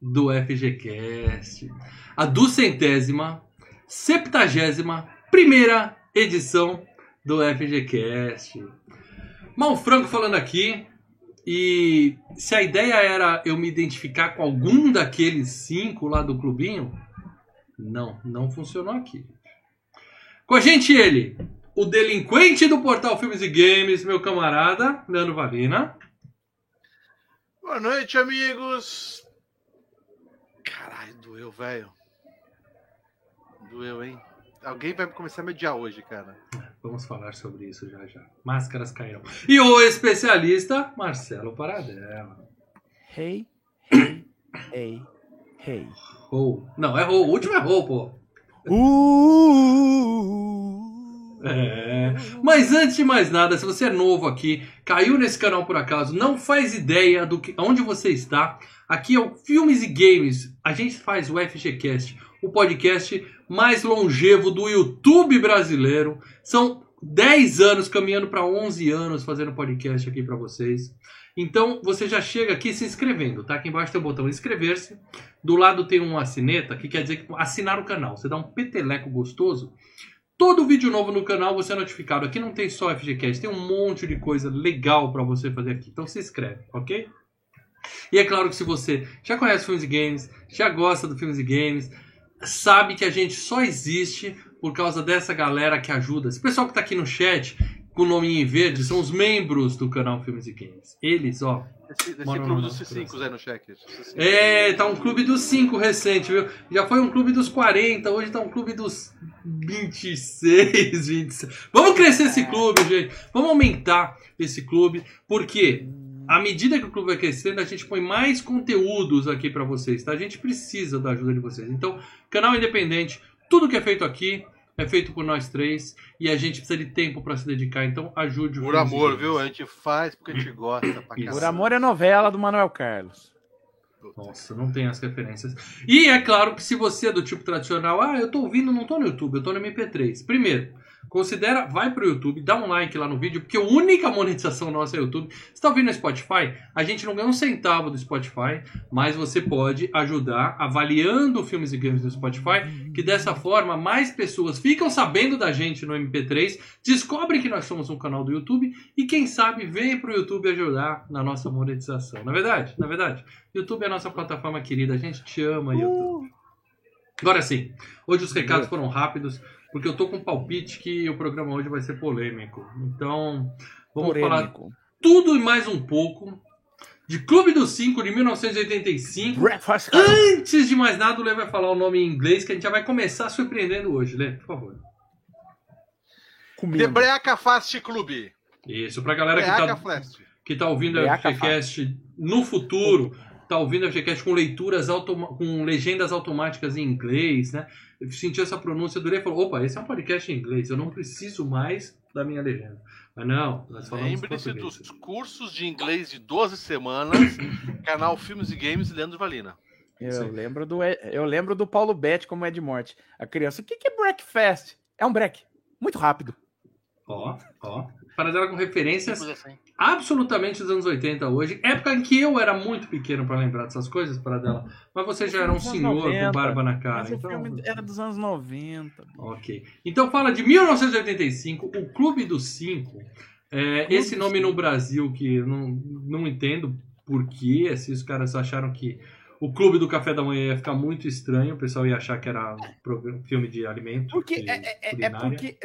do FGCast. A duzentésima, septagésima, primeira edição do FGCast. Mal Franco falando aqui. E se a ideia era eu me identificar com algum daqueles cinco lá do clubinho, não, não funcionou aqui. Com a gente ele, o delinquente do portal Filmes e Games, meu camarada, Leandro Valina. Boa noite, amigos. Doeu, velho. Doeu, hein? Alguém vai começar a mediar hoje, cara. Vamos falar sobre isso já já. Máscaras cairão. E o especialista, Marcelo Paradela. Hey, hey, hey, hey. Rou. Não, é Rou. O último é pô. Uh, É. Mas antes de mais nada, se você é novo aqui, caiu nesse canal por acaso, não faz ideia do que, onde você está. Aqui é o Filmes e Games. A gente faz o FGCast, o podcast mais longevo do YouTube brasileiro. São 10 anos caminhando para 11 anos fazendo podcast aqui para vocês. Então você já chega aqui se inscrevendo, tá? Aqui embaixo tem o botão inscrever-se. Do lado tem uma assineta, que quer dizer que assinar o canal. Você dá um peteleco gostoso. Todo vídeo novo no canal você é notificado. Aqui não tem só FGCast, tem um monte de coisa legal para você fazer aqui. Então se inscreve, ok? E é claro que se você já conhece filmes e games, já gosta do filmes e games, sabe que a gente só existe por causa dessa galera que ajuda. Esse pessoal que tá aqui no chat, com o nome em verde, são os membros do canal Filmes e Games. Eles, ó, Esse, esse clube dos não, C5 Zé no cheque. é, tá um clube dos 5 recente, viu? Já foi um clube dos 40, hoje tá um clube dos 26, 27. Vamos crescer esse clube, gente. Vamos aumentar esse clube, porque à medida que o clube vai crescendo, a gente põe mais conteúdos aqui pra vocês, tá? A gente precisa da ajuda de vocês. Então, canal independente, tudo que é feito aqui é feito por nós três e a gente precisa de tempo pra se dedicar, então ajude o Por amor, viu? A gente faz porque a gente gosta pra. Por Amor é novela do Manuel Carlos. Nossa, não tem as referências. E é claro que se você é do tipo tradicional, ah, eu tô ouvindo, não tô no YouTube, eu tô no MP3. Primeiro, considera, vai pro YouTube, dá um like lá no vídeo, porque a única monetização nossa é o YouTube. Você tá ouvindo no Spotify? A gente não ganha um centavo do Spotify, mas você pode ajudar avaliando filmes e games do Spotify, que dessa forma mais pessoas ficam sabendo da gente no MP3, descobrem que nós somos um canal do YouTube e quem sabe vem pro YouTube ajudar na nossa monetização. Na verdade, na verdade, YouTube é a nossa plataforma querida, a gente te ama, YouTube. Agora sim, hoje os recados foram rápidos, porque eu tô com um palpite que o programa hoje vai ser polêmico. Então, vamos falar Polêmico. tudo e mais um pouco de Clube dos Cinco de 1985. Breakfast Antes de mais nada, o Lê vai falar o nome em inglês, que a gente já vai começar surpreendendo hoje. Lê, por favor. comendo. Debreaca Fast Clube. Isso, pra galera que tá, Fast. que tá ouvindo a FGCast no futuro, tá ouvindo a FGCast com leituras com legendas automáticas em inglês, né? Eu senti essa pronúncia do Lê e falou: opa, esse é um podcast em inglês, eu não preciso mais da minha legenda. Mas não, nós falamos Lembre-se dos cursos de inglês de 12 semanas, canal Filmes e Games Leandro Valina. Eu Sim. lembro, do, eu lembro do Paulo Betti como Ed Morte. A criança, o que, que é breakfast? É um break. Muito rápido. Ó, ó. Para dela com referências assim. absolutamente dos anos 80 hoje. Época em que eu era muito pequeno para lembrar dessas coisas, para dela. Mas você já era um senhor com 90, barba na cara. Mas o Então, filme era dos anos 90. ok. Então fala de 1985, o Clube dos Cinco. É, Clube esse nome no Brasil que eu não, não entendo por quê. Se os caras acharam que o Clube do Café da Manhã ia ficar muito estranho, o pessoal ia achar que era um filme de alimento. Porque de é, é- é culinária. porque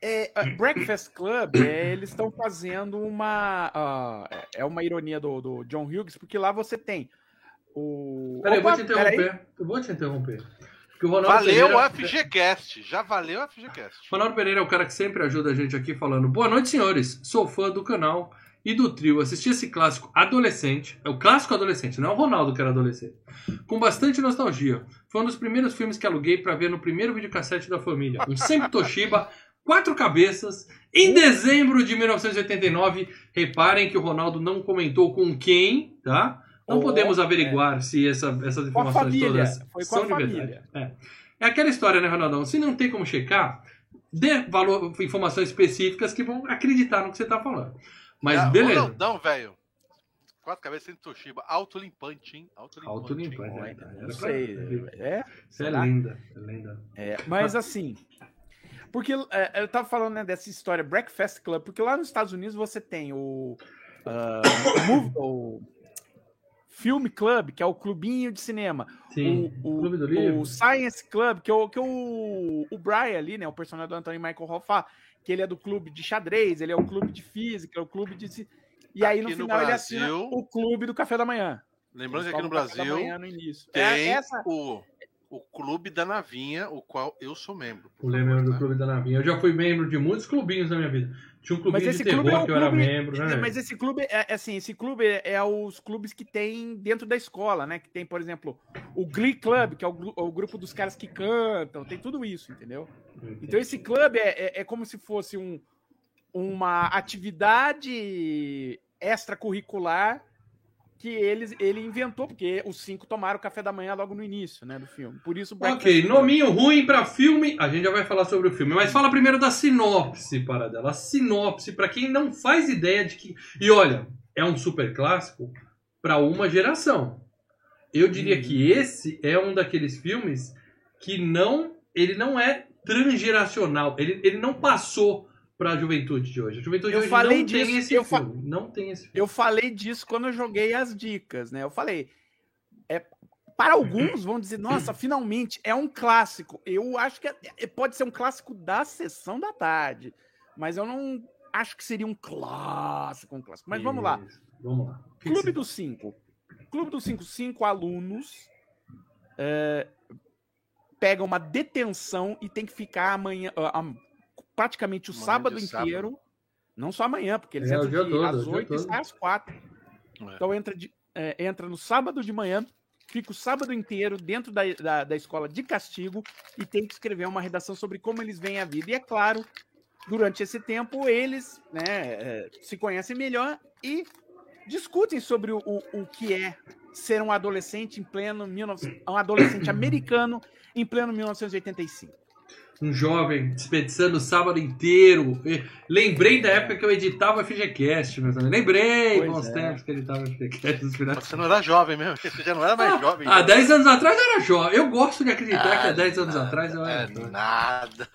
é, a Breakfast Club, é, eles estão fazendo uma. ah, é uma ironia do, do John Hughes, porque lá você tem o. Peraí, eu vou te interromper. Eu vou te interromper. Porque o Ronaldo Valeu Pereira, o FGCast. Já valeu o FGCast. Ronaldo Pereira é o cara que sempre ajuda a gente aqui falando Boa noite, senhores. Sou fã do canal e do trio assistir esse clássico adolescente, é o clássico adolescente, não é o Ronaldo que era adolescente, com bastante nostalgia. Foi um dos primeiros filmes que aluguei para ver no primeiro videocassete da família. Um sempre Toshiba, quatro cabeças, em dezembro de 1989. Reparem que o Ronaldo não comentou com quem, tá? Não Oh, podemos averiguar se essa- essas Com a informações família. todas Foi com são a de verdade. É. é aquela história, né, Ronaldão? Se não tem como checar, dê valor, informações específicas que vão acreditar no que você está falando. Mas Ah, beleza. Ronaldão, velho. Quatro cabeças sem Toshiba. Autolimpante, hein? Autolimpante. Autolimpante. Olha, é, Não pra- sei. É, Você é linda, é linda. É, mas assim. Porque é, eu tava falando né, dessa história, Breakfast Club, porque lá nos Estados Unidos você tem o, ah, o, mov- o Film Club, que é o clubinho de cinema. Sim. o, o, Clube do Livro. o Science Club, que, é o, que o, o Brian ali, né? O personagem do Anthony Michael fala, que ele é do clube de xadrez, ele é o clube de física, é o clube de. E aí no no final ele assina Brasil- o clube do café da manhã. Lembrando que aqui no tomam café da Brasil manhã no início. tem É, essa, o, o Clube da Navinha, o qual eu sou membro. lembro favor, do tá? Clube da Navinha. Eu já fui membro de muitos clubinhos na minha vida. Tinha um Mas clubinho esse de terror clube é o que eu era membro, né? Mas esse clube é é assim, esse clube é, é os clubes que tem dentro da escola, né? Que tem, por exemplo, o Glee Club, que é o, o grupo dos caras que cantam, tem tudo isso, entendeu? Então esse clube é, é, é como se fosse um, uma atividade extracurricular que eles, ele inventou, porque os cinco tomaram café da manhã logo no início, né, do filme. Por isso Ok, Club. nominho ruim pra filme. A gente já vai falar sobre o filme, mas fala primeiro da sinopse, para dela. A sinopse, pra quem não faz ideia de que. E olha, é um super clássico pra uma geração. Eu diria Uhum. que esse é um daqueles filmes que não. Ele não é transgeracional. Ele, ele não passou pra juventude de hoje. A juventude Eu de hoje falei não disso, tem esse eu filme. Não tem esse filme. Eu falei disso quando eu joguei as dicas, né? Eu falei, é, para alguns vão dizer, nossa, finalmente é um clássico. Eu acho que é- pode ser um clássico da sessão da tarde, mas eu não acho que seria um clássico, um clássico. Mas vamos lá. Isso. Vamos lá. Que que Clube dos Cinco. Clube dos Cinco, cinco alunos é, pegam uma detenção e tem que ficar amanhã, ah, praticamente o Amanhã sábado de sábado. inteiro. Não só amanhã, porque eles É, entram de, todo, às o dia 8 e saem às 4. É. Então entra, de- é, entra no sábado de manhã, fica o sábado inteiro dentro da, da, da escola de castigo e tem que escrever uma redação sobre como eles veem a vida. E é claro, durante esse tempo, eles né, é, se conhecem melhor e discutem sobre o, o, o que é ser um adolescente em pleno 19... um adolescente americano em pleno 1985. Um jovem desperdiçando o sábado inteiro. Lembrei da época que eu editava FGCast, meus amigos. Lembrei Pois bons é. tempos que eu editava FGCast. Você não era jovem mesmo, você já não era mais jovem. Há já. 10 anos atrás eu era jovem. Eu gosto de acreditar que há 10 anos nada, atrás eu era é jovem. nada.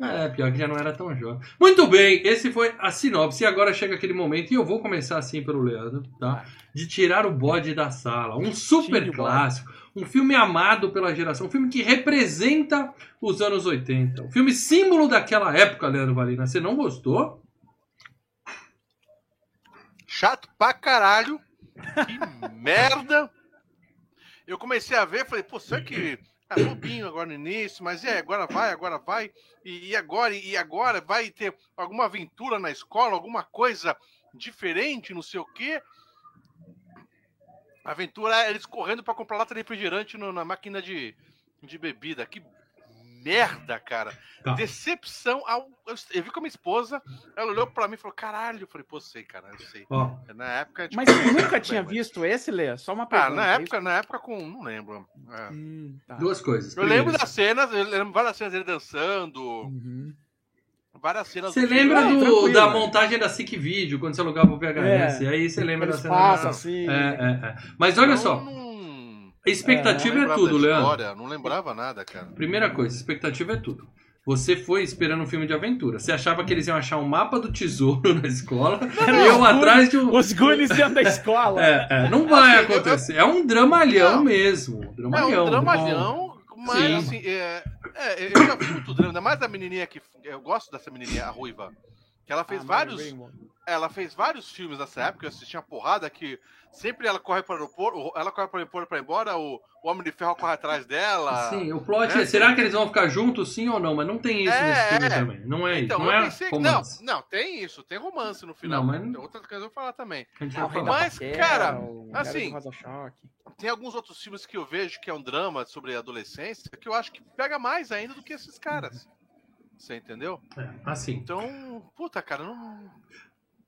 É, pior que já não era tão jovem. Muito bem, esse foi a sinopse. E agora chega aquele momento, e eu vou começar assim pelo Leandro, tá? De tirar o bode da sala. Um super clássico. Um filme amado pela geração. Um filme que representa os anos 80. Um filme símbolo daquela época, Leandro Valina. Você não gostou? Chato pra caralho. Que merda. Eu comecei a ver, falei, pô, será que é bobinho agora no início, mas é, agora vai, agora vai. E, e agora, e agora vai ter alguma aventura na escola, alguma coisa diferente, não sei o quê. A aventura é eles correndo pra comprar lata de refrigerante no- na máquina de, de bebida. Que merda, cara. Tá. Decepção ao. Eu, eu vi com a minha esposa, ela olhou pra mim e falou: caralho. Eu falei, pô, sei, cara, eu sei. Ó, Na época. tipo, Mas você nunca tinha bem, mas- visto esse, Lê? Só uma Ah, pergunta. na é época, na época com. Não lembro. É. Hum, tá. duas coisas. Eu lembro Primeiro, das cenas, eu lembro várias cenas dele dançando, Uhum. Várias cenas Você lembra Não, do- da né? montagem da SIC Video, quando você alugava o VHS? É. Aí você lembra da cena. passam da- assim. É, é, é. Mas olha Eu só, Não, expectativa não é tudo, Leandro. Não lembrava nada, cara. Primeira coisa, expectativa é tudo. Você foi esperando um filme de aventura. Você achava que eles iam achar um mapa do tesouro na escola e eu atrás de um. Os Goonies dentro da escola. É, é, não vai Assim, eu- acontecer. É um dramalhão Não. mesmo. É Dramalhão. um dramalhão, mas Sim. assim, é, é, eu já vi muito drama, ainda mais a menininha que. Eu gosto dessa menininha, a ruiva. Que ela fez Ah, vários. Ela fez vários filmes nessa época, eu assisti uma porrada que sempre ela corre para o aeroporto, ela corre para o aeroporto para ir embora, o, o Homem de Ferro corre atrás dela. Sim, o plot É, é, será que eles vão ficar juntos, sim ou não? Mas não tem isso É, nesse filme é. também. Não é Então, isso. Não eu é pensei que. romance. Não, não, tem isso, tem romance no final. Não, mas- Tem outras coisas eu vou falar também. que a gente o vai Rei da falar. Mas, Paquera, cara, assim-. Tem alguns outros filmes que eu vejo que é um drama sobre a adolescência que eu acho que pega mais ainda do que esses caras. Você entendeu? É, assim. Então, puta, cara, não.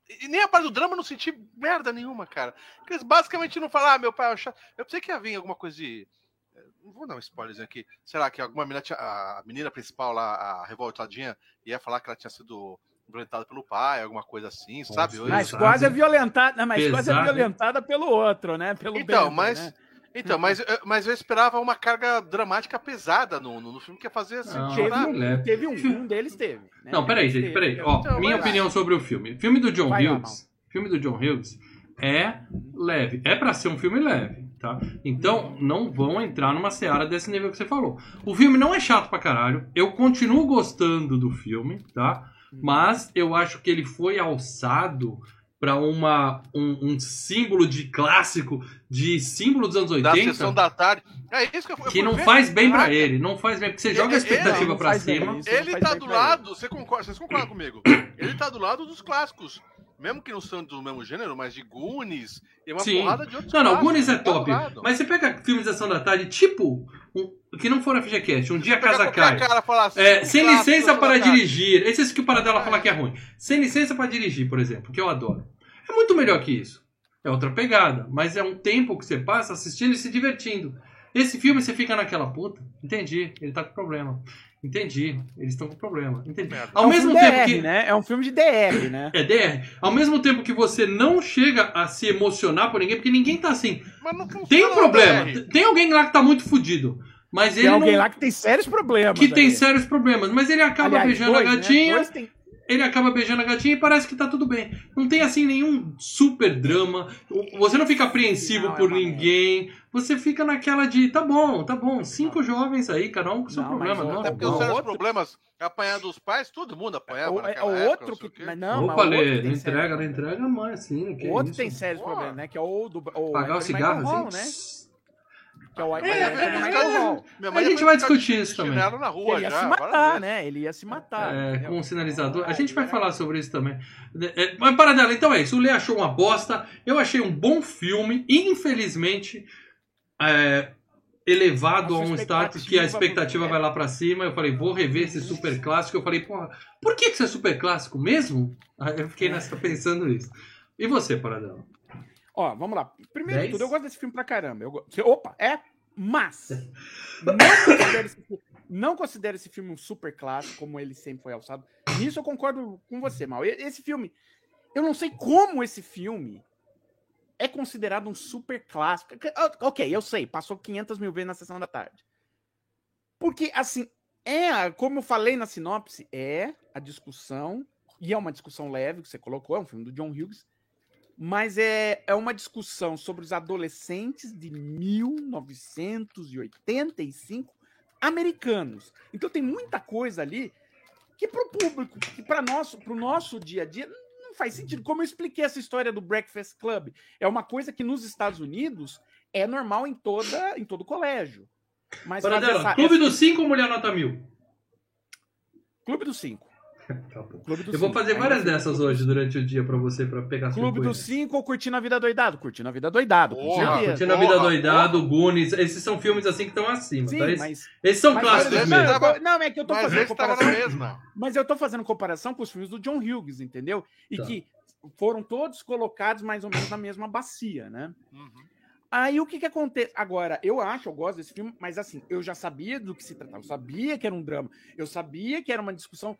E nem a parte do drama eu não senti merda nenhuma, cara. Porque eles basicamente não falam, ah, meu pai é chato. Eu pensei que ia vir alguma coisa de. eh, Não vou dar um spoiler aqui. Será que alguma menina tinha. A menina principal lá, a revoltadinha, ia falar que ela tinha sido violentada pelo pai, alguma coisa assim, sabe? Nossa, Mas Pesado. quase é violentada, mas quase é Pesado. violentada pelo outro, né? Pelo Então, Bender, mas. né? Então, mas, eu- mas eu esperava uma carga dramática pesada no, no, no filme que ia fazer assim. Não, Teve um, teve um, um deles teve. né? Não, peraí, gente, peraí. Ó, Então, minha vai lá. opinião sobre o filme. Filme do John Vai lá, Hughes. Filme do John Hughes é leve. É pra ser um filme leve, tá? Então, não vão entrar numa seara desse nível que você falou. O filme não é chato pra caralho. Eu continuo gostando do filme, tá? Mas eu acho que ele foi alçado pra uma um, um símbolo de clássico, de símbolo dos anos Da 80. sessão da tarde. É isso que eu, eu Que não ver. faz bem pra Caraca, ele, não faz bem, porque você Ele- joga a expectativa bem, cima. Ele tá do lado, você concorda, vocês concordam comigo? Ele tá do lado dos clássicos. Mesmo que não são do mesmo gênero, mas de Goonies e uma Sim. porrada de outros Não, não, clássicos. Goonies é tá top. lado. Mas você pega filmes da Tarde, tipo, um- que não foram FGCast, um dia a casa cai. cara e fala assim, É, sem clássico licença para dirigir. Esses que o Paradela fala que é ruim. Sem licença para dirigir, por exemplo, que eu adoro. É muito melhor que isso. É outra pegada. Mas é um tempo que você passa assistindo e se divertindo. Esse filme você fica naquela puta. Entendi. Ele tá com problema. Entendi. Eles estão com problema. Entendi. Merda. Ao é um mesmo filme tempo DR, que. né? É um filme de DR, né? É DR. Ao mesmo tempo que você não chega a se emocionar por ninguém, porque ninguém tá assim. Mas não funciona Tem um problema. DR. Tem alguém lá que tá muito fudido. Mas Tem ele alguém não. lá que tem sérios problemas. Que tem aí. sérios problemas. Mas ele acaba Aliás, beijando dois, a né? gatinha. Dois tem- Ele acaba beijando a gatinha e parece que tá tudo bem. Não tem assim nenhum super drama. Você não fica apreensivo Não, é por uma ninguém. Você fica naquela de, tá bom, tá bom. Cinco jovens aí, cada um com seu Não, problema. mas Não, Até porque os Não, sérios problemas, apanhar dos pais, todo mundo apanhava O, é, o época, outro não o que. mas Não, mas Opa, o outro Lê, não entrega, não entrega, mãe, assim. Que O outro isso? tem sérios problemas, né? Que é o do. O Pagar o cigarro, Michael Hall, assim. né? Que é o É, é, Michael Hall. Minha A gente vai discutir isso também. na rua Ele ia já, se matar, né? Ele ia se matar. É, com o sinalizador. A Aí gente vai era- falar sobre isso também. É, mas para dela, então é isso. O Lê achou uma bosta. Eu achei um bom filme. Infelizmente, é, elevado A um status que a expectativa vai lá pra cima. Eu falei, vou rever esse super clássico. Eu falei, porra, por que, que isso é super clássico mesmo? Eu fiquei nessa, pensando isso. E você, Paradela? Ó, vamos lá. Primeiro de tudo, eu gosto desse filme pra caramba. Eu go- Opa, é? Mas. Não considero, esse, fi- não considero esse filme um super clássico, como ele sempre foi alçado. Nisso eu concordo com você, Mal. Esse filme. Eu não sei como esse filme é considerado um super clássico. O- Ok, eu sei, passou 500 mil vezes na sessão da tarde. Porque, assim, é, como eu falei na sinopse, é a discussão, e é uma discussão leve que você colocou, é um filme do John Hughes, mas é, é uma discussão sobre os adolescentes de 1985 americanos. Então tem muita coisa ali que para o público, que para nosso, pro nosso dia a dia não faz sentido. Como eu expliquei essa história do Breakfast Club, é uma coisa que nos Estados Unidos é normal em toda em todo colégio. Mas Paradela, essa- Clube dos Cinco ou Mulher Nota Mil? Clube dos Cinco. Tá bom. Clube dos Eu vou Cinco. fazer Ainda várias dessas hoje durante o dia pra você, pra pegar sua Clube dos coisa. Cinco ou Curtindo a Vida Doidado? Curtindo a Vida Doidado, Porra. Curtindo a Vida Porra, Doidado, Goonies, esses são filmes assim que estão acima, Sim, tá? Esses, mas, esses são mas, clássicos não, mesmo. não, é que eu tô Mas fazendo esse tava na comparação. mesma. Mas eu tô fazendo comparação com os filmes do John Hughes, entendeu? E Tá. que foram todos colocados mais ou menos na mesma bacia, né? Uhum. Aí o que que acontece? Agora, eu acho, eu gosto desse filme, mas assim, eu já sabia do que se tratava. Eu sabia que era um drama. Eu sabia que era uma discussão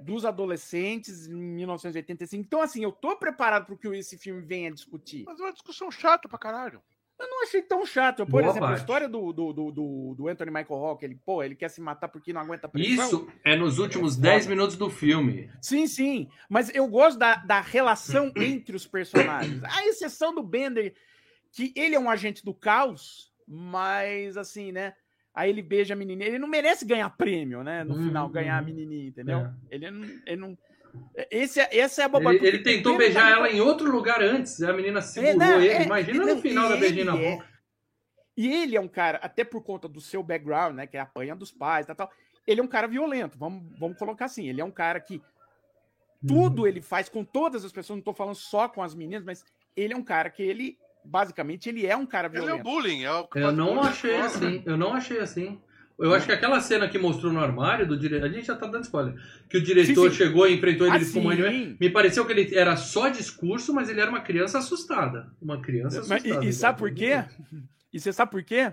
dos adolescentes em 1985. Então, assim, eu tô preparado para o que esse filme venha discutir. Mas é uma discussão chata pra caralho. Eu não achei tão chato. Eu, por Boa exemplo, a parte. história do, do, do, do, do Anthony Michael que ele, pô, ele quer se matar porque não aguenta a pressão. Isso é nos últimos É 10 foda. minutos do filme. Sim, sim. Mas eu gosto da, da relação entre os personagens. A exceção do Bender, que ele é um agente do caos, mas assim, né? Aí ele beija a menininha. Ele não merece ganhar prêmio, né? No Uhum, final, ganhar a uhum. menininha, entendeu? É. Ele, não, ele não. Esse, é- essa é a Ele, bobagem. ele tentou Porque beijar ela em outro lugar antes. A menina segurou não, ele. é, Imagina não, no final da beijinha na ele é- boca. E ele é um cara, até por conta do seu background, né? Que é apanha dos pais e tal, ele é um cara violento. Vamos, vamos colocar assim. Ele é um cara que Uhum. tudo ele faz com todas as pessoas. Não tô falando só com as meninas, mas ele é um cara que ele, basicamente, ele é um cara Ele é o violento. bullying. É o que Eu não bullying achei assim. Eu não achei assim. Eu acho que aquela cena que mostrou no armário do diretor. A gente já tá dando spoiler. Que o diretor Sim, sim. chegou e enfrentou ele, Ah, ele fumou sim. ele. Me pareceu que ele era só discurso, mas ele era uma criança assustada. Uma criança Mas- assustada. e, e sabe por quê? E você sabe por quê?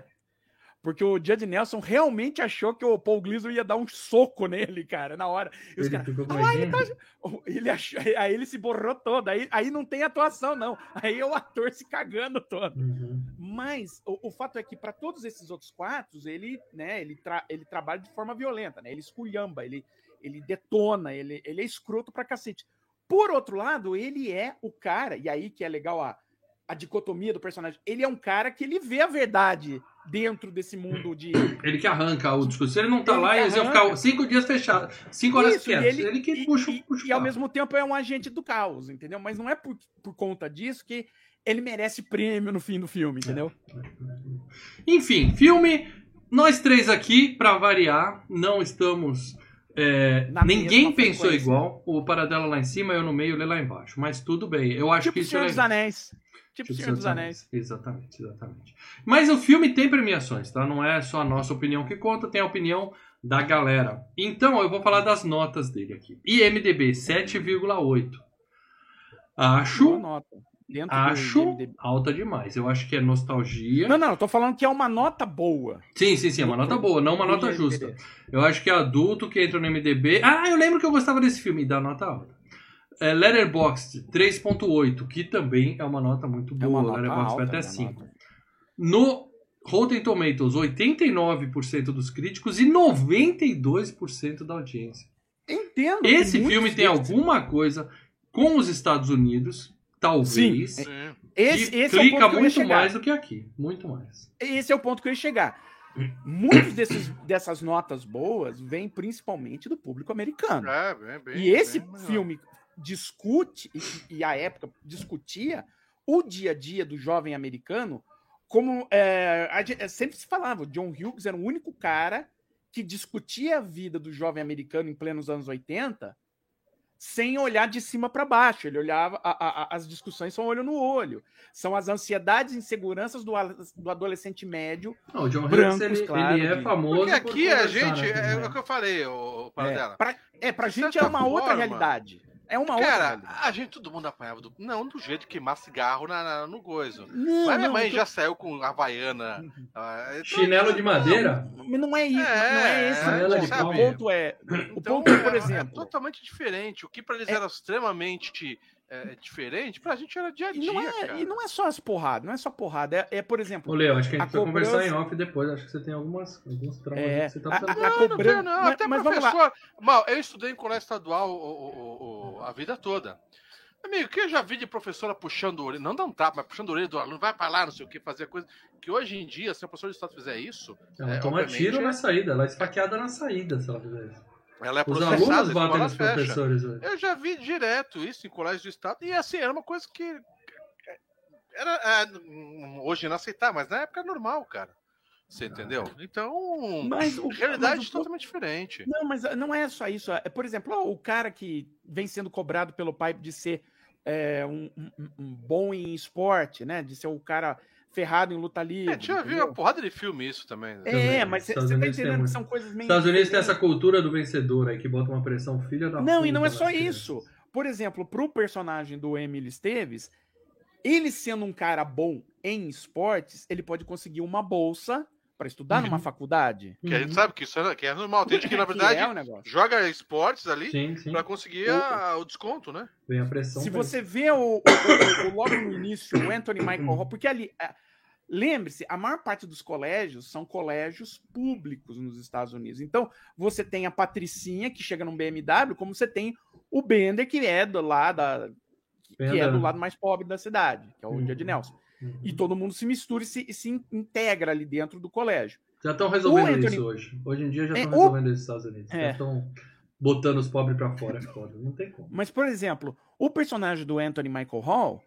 Porque o Judge Nelson realmente achou que o Paul Gleason ia dar um soco nele, cara, na hora. E os Ele caras, "Ah, ele tá- ele achou, aí ele se borrou todo. Aí, aí não tem atuação, não. Aí é o ator se cagando todo. Uhum. Mas o, o fato é que para todos esses outros quatro, ele, né, ele, tra- ele trabalha de forma violenta, né? Ele esculhamba, ele, ele detona, ele, ele é escroto pra cacete. Por outro lado, ele é o cara, e aí que é legal a, a dicotomia do personagem, ele é um cara que ele vê a verdade dentro desse mundo de. Ele que arranca o discurso. Se ele não tá Ele lá, eles iam ficar cinco dias fechados. Cinco horas Isso, e quietos. ele- Ele, que e, puxa, e- puxa o e ao mesmo tempo é um agente do caos, entendeu? Mas não é por, por conta disso que ele merece prêmio no fim do filme, entendeu? Enfim, filme. Nós três aqui, pra variar, não estamos. é, ninguém pensou igual. O Paradela lá em cima, eu no meio, ele lá embaixo. Mas tudo bem. Eu acho tipo que isso Senhor é dos. Anéis. Tipo Senhor dos Anéis. Exatamente, exatamente. Mas o filme tem premiações, tá? Não é só a nossa opinião que conta, tem a opinião da galera. Então, eu vou falar das notas dele aqui. IMDB 7,8. Boa Acho, nota. Dentro acho alta demais. Eu acho que é nostalgia. Não, não, eu tô falando que é uma nota boa. Sim, sim, sim, é uma nota boa, não uma nota justa. Eu acho que é adulto que entra no MDB. Ah, eu lembro que eu gostava desse filme, dá nota alta. É Letterboxd 3.8, que também é uma nota muito É uma boa. nota Letterboxd vai alta. até uma 5. nota. No Rotten Tomatoes, 89% dos críticos e 92% da audiência. Entendo. Esse filme tem alguma coisa com os Estados Unidos, talvez, Sim. Esse, que esse é o clica ponto que eu ia muito chegar. mais do que aqui. Muito mais. Esse é o ponto que eu ia chegar. Desses, dessas notas boas vêm principalmente do público americano. É, bem, bem, E esse filme discute, e, e a época discutia, o dia a dia do jovem americano, como é, a gente- sempre se falava, o John Hughes era o único cara que discutia a vida do jovem americano em plenos anos 80 sem olhar de cima para baixo. Ele olhava, a- a- a- as discussões são olho no olho. São as ansiedades e inseguranças do, a- do adolescente médio. Não, o John Hughes, ele, claro, ele é de- famoso Porque por aqui a conversar, gente, né, é, é o que eu falei, o, É, Paradela. pra, é, pra De gente é certa uma outra forma, realidade. É uma outra Cara, a gente, todo mundo apanhava do. Não, do jeito que queimar cigarro na, na- no goizo. Não, Mas minha não, mãe tô- já saiu com havaiana. Uhum. ah, então, Chinelo de madeira? Mas não é isso, É, não é esse é, o ponto. O ponto é, o Então, ponto é, por é- exemplo, É totalmente diferente. O que pra eles É- era extremamente é, diferente, pra gente era dia a e dia. não é, cara. e não é só as porradas, não é só porrada, é, é, por exemplo, Ô, Leo, acho que a A gente vai conversar cobrança- em off depois. Acho que você tem algumas, alguns traumas É, que você tá a- precisando. a- Não, não, cobrança- não, não, mas- até mas professor. Mal, eu estudei em colégio estadual o- o- o- o- a vida toda. Amigo, que eu já vi de professora puxando o orelha, não dá um tapa, mas puxando o orelha do aluno, vai pra lá, não sei o que, fazer coisa. Que hoje em dia, se a professora de Estado fizer isso, Ela é, toma tiro é- na saída, ela é esfaqueada na saída, se ela fizer isso. Ela é Os processada. escola batem nos fecha. professores hoje. Eu já vi direto isso em colégio do Estado, e assim, era uma coisa que. Era é, hoje inaceitável, mas na época era normal, cara. Você entendeu? Então, mas o realidade mas o- totalmente diferente. Não, mas não é só isso. É, por exemplo, ó, o cara que vem sendo cobrado pelo pai de ser é, um, um- um bom em esporte, né? De ser o cara ferrado em luta livre. É, já vi entendeu? uma porrada de filme isso também. né? É, Também. mas você Estados tá entendendo que são coisas meio. Estados Unidos tem essa cultura do vencedor aí que bota uma pressão filha da Não, e não é só isso. Por exemplo, pro personagem do Emily Esteves, ele sendo um cara bom em esportes, ele pode conseguir uma bolsa para estudar numa Uhum. faculdade. Que a gente sabe que isso é, que é normal. Tem gente que, na Que verdade, é o negócio. joga esportes ali pra conseguir a- o desconto, né? Vem a pressão. Se você vê o, o- o- o- logo no início o Anthony Michael Hall, porque ali. é, Lembre-se, a maior parte dos colégios são colégios públicos nos Estados Unidos. Então, você tem a Patricinha, que chega num BMW, como você tem o Bender, que é do lado, da, que é do lado mais pobre da cidade, que é o Uhum. Judge Nelson. Uhum. E todo mundo se mistura e se, e se integra ali dentro do colégio. Já estão resolvendo O Anthony- isso hoje. Hoje em dia já É, estão o- resolvendo isso nos Estados Unidos. É. Já estão botando os pobres pra fora é foda. Não tem como. Mas, por exemplo, o personagem do Anthony Michael Hall.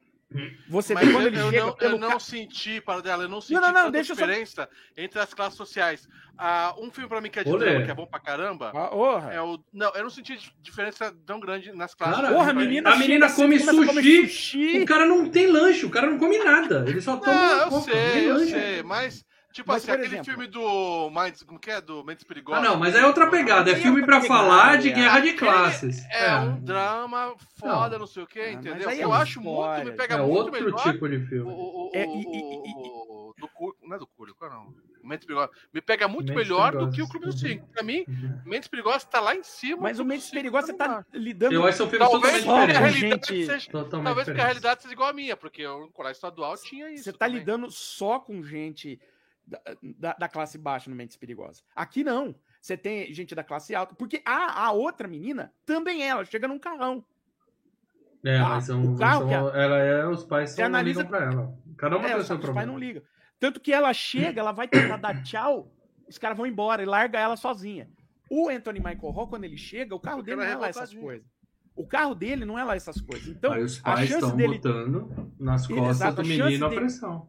Você Mas vê quando eu, ele eu chega não, pelo eu não senti, para dela, eu não senti não, não, tanta deixa eu só- diferença entre as classes sociais. Ah, um filme pra mim que é de Olê. drama, que é bom pra caramba, Ah, orra. é o. Não, eu não senti dif- diferença tão grande nas classes. Cara, Porra, a menina a menina come sushi. sushi. O cara não tem lanche, o cara não come nada. Ele só toma. Não, eu coca, nem sei, eu lanche. sei, mas. Tipo Mas, assim, aquele exemplo- filme do. Minds, como que é? Do Mentes Perigosas. Ah, não, mas é outra pegada. É é filme pra falar de guerra de classes. É, um drama foda, Não. não, sei o quê, Ah, mas entendeu? aí é eu acho muito, me pega É muito outro melhor. tipo de filme. o, o, É, e- e- do Cúrio, não é do Cúrio, qual não? Mentes Perigosas. Me pega muito Mentes melhor do Perigosas. que o Clube dos. Cinco. Pra mim, Uhum. Mentes Perigosas tá lá em cima. Mas o Mentes Perigosos você tá dá. lidando Eu acho que são filmes Talvez totalmente diferentes. realidade gente- seja. Totalmente Talvez porque a realidade seja igual a minha, porque o colégio estadual tinha isso. Você tá também. lidando só com gente da, da, da classe baixa no Mentes Perigosas. Aqui não. Você tem gente da classe alta. Porque a, a outra menina também é, ela chega num carrão. É, Ah, mas são, o carro são- ela é, os pais só não analisa- ligam pra ela. Cada uma É, tem seu os pais problema. não ligam. Tanto que ela chega, ela vai tentar dar tchau, os caras vão embora e larga ela sozinha. O Anthony Michael Hall, quando ele chega, o carro Porque dele ela não é é lá essas coisas. O carro dele não é lá essas coisas. Então, Aí os a pais chance estão dele. botando nas costas Exato, do a menino a dele- pressão.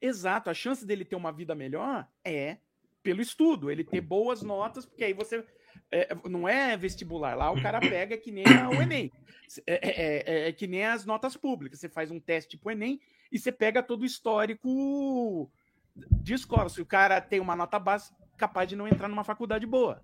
Exato, a chance dele ter uma vida melhor é pelo estudo, ele ter boas notas, porque aí você. é, não é vestibular, lá o cara pega que nem o Enem. É, é- é- é que nem as notas públicas. Você faz um teste tipo Enem e você pega todo o histórico de escola. Se o cara tem uma nota básica, capaz de não entrar numa faculdade boa.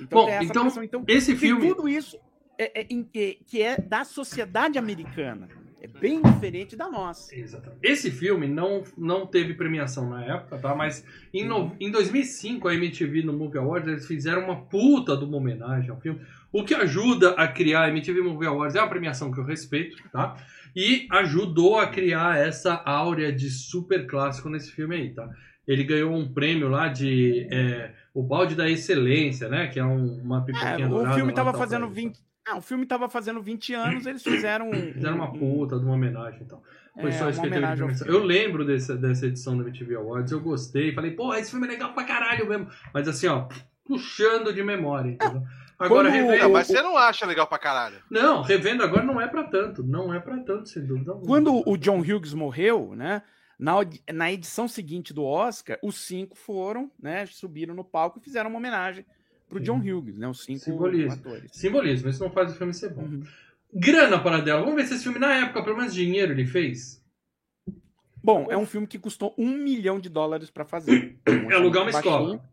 Então Bom, então. Então, Esse filme. tudo isso é, é que é da sociedade americana. É bem diferente da nossa. Exatamente. Esse filme não, não teve premiação na época, tá? Mas em, no- em 2005, a MTV no Movie Awards, eles fizeram uma puta de uma homenagem ao filme. O que ajuda a criar a MTV Movie Awards é uma premiação que eu respeito, tá? E ajudou a criar essa áurea de super clássico nesse filme aí, tá? Ele ganhou um prêmio lá de é, o balde da excelência, né? Que é um- uma É, pipoquinha o dourada filme lá, tava tal, fazendo pra ele, 20. Ah, o filme tava fazendo 20 anos, eles fizeram. um- Fizeram uma um- puta de uma homenagem e tal. Foi É, só isso que teve de homenagem ao premiação. filme. Eu lembro dessa, dessa edição da MTV Awards, eu gostei. Falei, pô, esse filme é legal pra caralho mesmo. Mas assim, ó, puxando de memória, entendeu? Agora, Quando- revendo. Não, mas você não acha legal pra caralho. Não, revendo agora não é pra tanto. Não é pra tanto, sem dúvida alguma. Quando o John Hughes morreu, né? Na, na edição seguinte do Oscar, os cinco foram, né? Subiram no palco e fizeram uma homenagem pro John Hughes, né? Os cinco Simbolismo. atores. Simbolismo, isso não faz o filme ser bom. Uhum. Grana para dela. Vamos ver se esse filme, na época, pelo menos dinheiro ele fez. Bom, é um filme que custou um milhão de dólares pra fazer. Um É alugar uma orçamento escola. baixinho.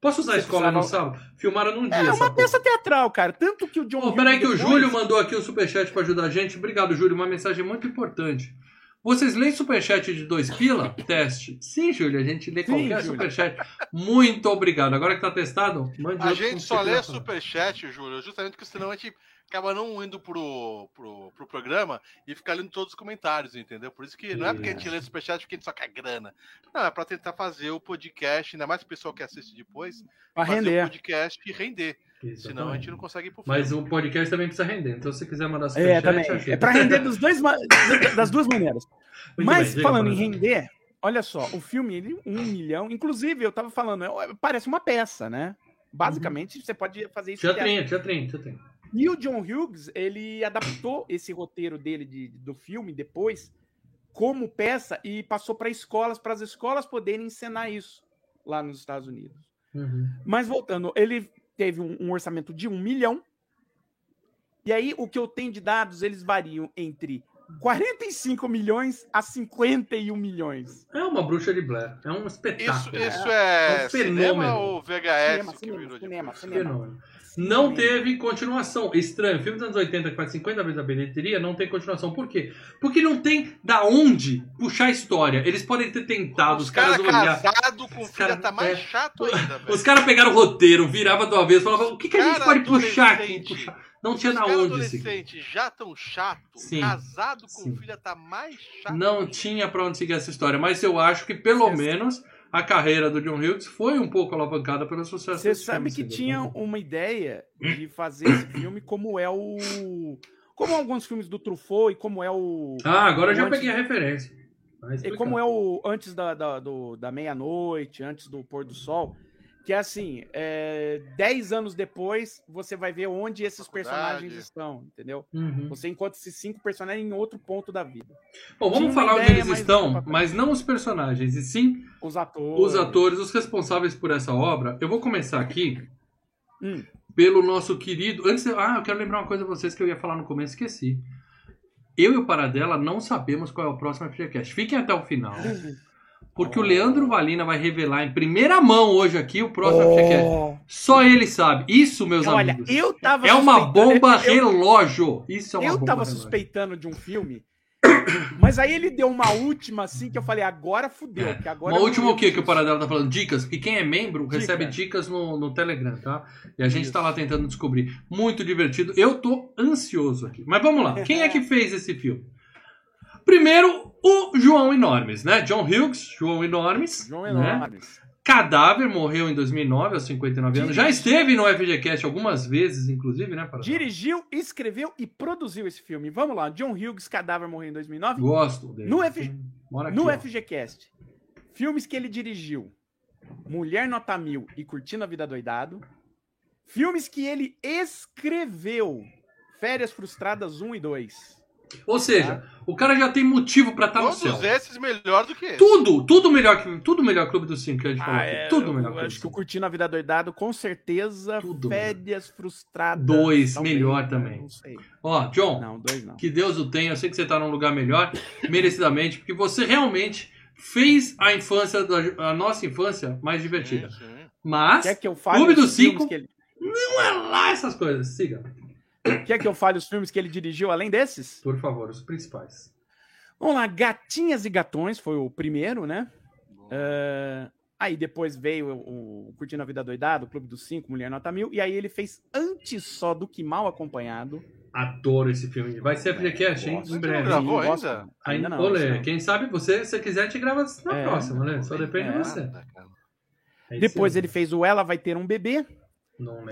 Posso usar a escola no sábado? Filmaram num dia. É uma peça teatral, cara. Tanto que o John Ô, peraí que o depois- Júlio mandou aqui o superchat pra ajudar a gente. Obrigado, Júlio. Uma mensagem muito importante. Vocês leem superchat de dois pila? Teste. Sim, Júlio, a gente lê Sim, qualquer Júlio. superchat. Muito obrigado. Agora que tá testado, mande A gente só lê superchat, Júlio, justamente porque senão a gente acaba não indo pro, pro, pro programa e ficar lendo todos os comentários, entendeu? Por isso que não é porque a gente lê superchat porque a gente só quer grana. Não, é pra tentar fazer o podcast, ainda mais o pessoal que assiste depois, Pra fazer o render. podcast e render. Exatamente. Senão a gente não consegue ir pro Mas o podcast também precisa render. Então, se você quiser mandar É, superchat, também. ajuda. É pra render dos dois, ma- das duas maneiras. Muito Mas bem, falando em render, olha só, o filme, ele, um milhão. Inclusive, eu tava falando, é- parece uma peça, né? Basicamente, você pode fazer isso. Teatrinho, teatrinho, teatrinho. E o John Hughes, ele adaptou esse roteiro dele de- do filme depois como peça e passou para escolas, para as escolas poderem encenar isso lá nos Estados Unidos. Uhum. Mas voltando, ele teve um, um orçamento de um milhão. E aí, o que eu tenho de dados, eles variam entre 45 milhões a 51 milhões. É uma bruxa de Blair. É um Isso, espetáculo. isso É é, um cinema fenômeno. ou VHS Cinema, que cinema, virou cinema, depois? cinema. Fenômeno. Não teve continuação. Estranho. Filme dos anos 80 que faz 50 vezes a bilheteria não tem continuação. Por quê? Porque não tem da onde puxar a história. Eles podem ter tentado, os, Os caras olhar. casados com Os filha cara- tá mais é. chato ainda, velho. Os caras pegaram o roteiro, virava do avesso, falavam: o que, que a gente Cara pode puxar aqui? Puxar. Não tinha na onde seguir. adolescentes já tão chato, Sim. casado com Sim. filha tá mais chato. Não tinha pra onde seguir essa história. Mas eu acho que pelo Cê- menos a carreira do John Hughes foi um pouco alavancada pelo sucesso Você sabe filme, que tinha uma ideia de fazer esse filme como é o. Como alguns filmes do Truffaut e como é o. Ah, agora eu já Antes- peguei a referência. Tá E como é o antes da, da, do- da meia-noite, antes do pôr do sol, Que é assim, é, 10 anos depois, você vai ver onde esses personagens estão, entendeu? Uhum. Você encontra esses cinco personagens em outro ponto da vida. Bom, vamos falar onde eles mas estão, mas não os personagens, e sim Os atores. os atores, os responsáveis por essa obra. Eu vou começar aqui Hum. pelo nosso querido. Antes, ah, eu quero lembrar uma coisa a vocês que eu ia falar no começo, esqueci. Eu e o Paradela não sabemos qual é o próximo FGCast. Fiquem até o final. Porque o Leandro Valina vai revelar em primeira mão hoje aqui o próximo FGCast. Oh. Só ele sabe. Isso, meus Olha, amigos. eu tava É uma suspeitando- bomba eu- relógio. Isso é uma Eu bomba tava relógio. suspeitando de um filme, mas aí ele deu uma última assim que eu falei, agora fudeu. É. porque agora Uma última o que que o. Paradela tá falando? Dicas. E quem é membro Dica. recebe dicas no, no Telegram, tá? E a gente Isso. tá lá tentando descobrir. Muito divertido. Eu tô ansioso aqui. Mas vamos lá. Quem é que fez esse filme? Primeiro, o João Enormes, né? John Hughes, João Enormes. João né? Enormes. Cadáver morreu em 2009, aos 59 anos. Já esteve no FGCast algumas vezes, inclusive, né? Paradela? Dirigiu, escreveu e produziu esse filme. Vamos lá, John Hughes, Cadáver morreu em 2009. Gosto dele. No F- aqui, No ó. FGCast, filmes que ele dirigiu: Mulher Nota Mil e Curtindo a Vida Doidado. Filmes que ele escreveu: Férias Frustradas 1 e 2. Ou seja, o cara já tem motivo pra estar no céu. Todos esses melhor do que esse. Tudo, tudo melhor que tudo melhor Clube dos Cinco que a gente falou. Ah, aqui. é, tudo eu melhor. Clube Acho que o. Curtindo a Vida Doidado, com certeza. Tudo Férias Frustradas. Dois, talvez, melhor né? também. Não sei. Ó, John, Não, dois não. que Deus o tenha. Eu sei que você tá num lugar melhor, merecidamente, porque você realmente fez a infância, da- a nossa infância mais divertida. Sim, sim. Mas Quer que eu fale Clube dos filmes Cinco- que ele... não é lá essas coisas. Siga, Quer que eu fale os filmes que ele dirigiu além desses? por favor, os principais. Vamos lá, Gatinhas e Gatões foi o primeiro, né? É, Aí depois veio o, o Curtindo a Vida Doidado, o Clube dos Cinco, Mulher Nota Mil, e aí ele fez Antes Só do Que Mal Acompanhado. Adoro esse filme. Vai ser FGCast, hein? Em breve. não gravou gosto. ainda? Ainda não. Olê, não. quem sabe você, se quiser, te grava na É. próxima, né? Só depende É. de você. É Depois ele fez o Ela Vai Ter um Bebê.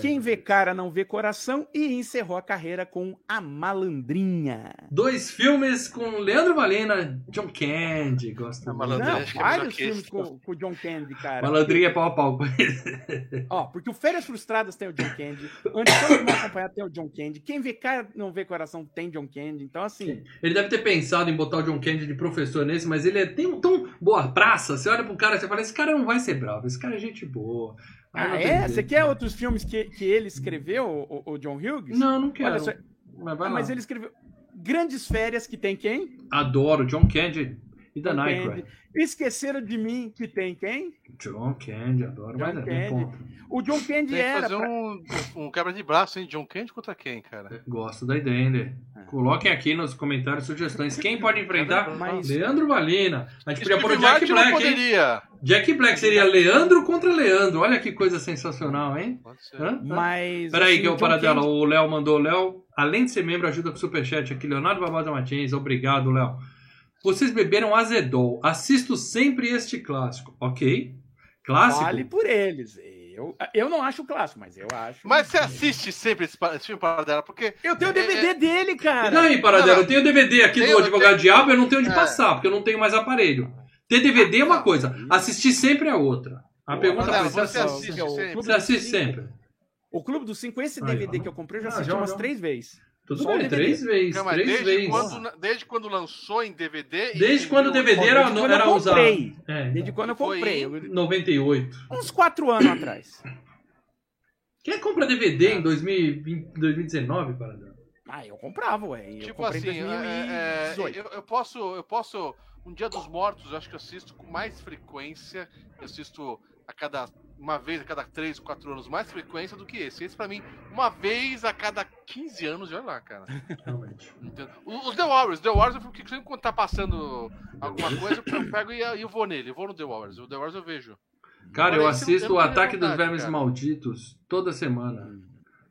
Quem Vê Cara Não Vê Coração, e encerrou a carreira com A Malandrinha. Dois filmes com Leandro Valena, John Candy, gosto A muito. Malandrinha, Não, acho que é vários que filmes com, com o John Candy, cara. Malandrinha é pau a pau. Ó, porque o Férias Frustradas tem o John Candy, do Que Mal Acompanhado tem o John Candy, Quem Vê Cara Não Vê Coração tem John Candy, então assim... Ele deve ter pensado em botar o John Candy de professor nesse, mas ele é tão, tão boa praça. Você olha pro cara e você fala: esse cara não vai ser bravo, esse cara é gente boa. Ah, é? Você quer outros filmes que, que ele escreveu, o, o John Hughes? Não, não quero. Olha só, Mas vai ah, lá. mas ele escreveu Grandes Férias, que tem quem? Adoro John Candy e Aykroyd. Candy. Esqueceram de Mim, que tem quem? John Candy, adoro. John mas é, Candy. O John Candy Tem que era. fazer pra- um, um quebra de braço, hein? John Candy contra quem, cara? Gosto da ideia, hein, É. Coloquem aqui nos comentários sugestões. Quem pode enfrentar? Mas- Leandro Valina. A gente podia pôr o Jack Martin Black, poderia. Jack Black seria Leandro contra Leandro. Olha que coisa sensacional, hein? Pode ser. Hã? Mas. Peraí, assim, que é o John paradela. Candy- O Léo mandou. Léo, além de ser membro, ajuda com o superchat aqui. Leonardo Barbosa Martins, obrigado, Léo. Vocês beberam azedol. Assisto sempre este clássico. Ok. Clássico? Vale por eles. Eu, eu não acho clássico, mas eu acho. Mas você assiste sempre esse, filme para dela, porque. Eu tenho o DVD É, dele, E cara. paradela? Não, não. Eu tenho DVD aqui do Advogado Diabo, eu não tenho onde É. passar, porque eu não tenho mais aparelho. Ter DVD é uma coisa, assistir sempre é outra. A Pô, pergunta Paradela, foi: você você assiste o sempre. Clube você assiste sempre? O Clube dos Cinco, esse Aí, DVD ó. que eu comprei, eu já Ah, assisti já, umas já. três vezes. Tudo Só bem, três vezes, Calma, três desde, vezes. quando, desde quando lançou em DVD. e- Desde quando o DVD era, desde quando era eu usado. comprei. É, Desde quando eu comprei. em- Eu- 98. Uns quatro anos atrás. Quem compra DVD em 2020, 2019, Paradela? Ah, eu comprava, ué. Eu Tipo comprei assim, em é, é, 2018. eu, eu posso, eu posso. Um Dia dos Mortos, eu acho que eu assisto com mais frequência. Eu assisto a cada. Uma vez a cada 3, 4 anos, mais frequência do que esse. Esse, pra mim, uma vez a cada 15 anos, olha lá, cara. Realmente. Entendo. Os The Warriors, The Warriors, eu fico sempre quando tá passando alguma coisa, eu pego e, eu vou nele, eu vou no The Warriors. O The Warriors eu vejo. Cara, Olha, eu eu assisto não o Ataque dos vontade, Vermes cara. Malditos toda semana.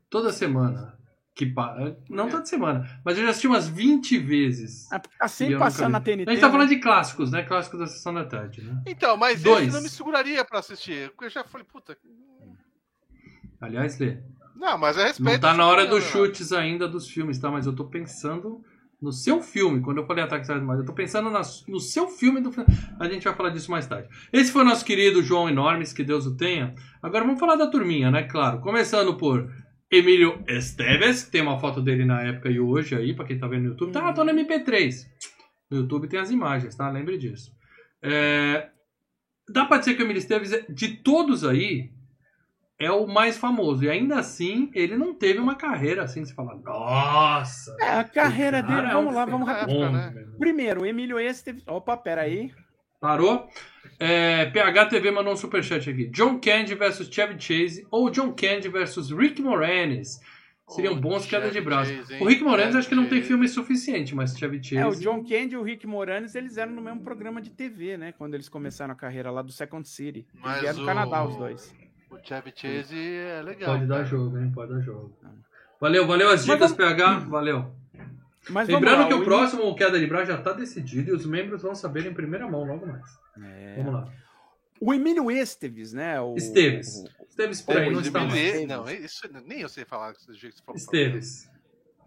Toda semana. Que pa... Não toda semana, mas eu já assisti umas 20 vezes. Ah, Tá vi. na TNT. A gente tá né? falando de clássicos, né? Clássicos da Sessão da Tarde, né? Então, mas Dois. esse não me seguraria pra assistir. Porque eu já falei, puta. Aliás, Lê, Não, mas é respeito. não tá na hora dos né? chutes ainda dos filmes, tá? Mas eu tô pensando No seu filme, quando eu falei Ataque dos Animais, eu tô pensando na- no seu filme do A gente vai falar disso mais tarde. Esse foi o nosso querido João Enormes, que Deus o tenha. Agora vamos falar da turminha, né? Claro. Começando por Emílio Esteves, que tem uma foto dele na época e hoje aí, pra quem tá vendo no YouTube. Tá, tô no MP3. No YouTube tem as imagens, tá? Lembre disso. É, Dá pra dizer que o Emílio Esteves, é- de todos aí, é o mais famoso. E ainda assim, ele não teve uma carreira assim, se falar, nossa! É, a carreira dele, é vamos um lá, vamos Bom, né? Primeiro, o Emílio Esteves. Opa, peraí. Parou? É, PHTV mandou um superchat aqui. John Candy versus Chevy Chase ou John Candy versus Rick Moranis. Seriam Ô, bons quedas de braço. Chase, hein? O Rick Moranis Chevy acho que não tem filme suficiente, mas Chevy Chase. É, o John Candy e o Rick Moranis, eles eram no mesmo programa de TV, né? Quando eles começaram a carreira lá do Second City. Eles Mas vieram do o- Canadá, os dois. O Chevy Chase é legal. Pode dar cara. jogo, hein? Pode dar jogo. Valeu, valeu as Mas dicas, vamos- PH. Valeu. Mas Lembrando lá, que o Emílio- próximo Queda de Braço já tá decidido e os membros vão saber em primeira mão logo mais. É. Vamos lá. O Emílio Esteves, né? O... Esteves. Esteves Peraí, Ô, não está o mais. Não, isso nem eu sei falar do jeito que você falou. Esteves.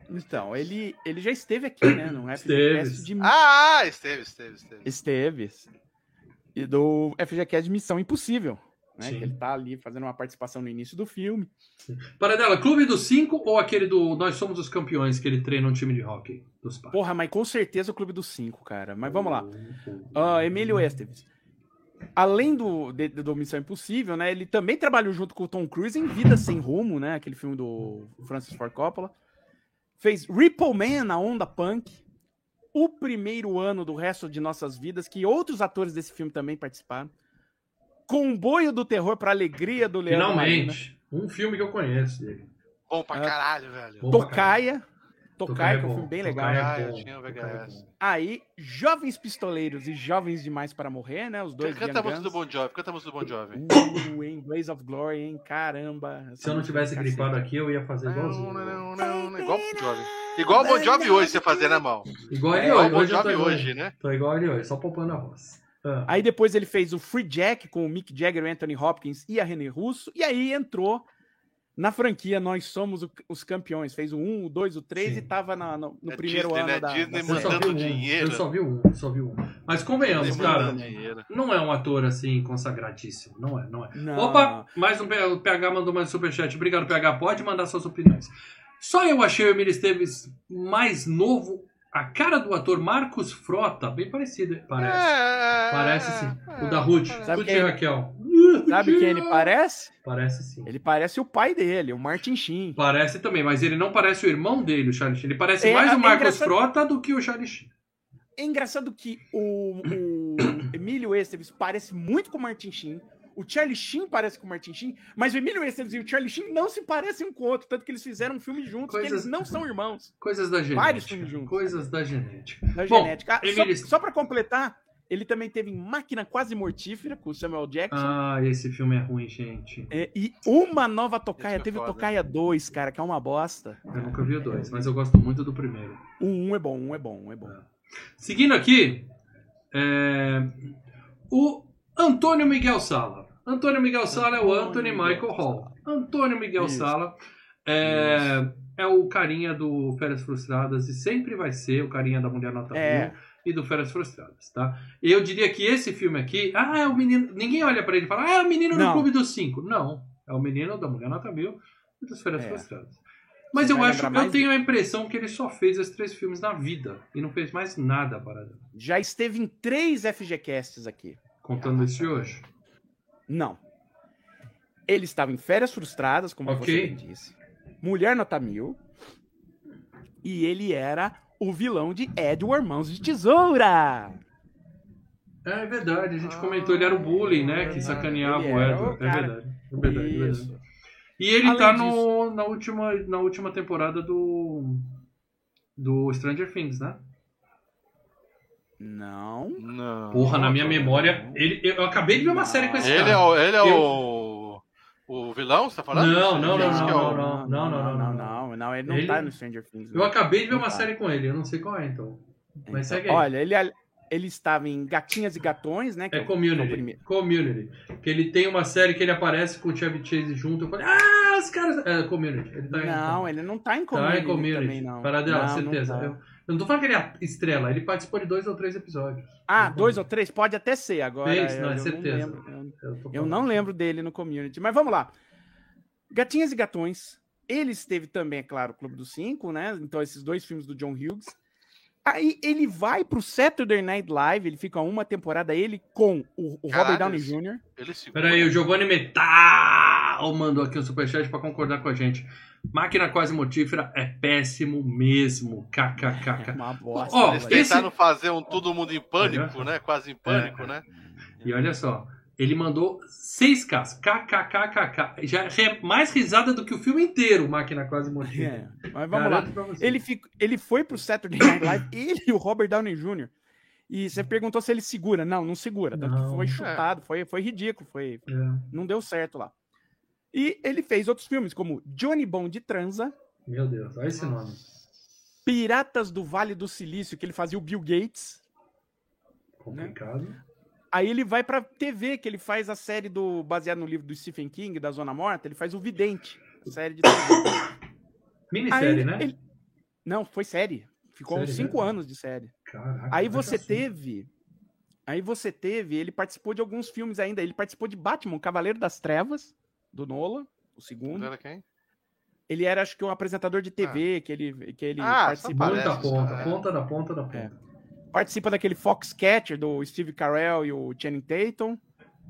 Então, ele, ele já esteve aqui, né? No Esteves. FGCast de Ah, esteve, esteve, esteve. Esteves. E do FGCast de Missão Impossível. Né? Ele tá ali fazendo uma participação no início do filme. Paradela, Clube dos Cinco ou aquele do Nós Somos os Campeões que ele treina um time de hockey dos pais? Porra, mas com certeza o Clube dos Cinco, cara. Mas vamos lá. Ah, Emílio Esteves. Além do, de- do Missão Impossível, né? Ele também trabalhou junto com o Tom Cruise em Vida Sem Rumo, né? Aquele filme do Francis Ford Coppola. Fez Ripple Man, a onda punk. O primeiro ano do resto de nossas vidas, que outros atores desse filme também participaram. Comboio do Terror para Alegria do Leandro Marina. Finalmente. Um filme que eu conheço dele. Bom pra Ah. caralho, velho. Bom Tocaia. Tocaia Tocaia, é que é um filme bem Tocaia legal. é Ah, eu bom. tinha o Tocaia é VHS. bom. Aí, Jovens Pistoleiros e Jovens Demais para Morrer, né? Os dois Canta a música do. Bon Jovi, canta a música do Bon Jovi. Uh, hein? Blaze of Glory, hein? Caramba. Se eu não tivesse gripado aqui, eu ia fazer igualzinho. Não, não, não, não, igual o Bon Jovi. Igual o Bon Jovi hoje, você fazer na mão. Igual ele É, Igual hoje. o Bon Jovi igual, hoje, né? tô igual ele hoje, só poupando a voz. Ah, Aí depois ele fez o Free Jack com o Mick Jagger, o Anthony Hopkins e a René Russo. E aí entrou na franquia Nós Somos o- os Campeões. Fez o 1, o 2, o 3 Sim. e tava na- no, no É primeiro Disney, ano né? da, Disney da eu só série. mandando vi um. dinheiro. Eu só vi um, eu só vi um. Mas convenhamos, cara, dinheiro. não é um ator assim consagradíssimo. Não é, não é. Não. Opa, mais um o PH mandou mais um superchat. Obrigado, PH. Pode mandar suas opiniões. Só eu achei o Emílio Esteves mais novo. A cara do ator Marcos Frota, bem parecido, hein? parece. É, Parece sim. O da Ruth. Sabe Ruth quem- e Raquel. Sabe quem ele parece? Parece sim. Ele parece o pai dele, o Martin Sheen. Parece também, mas ele não parece o irmão dele, o Charlie Sheen. Ele parece É, mais é o Marcos engraçado- Frota do que o Charlie Sheen. É engraçado que o, o Emílio Esteves parece muito com o Martin Sheen. O Charlie Sheen parece com o Martin Sheen, mas o Emílio Esteves e o Charlie Sheen não se parecem um com o outro, tanto que eles fizeram um filme juntos, que Coisas- eles não são irmãos. Coisas da Vários genética. filmes juntos. Coisas da genética. Da Bom, genética. Ah, Emílio- Só, só pra completar, ele também teve Máquina Quase Mortífera com o Samuel Jackson. Ah, esse filme é ruim, gente. É, e uma nova tocaia. Foi Teve o foda. Tocaia 2, cara, que é uma bosta. Eu nunca vi o dois, mas eu gosto muito do primeiro. O 1 é bom, um é bom, um é bom. Seguindo aqui, é, o Antônio Miguel Sala. Antônio Miguel Sala é o Anthony Miguel Michael Hall. Antônio Miguel Isso. Sala é, é o carinha do Férias Frustradas e sempre vai ser o carinha da Mulher Nota É. Mil e do Férias Frustradas, tá? Eu diria que esse filme aqui, ah, é o menino. Ninguém olha pra ele e fala, ah, é o menino do. Clube dos Cinco. Não, é o menino da Mulher Nota Mil e dos Férias É. Frustradas. Mas Você eu acho, eu mais tenho a impressão que ele só fez esses três filmes na vida e não fez mais nada para Já esteve em três FGCasts aqui. Contando esse hoje. Não. Ele estava em Férias Frustradas, como Ok. você disse. Mulher Nota Mil. E ele era o vilão de Edward Mãos de Tesoura. É verdade, a gente comentou, ele era o bullying, né? Que sacaneava Ele o Edward. É verdade. É verdade, é verdade. Isso. E ele Além tá no, na, última, na última temporada do. Do Stranger Things, né? Não. Não. Porra, na minha memória. Ele, eu acabei de ver uma série com esse Ele cara. é, o, ele é Eu- o. O vilão, você tá falando? Não, não, não, é não, o- não. não, não, não, não, ele não Ele- tá no Stranger Things. Eu não. acabei de ver Não uma tá. série com ele, eu não sei qual é então. Mas segue aí. Olha, ele, ele estava em Gatinhas e Gatões, né? que É o Community. primeiro. Community. Que ele tem uma série que ele aparece com o Chevy Chase junto. Eu falei, ah, os caras. É, Community. Ele tá em- Não, ele não tá em Tá Community, em Community. também, não. Paradela, Não, não certeza. tá. Eu- Eu não tô falando que ele é estrela, ele participou de dois ou três episódios. Ah, dois ou três? Pode até ser agora. Fez? eu, Não, é eu certeza. lembro, eu- Eu, Eu não lembro dele no community, mas vamos lá. Gatinhas e Gatões. Ele esteve também, é claro, Clube dos Cinco, né? Então, esses dois filmes do John Hughes. Aí ele vai pro Saturday Night Live, ele fica uma temporada, ele com o, o Robert Downey Jr. Peraí, o Giovanni Metal mandou aqui um superchat pra concordar com a gente. Máquina quase mortífera é péssimo mesmo. É KKKK. uma bosta. Ó, Eles esse- tentaram fazer um todo mundo em pânico, Olha. né? Quase em pânico, É. né? E olha só, ele mandou 6Ks. KKKKK. Já é mais risada do que o filme inteiro, Máquina quase mortífera. É, mas vamos lá. Pra você. Ele, fico- ele foi pro Saturday Night Live, ele e o Robert Downey Jr. E você perguntou se ele segura. Não, não segura. Não. foi chutado, foi, foi ridículo, foi, É, não deu certo lá. E ele fez outros filmes, como Johnny Bond Transa, meu Deus, olha esse nome. Piratas do Vale do Silício, que ele fazia o Bill Gates. Complicado. Aí ele vai pra TV, que ele faz a série do baseado no livro do Stephen King, da Zona Morta, ele faz o Vidente, série de TV. Minissérie, Aí né? ele- Não, foi série. Ficou uns Série cinco mesmo? anos de série. Caraca, Aí vai você pra teve. Aí você teve, ele participou de alguns filmes ainda. Ele participou de Batman, Cavaleiro das Trevas, do Nolan, o segundo. Era quem? Ele era, acho que, um apresentador de TV, que ele, que ele Ah, participou. Ponta a Parece, ponta, é. ponta da ponta da ponta. É. Participa daquele Foxcatcher do Steve Carell e o Channing Tatum.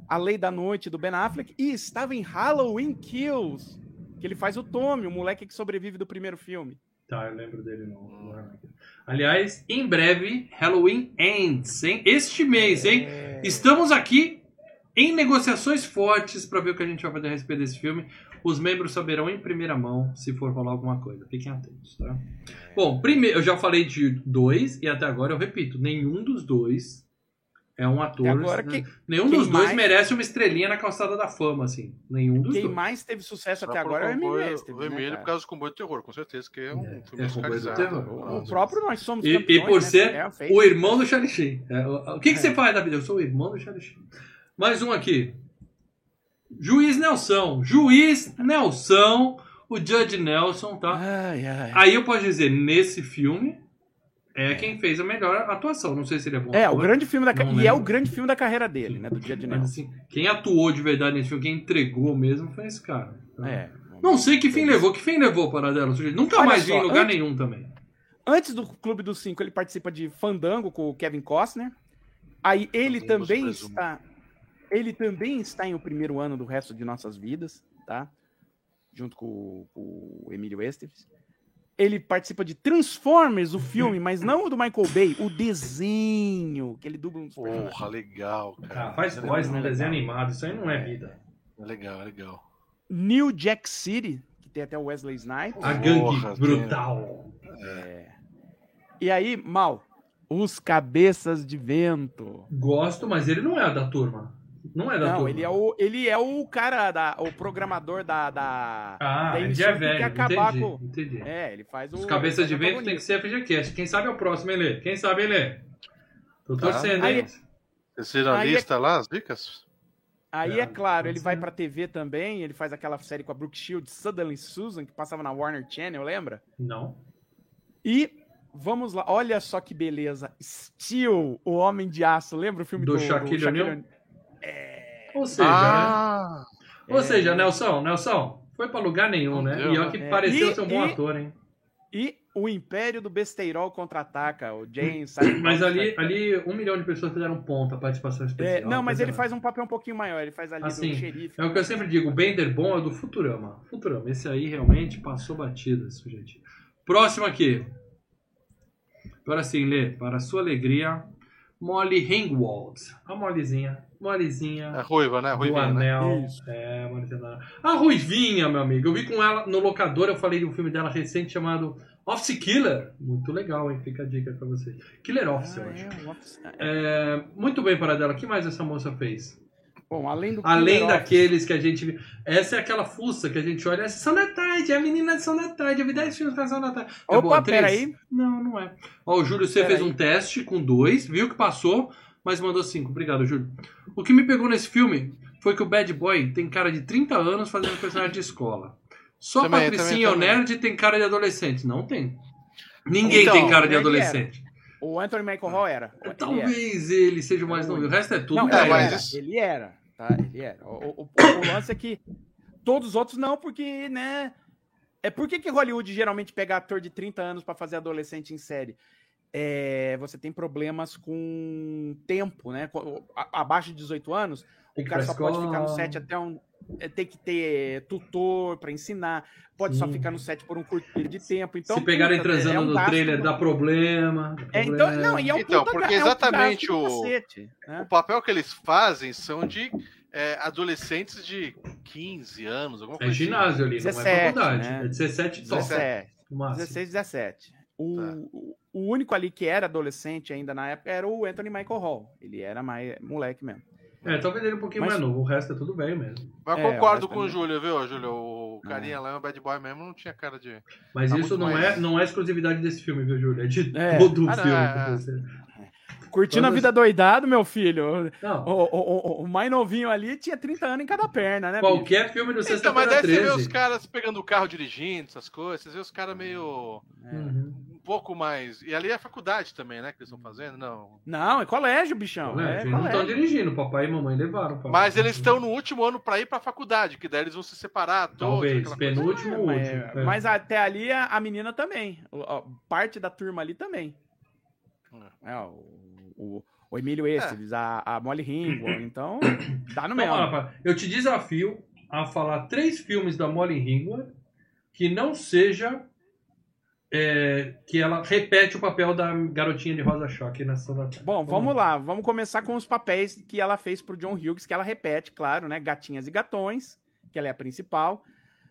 A Lei da Noite do Ben Affleck. E estava em Halloween Kills. Que ele faz o Tommy, o moleque que sobrevive do primeiro filme. Tá, eu lembro dele não. Aliás, em breve, Halloween Ends, hein? Este mês, hein? É. Estamos aqui em negociações fortes para ver o que a gente vai fazer a respeito desse filme. Os membros saberão em primeira mão se for rolar alguma coisa. Fiquem atentos, tá? Bom, primeiro, eu já falei de dois e até agora eu repito, nenhum dos dois é um ator. Agora, quem, nenhum dos dois mais- merece uma estrelinha na calçada da fama, assim. Nenhum dos quem dois. mais teve sucesso Só até agora é o Emílio Esteves, né, vermelho cara? por causa do comboio de terror, com certeza, que é um É, filme é do terror. O próprio Nós Somos E, Campeões, e por né? ser É, o irmão do Charlie Sheen. É, o, o que, que É. você faz da vida? Eu sou o irmão do Charlie Sheen. Mais um aqui. Juiz Nelson. Juiz Nelson. O Judge Nelson, tá? Ai, ai. Aí eu posso dizer, nesse filme, é quem fez a melhor atuação. Não sei se ele é bom É, o grande filme da ca- e é o grande filme da carreira dele, né, do Mas Nelson. assim, quem atuou de verdade nesse filme, quem entregou mesmo, foi esse cara. tá? É. Não sei que fim levou. Que fim levou para dela? Nunca Olha mais vi em lugar antes- nenhum também. Antes do Clube dos Cinco, ele participa de Fandango com o Kevin Costner. Aí ele também presumo. está. Ele também está em O Primeiro Ano do Resto de Nossas Vidas, tá? Junto com, o- com o Emílio Esteves. Ele participa de Transformers, o filme, mas não o do Michael Bay, o desenho, que ele dubla um dos personagens. Porra, legal, cara. Ah, faz É voz num desenho animado. Isso aí não é vida. É legal, é legal. New Jack City, que tem até o Wesley Snipes. A gangue Porra, brutal. E aí, mal, os cabeças de vento. Gosto, mas ele não é da turma. Não é da Não, turma. ele é o, ele é o cara, da, o programador da. da Ah, da ele é velho. acabar Entendi, com- entendi. É, ele faz o. Os cabeças de ele vento tem que ser FGCast. Quem sabe é o próximo, Elê? Quem sabe, Elê? Tô Tá. torcendo, Aí- hein? Vocês viram a Aí é- lista lá, as dicas? Aí É, é claro, ele vai pra TV também, ele faz aquela série com a Brooke Shields, Suddenly Susan, que passava na Warner Channel, lembra? Não. E vamos lá, olha só que beleza. Steel, o Homem de Aço, lembra o filme Do do, Shaquille O'Neal? O'Neal? Ou seja, né? ah, Ou É. seja, Nelson, Nelson, foi pra lugar nenhum, Não né? deu, E olha né? que É. pareceu E- ser um bom e- ator, hein? E o Império do Besteirol contra-ataca, o James. Mas ali, ali um milhão de pessoas fizeram ponta a participação especial. É, não, mas ele faz um papel um pouquinho maior, ele faz ali Assim, do xerife. É o que eu sempre digo, o Bender bom é do Futurama. Futurama, esse aí realmente passou batida, esse sujeito. Próximo aqui. Agora sim, Lê, para a sua alegria, Molly Ringwald. A Mollyzinha, Mollyzinha. é ruiva, né? do Ruivinha, né? Anel. Isso. É, Mollyzinha do Anel. A Ruivinha, meu amigo. Eu vi com ela no locador, eu falei de um filme dela recente chamado Office Killer. Muito legal, hein? Fica a dica pra você. Killer Office, eu Ah, acho. é, Office- é. É, muito bem para dela. O que mais essa moça fez? Bom, além do Além Killer Office, daqueles que a gente. viu. Essa é aquela fuça que a gente olha. Essa Sessão da tarde, é a menina de Sessão da tarde. Eu vi 10 filmes com a Sessão da tarde. É Opa, boa, três? peraí. Não, não é. Ó, o Júlio, você Peraí. fez um teste com dois, viu que passou, mas mandou cinco. Obrigado, Júlio. O que me pegou nesse filme foi que o Bad Boy tem cara de 30 anos fazendo personagem de escola. Só Também, Patricinha também, ou também. Nerd tem cara de adolescente. Não tem. Ninguém Então, tem cara de ele adolescente. O Anthony Michael Hall era. Ele era. Talvez ele seja o mais novo. O resto é tudo Não, ele, mas era, ele era, tá? Ele era. O, o- o- lance é que todos os outros não, porque, né? É por que, que Hollywood geralmente pega ator de 30 anos pra fazer adolescente em série? É, você tem problemas com tempo, né? Abaixo de 18 anos, Tem o que cara só pode ficar no set até um. é, Tem que ter tutor pra ensinar, pode só Sim. ficar no set por um curto período de tempo. Então, Se pegarem puta, transando é um no gasto- trailer, dá problema. dá É, então, problema. não, e é um Então, puta porque é um exatamente do o- cacete, né? O papel que eles fazem são de é, adolescentes de 15 anos, alguma É coisa ginásio ali, não é 17, faculdade. né? É 17 top. 17. no máximo. 16, 17. O, Tá. o, o único ali que era adolescente ainda na época era o Anthony Michael Hall. Ele era mais moleque mesmo. É, talvez ele um pouquinho Mas- mais novo. O resto é tudo bem mesmo. Mas É, concordo com o também- Júlio, viu, Júlio? O carinha lá, o bad boy mesmo, não tinha cara de. Mas Tá isso não mais- é, não é exclusividade desse filme, viu, Júlio? É de É. todo o Ah, não, filme. é, que é. você- Curtindo a Todas- vida doidado, meu filho. Não, O, o, o- o mais novinho ali tinha 30 anos em cada perna, né? bicho? qualquer filme do Então, mas Sexta-feira daí você vê 13. os caras pegando o carro dirigindo, essas coisas, você vê os caras meio. Uhum. Um pouco mais. E ali é a faculdade também, né? Que eles estão fazendo, não. Não, é colégio, bichão. Né? É Eles não estão colégio. dirigindo, papai e mamãe levaram. pra- Mas eles estão no último ano pra ir pra faculdade, que daí eles vão se separar todos. Talvez, coisa. penúltimo ou Mas, último. é. mas até ali a, a menina também. Ó, parte da turma ali também. É, o, o, o Emílio Esteves, a, a Molly Ringwald. Então, dá no Então, mesmo. rapaz, eu te desafio a falar três filmes da Molly Ringwald que não seja é, que ela repete o papel da garotinha de Rosa Choque na Tarde. Bom, vamos lá. Vamos começar com os papéis que ela fez pro John Hughes, que ela repete, claro, né? Gatinhas e Gatões, que ela é a principal.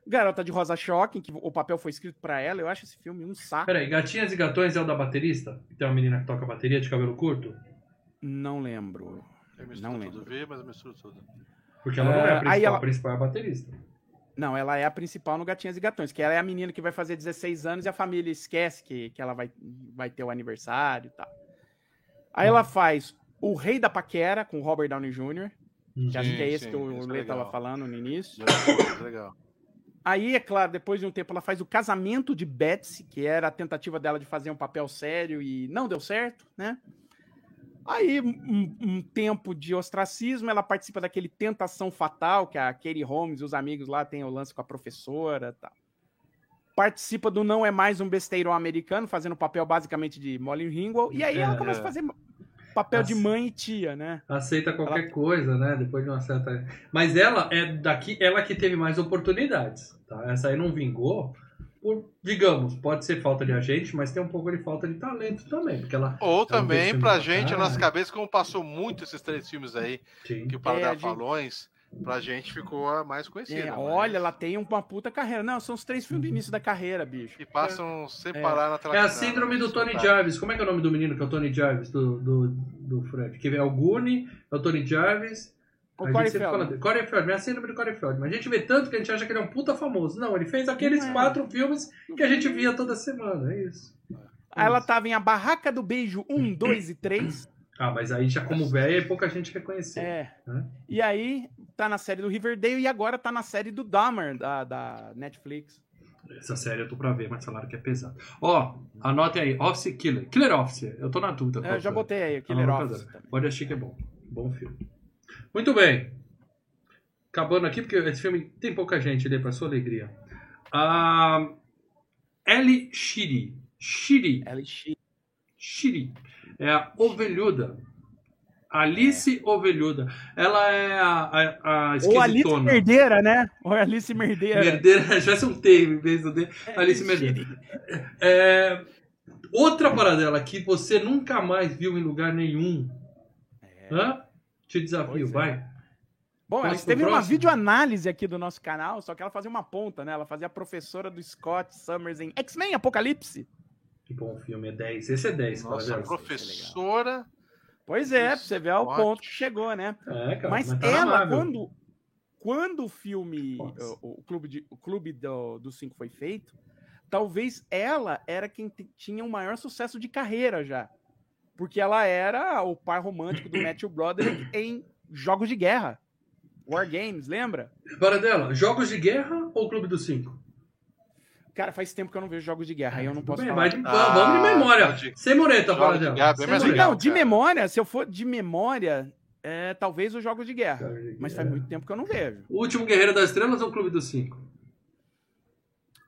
Garota de Rosa Choque, que o papel foi escrito pra ela. Eu acho esse filme um saco. Peraí, Gatinhas e Gatões é o da baterista? Que tem uma menina que toca bateria de cabelo curto? Não lembro. Eu misturo Não tudo, lembro. vi, mas eu misturo tudo. Porque ela não é a É, principal, ela- a principal é a baterista. Não, ela é a principal no Gatinhas e Gatões, que ela é a menina que vai fazer 16 anos e a família esquece que, que ela vai, vai ter o aniversário e tal. Aí ela faz O Rei da Paquera, com Robert Downey Jr., que acho Sim, que é esse sim, que o é Lê tava legal. falando no início. Legal. Aí, é claro, depois de um tempo, ela faz o casamento de Betsy, que era a tentativa dela de fazer um papel sério e não deu certo, né? Aí, um, um tempo de ostracismo, ela participa daquele Tentação Fatal, que a Katie Holmes e os amigos lá têm o lance com a professora tal. Participa do Não É Mais Um Besteirão Americano, fazendo papel basicamente de Molly Ringwald. E aí ela É, começa é. a fazer papel de Nossa. mãe e tia, né? Aceita qualquer coisa, né? Depois de uma certa. Mas ela é daqui, ela que teve mais oportunidades. Tá? Essa aí não vingou. Por, digamos, pode ser falta de agente, mas tem um pouco de falta de talento também. Porque ela. Ou Ela fez também, pra pra gente, a nossa cabeça, como passou muito esses três filmes aí, Sim. que o Paladar É, a gente- Falões, pra gente ficou a mais conhecida. É, mas- olha, ela tem uma puta carreira. Não, são os três filmes do início da carreira, bicho. E passam sem É. parar na tela. É a síndrome do Tony. Jarvis. Como é que é o nome do menino que é o Tony Jarvis, do, do, do Fred? Que é o Goonie, é o Tony Jarvis. O a Corey Feldman. Corey Feldman, é a síndrome do Corey Feldman. A gente vê tanto que a gente acha que ele é um puta famoso. Não, ele fez aqueles é. quatro filmes que a gente via toda semana, é isso. Aí ela tava em A Barraca do Beijo 1, 2 e 3. Ah, mas aí já como velha, pouca gente reconheceu. É. né? E aí tá na série do Riverdale e agora tá na série do Dahmer, da, da Netflix. Essa série eu tô pra ver, mas falaram que é pesado. Ó, anotem aí, Office Killer. Killer Office, eu tô na dúvida. É, eu já botei aí, Tá Killer na Office. Pode assistir que é bom. Bom filme. Muito bem. Acabando aqui, porque esse filme tem pouca gente ali, pra sua alegria. Ah, Ellie Shiri. Shiri. É chique. Shiri. É a ovelhuda. Alice Ovelhuda. Ela é a, a, a Ou Alice. Merdeira, né? Ou Alice Merdeira. Merdeira, já um T em vez do D. Alice Merdeira. É, outra paradela que você nunca mais viu em lugar nenhum. Hã? Te desafio, Pois é. vai. Bom, ela teve uma videoanálise aqui do nosso canal, só que ela fazia uma ponta, né? Ela fazia a professora do Scott Summers em X-Men Apocalipse. Que bom filme, é 10. Esse é 10, Nossa, paradela. professora. Pois é, pra você ver Scott. ponto que chegou, né? É, cara, Mas tá na ela, Marvel. quando, quando o filme, o, o clube, de, o clube do, do Cinco foi feito, talvez ela era quem tinha o maior sucesso de carreira já. Porque ela era o par romântico do Matthew Broderick em jogos de guerra. War Games, lembra? Paradela, jogos de guerra ou Clube dos Cinco? Cara, faz tempo que eu não vejo jogos de guerra, aí eu não posso bem, falar. de- Ah, vamos de memória. pode- Sem Jogos fala de dela. guerra, Sem mais mureta. Não, de memória, se eu for de memória, é, talvez os jogos de guerra. Mas faz muito tempo que eu não vejo. O último Guerreiro das Estrelas ou o Clube dos Cinco?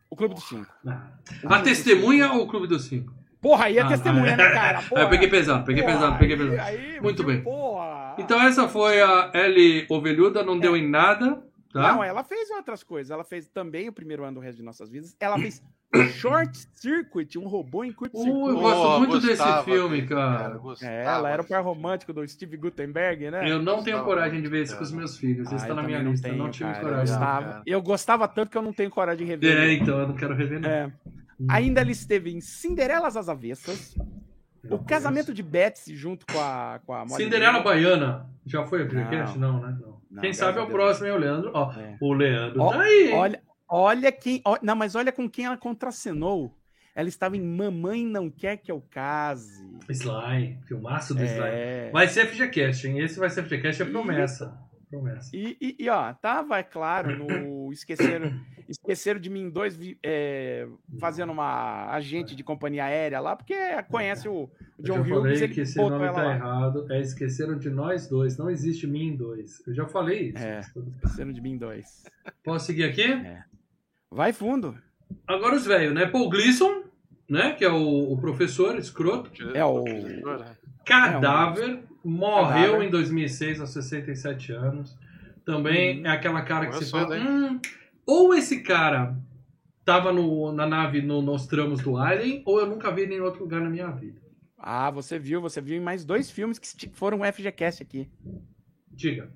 O Clube dos Cinco. Ah. A Testemunha ou o Clube dos Cinco? Porra, aí é Ah, testemunha, ah, né, cara? Ah, eu peguei pesado, peguei Porra, pesado, peguei aí- pesado. aí, Muito bem. Porra. Então essa foi a Ellie Ovelhuda, não deu em nada, tá? Não, ela fez outras coisas. Ela fez também o primeiro ano do resto de nossas vidas. Ela fez Short Circuit, um robô em curto Uh, eu circuito. gosto muito desse gostava filme, dele, cara. gostava É, ela era o desse par filme. romântico do Steve Gutenberg, né? Eu não tenho Gostava coragem de muito ver isso com os meus filhos. Ah, Isso tá eu na minha lista, eu não tenho, tive cara. coragem. Eu gostava, cara. eu gostava tanto que eu não tenho coragem de rever. É, então, eu não quero rever não. É. Ainda ela esteve em Cinderelas às Avessas, Não O Casamento de Betsy junto com a, com a. Molly Cinderela. Baiana. Já foi a podcast? Não, né? Não. Não, Quem sabe é o Deus. próximo, é o Leandro. Ó, É. o Leandro Ó, tá aí. hein? Olha, olha quem. ó- não, mas olha com quem ela contracenou. Ela estava em Mamãe Não Quer Que Eu Case. Sly, filmaço do Sly. É. Vai ser FGCast, hein? Esse vai ser FGCast, é promessa. Promessa. E, e, e, ó, tava, é claro, no Esqueceram, Esqueceram de Mim 2, vi- é, fazendo uma agente de companhia aérea lá, porque conhece o, o Eu John já Hughes, falei ele que esse nome tá lá. errado. É Esqueceram de Nós Dois. Não existe mim dois. Eu já falei isso. É. Esqueceram de Mim 2. Posso seguir aqui? Vai fundo. Agora os velhos, né? Paul Gleason, né? Que é o, o professor escroto. É o- Cadáver. Morreu em 2006, aos 67 anos. Também Uhum. é aquela cara que você cedo, fala... Hum, ou esse cara tava no, na nave no- nos tramos do Alien, ou eu nunca vi ele em outro lugar na minha vida. Ah, você viu, você viu em mais dois filmes que foram FGCast aqui. Diga.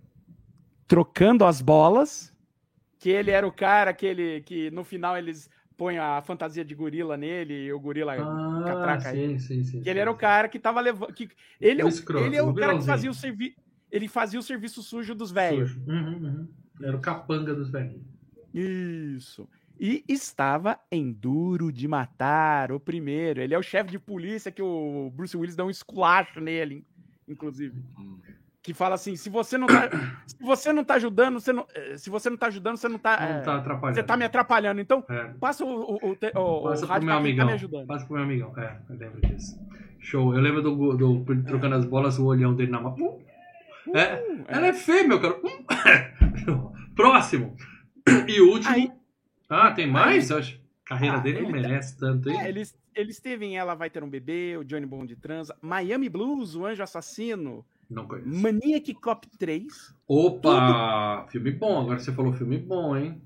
Trocando as bolas, que ele era o cara que, ele, que no final eles põem a fantasia de gorila nele e o gorila Ah, catraca sim, ele. sim, sim. Que ele era o cara que tava levando. Que ele, é O escroto, ele é o o cara que fazia o serviço. Ele fazia o serviço sujo dos velhos. Sujo. Uhum, uhum. Era o capanga dos velhinhos. Isso. E estava em Duro de Matar, o primeiro. Ele é o chefe de polícia que o Bruce Willis dá um esculacho nele, in- inclusive. Hum. Que fala assim: se você não tá, se você não tá ajudando, você não, eh, se você não tá ajudando, você não tá. Não eh, tá atrapalhando. você tá me atrapalhando. Então, É. passa o, o, o, te- o, Passa pro rádio meu quem tá amigão. me ajudando. Passa pro meu amigão. É, eu lembro disso. Show. Eu lembro do, do, do trocando as bolas, o olhão dele na mão. Uh, é, Uh, ela é feia, meu cara. Uh. Próximo. E último. Aí- ah, tem mais? Acho. A carreira Ah, dele não ele tá- merece tanto, hein? É, eles, eles teve em Ela Vai Ter um Bebê, o Johnny Bond transa, Miami Blues, o Anjo Assassino, Não conheço. Maniac Cop 3, Opa! Filme bom. Agora você falou filme bom, hein?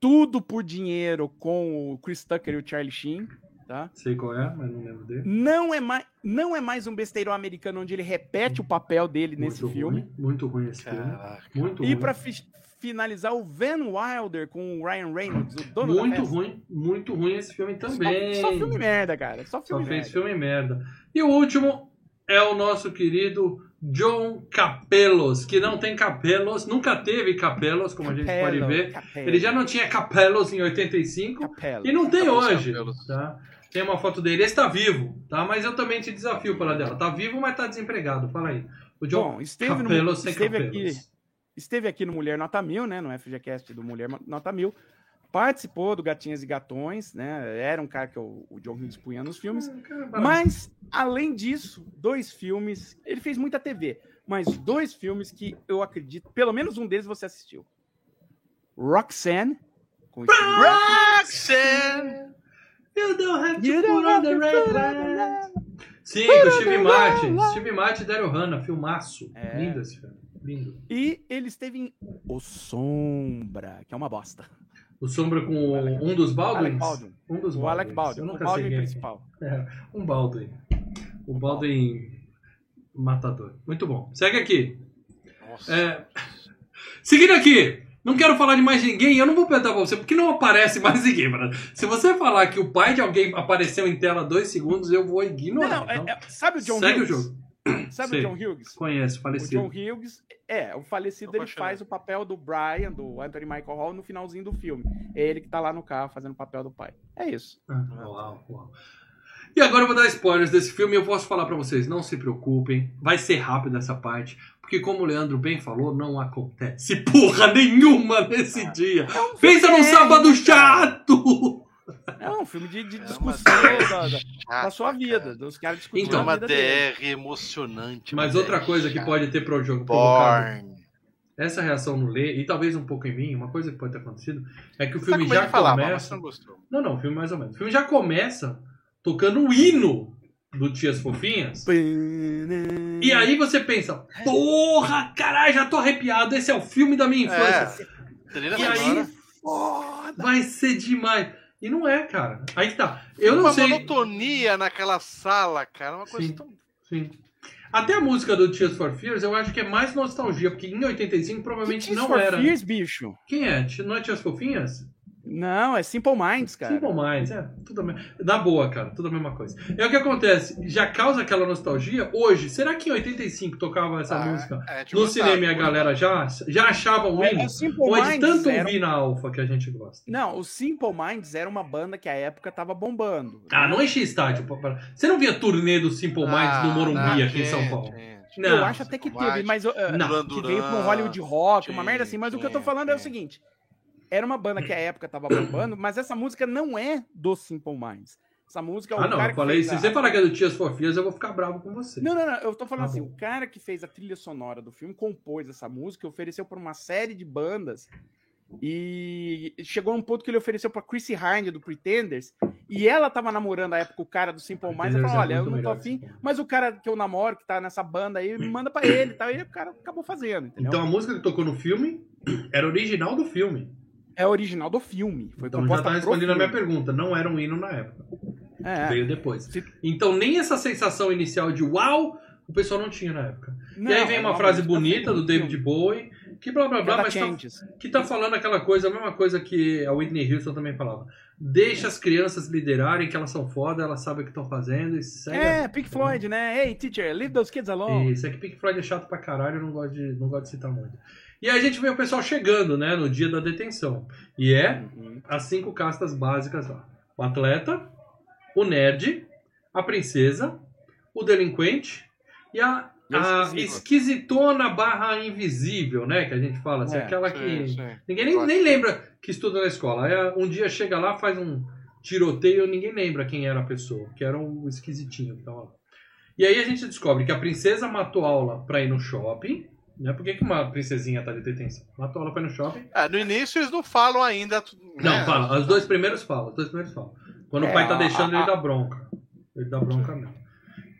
Tudo por Dinheiro com o Chris Tucker e o Charlie Sheen, tá? Sei qual é, mas não lembro dele. Não é mais, não é mais um besteirão americano onde ele repete o papel dele nesse muito filme. Ruim, muito ruim esse filme. Caraca. Muito E ruim. pra fi- finalizar, o Van Wilder com o Ryan Reynolds, o dono Muito ruim, muito ruim esse filme Só- também. Só, filme merda, cara. Só Só filme fez merda. filme merda. E o último é o nosso querido John Capelos, que não tem capelos, nunca teve capelos, como a gente pode ver. Capello, Ele já não tinha capelos em 85 Capello. e não tem hoje, tá? Tem uma foto dele, esse tá vivo, tá? Mas eu também te desafio pela dela. Tá vivo, mas tá desempregado. Fala aí. O John Bom, esteve, no, Capelos sem esteve aqui, capelos. esteve aqui no Mulher Nota Mil, né? No FGCast do Mulher Nota Mil. Participou do Gatinhas e Gatões, né? Era um cara que o, o John Hughes punha nos filmes. Ah, Mas, além disso, dois filmes. Ele fez muita TV, mas dois filmes que eu acredito, pelo menos um deles você assistiu: Roxanne, com Roxanne! You don't have to You put on the red lights. Sim, com o Steve Martin. Steve Martin e Daryl Hannah, filmaço. É. Lindo esse filme. Lindo. E ele esteve em O Sombra, que é uma bosta. O Sombra com o- um dos Baldwins? Baldwin. Um dos O Alec Baldwins. Baldwin, o Baldwin principal. É, um Baldwin. O Baldwin matador. Muito bom. Segue aqui. Nossa. É, Seguindo aqui. Não quero falar de mais ninguém, eu não vou perguntar pra você, porque não aparece mais ninguém, mano. Se você falar que o pai de alguém apareceu em tela dois segundos, eu vou ignorar. Não, é- então, é- sabe o John segue o jogo. Sabe Sei. o John Hughes? Conheço, O falecido. John Hughes, é, o falecido, ele faz o papel do Brian, do Anthony Michael Hall, no finalzinho do filme. É ele que tá lá no carro fazendo o papel do pai. É isso. Ah, uau, uau. E agora eu vou dar spoilers desse filme e eu posso falar pra vocês, não se preocupem, vai ser rápido essa parte, porque como o Leandro bem falou, não acontece porra nenhuma nesse dia. Pensa num É, sábado chato! É um filme de, de É discussão DR da, da- da sua vida, dos caras discutindo Então, É a uma. DR emocionante. Mas outra coisa que pode ter pro jogo provocado Born. essa reação no Lê, e talvez um pouco em mim, uma coisa que pode ter acontecido, é que o tá filme medo já falar, mas começa. você não gostou. Não, não, o filme mais ou menos. O filme já começa tocando o hino do Tias Fofinhas. E aí você pensa, porra, caralho, já tô arrepiado, esse é o filme da minha infância. É. E aí. Foda! vai ser demais. E não é, cara. Aí que tá. Eu não uma sei. monotonia naquela sala, cara. Uma coisa Sim. tão. Sim. Até a música do Tears for Fears eu acho que é mais nostalgia, porque em 85 Que provavelmente Tears não for era. Fears, bicho? Quem é? Não é Tias Fofinhas? Não, é Simple Minds, cara. Simple Minds, é. Tudo a me... Na boa, cara, tudo a mesma coisa. É o que acontece, já causa aquela nostalgia hoje. Será que em 85 tocava essa Ah, música? é, No cinema e a galera já, já achava o É, hino? o Simple Ou é de Minds tanto era- ouvir na Alpha que a gente gosta? Não, o Simple Minds era uma banda que à época tava bombando. Ah, não enche estádio. Você não via turnê do Simple Minds Ah, no Morumbi não, aqui em São gente, Paulo? gente. Não. eu acho até que teve, mas uh, Não. Duran que veio pra um. Hollywood Rock, uma merda assim. Mas o que eu tô sim, falando é o sim. seguinte: era uma banda que à época tava bombando, mas essa música não é do Simple Minds. Essa música é o Ah, não, eu falei, se a- você falar que é do Tias for Fears, eu vou ficar bravo com você. Não, não, não. Eu tô falando Tá assim: bom. o cara que fez a trilha sonora do filme compôs essa música, ofereceu pra uma série de bandas. E chegou um ponto que ele ofereceu pra Chrissy Hynde do Pretenders. E ela tava namorando à época o cara do Simple Minds. Ela falou: Olha, eu não tô afim, mas o cara que eu namoro, que tá nessa banda aí, me manda pra ele e tal. E o cara acabou fazendo, entendeu? Então a música que tocou no filme era original do filme. É original do filme. Foi Então já tá respondendo a minha pergunta. Não era um hino na época. É. Veio depois. Se- Então nem essa sensação inicial de uau, o pessoal não tinha na época. Não, e aí vem é uma frase bonita feita do David. Bowie, que blá blá blá, mas tá, que tá falando aquela coisa, a mesma coisa que a Whitney Houston também falava. Deixa as crianças liderarem, que elas são foda, elas sabem o que estão fazendo e segue. É, Pink Floyd, né? Hey, teacher, leave those kids alone. Isso, é que Pink Floyd é chato pra caralho, eu não gosto de, não gosto de citar muito. E aí a gente vê o pessoal chegando, né, no dia da detenção. E é Uhum. as cinco castas básicas lá. O atleta, o nerd, a princesa, o delinquente e a, a esquisitona barra invisível, né? Que a gente fala, assim, É, aquela Sim, que sim. ninguém nem, nem lembra que estuda na escola. Aí um dia chega lá, faz um tiroteio, ninguém lembra quem era a pessoa, que era o esquisitinho que tava lá. E aí a gente descobre que a princesa matou aula pra ir no shopping. Né? Por que, que uma princesinha tá de detenção? Matou aula pra ir no shopping? É, no início eles não falam ainda. tu- Não, né? fala. Os dois primeiros falam. Os dois primeiros falam. Quando o É, pai tá a- deixando, a- ele dá bronca. Ele dá bronca mesmo.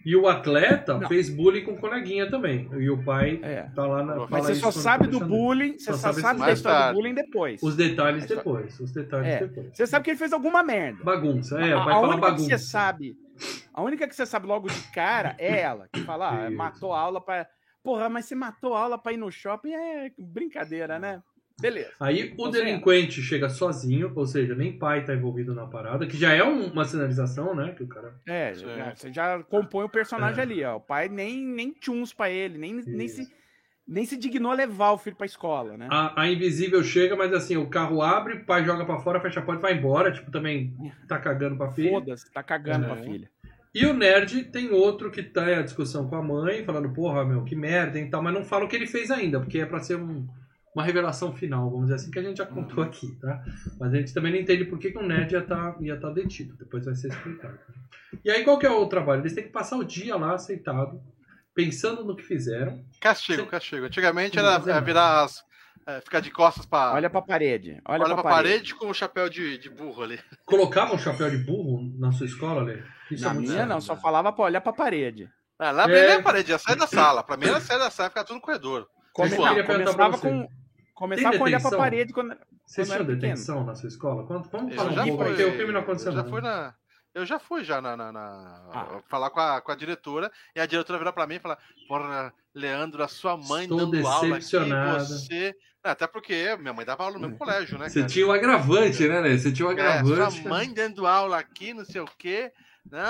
E o atleta Não. fez bullying com o coleguinha também. E o pai É. tá lá na. Mas você isso só quando tá sabe do bullying, você Só só sabe sabe da história tarde. do bullying depois. Os detalhes Mas- depois. Os detalhes É. depois. Você sabe que ele fez alguma merda. Bagunça. É, a, o pai a fala única bagunça. que você sabe, a única que você sabe logo de cara é ela, que fala, ah, matou a aula pra. Porra, mas você matou a aula pra ir no shopping é brincadeira, né? Beleza. Aí o delinquente chega sozinho, ou seja, nem pai tá envolvido na parada, que já é um- uma sinalização, né? Que o cara. É, já- você já compõe o personagem É. ali, ó. O pai nem, nem tchuns pra ele, nem, nem, se, nem se dignou a levar o filho pra escola, né? A, a invisível chega, mas assim, o carro abre, o pai joga pra fora, fecha a porta e vai embora. Tipo, também tá cagando pra filha. Foda-se, tá cagando É. pra filha. E o nerd tem outro que tá em a discussão com a mãe, falando, porra, meu, que merda e tal, mas não fala o que ele fez ainda, porque é pra ser um- uma revelação final, vamos dizer assim, que a gente já contou aqui, tá? Mas a gente também não entende por que, que o nerd ia estar ia tá detido, depois vai ser explicado. E aí qual que é o trabalho? Eles têm que passar o dia lá aceitado, pensando no que fizeram. Castigo, Você- castigo. Antigamente era fazer é, virar as. é, ficar de costas pra. Olha pra parede. Olha, olha pra, pra parede. parede com o chapéu de, de burro ali. Colocavam um chapéu de burro na sua escola, Lê? Isso Na é minha não, só falava pra olhar pra parede. Ah, lá É. bem na parede, ia sair da sala. Pra mim era sair da sala, ficar tudo no corredor. Come... não, queria perguntar pra começava com. Começava com olhar pra parede quando. Vocês quando tinham detenção na sua escola? Quanto- Vamos Eu falar um já pouco, porque o filme não aconteceu eu já não. fui na. Eu já fui já na, na- na- Ah. falar com a, com a diretora e a diretora virar pra mim e falar: Porra, Leandro, a sua mãe Estou dando aula aqui, você. Não, até porque minha mãe dava aula no mesmo colégio, né? Você cara? tinha um agravante, né, Lê? Você tinha um É, agravante. sua mãe dando aula aqui, não sei o quê.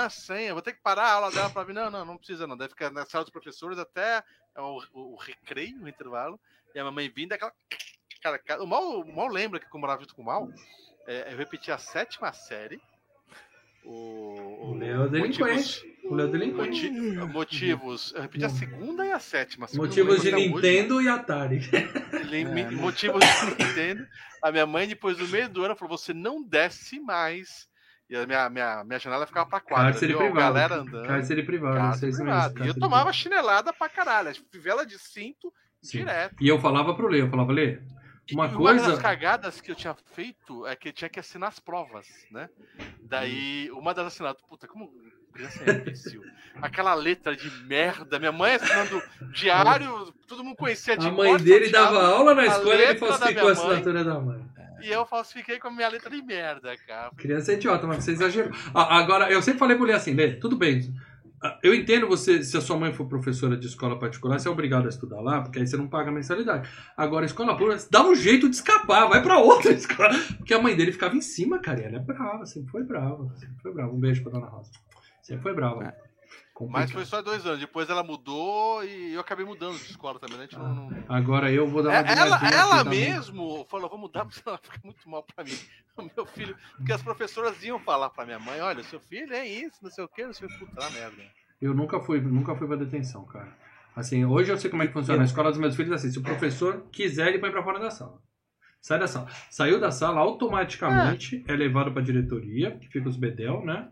Sem, eu vou ter que parar a aula dela pra mim. Não, não, não precisa, não. Deve ficar na sala dos professores até o, o, o recreio, o intervalo. E a mamãe vindo, aquela. Cara, cara, o mal, o mal lembra que, como eu morava junto com o mal, é, eu repeti a sétima série. O, O Léo é delinquente. O Léo é delinquente. Moti- motivos. Eu repeti a segunda e a sétima. a Motivos de até hoje. Nintendo e Atari. É, Motivos de Nintendo. A minha mãe, depois do meio do ano, falou: você não desce mais E a minha, minha, minha janela ficava pra quadra. Cárcere? A privado. galera andando. Cárcere privado. Cárcere seis meses, privado. E eu tomava privado. chinelada pra caralho. Fivela de cinto Sim. direto. E eu falava pro Lê, eu falava, Lê, uma coisa... Uma das cagadas que eu tinha feito é que tinha que assinar as provas, né? Daí, uma das assinadas, puta, como criança é imbecil. Aquela letra de merda, minha mãe assinando diário, todo mundo conhecia de A mãe dele dava aula na a escola e ele falsificou a minha mãe. assinatura da mãe. E eu falsifiquei com a minha letra de merda, cara. Criança é idiota, mas você exagerou. Ah, Agora, eu sempre falei pro Lê assim, Lê, tudo bem. ah, Eu entendo você, se a sua mãe for professora de escola particular, você é obrigado a estudar lá, porque aí você não paga mensalidade. Agora, escola pública, dá um jeito de escapar, vai pra outra escola. Porque a mãe dele ficava em cima, cara, e ela é brava, sempre foi brava. Sempre foi brava. Um beijo pra dona Rosa. Sempre foi brava. Mas foi só dois anos. Depois ela mudou e eu acabei mudando de escola também, né? Não- Agora eu vou dar uma É, ela, ela mesmo falou, vou mudar, porque ela fica muito mal pra mim. O meu filho, porque as professoras iam falar pra minha mãe, olha, seu filho é isso, não sei o que, não sei o que, puta merda. Eu nunca fui, nunca fui pra detenção, cara. Assim, hoje eu sei como é que funciona. Na escola dos meus filhos, assim, se o professor quiser, ele põe pra fora da sala. Sai da sala. Saiu da sala, automaticamente é levado pra diretoria, que fica os bedel, né?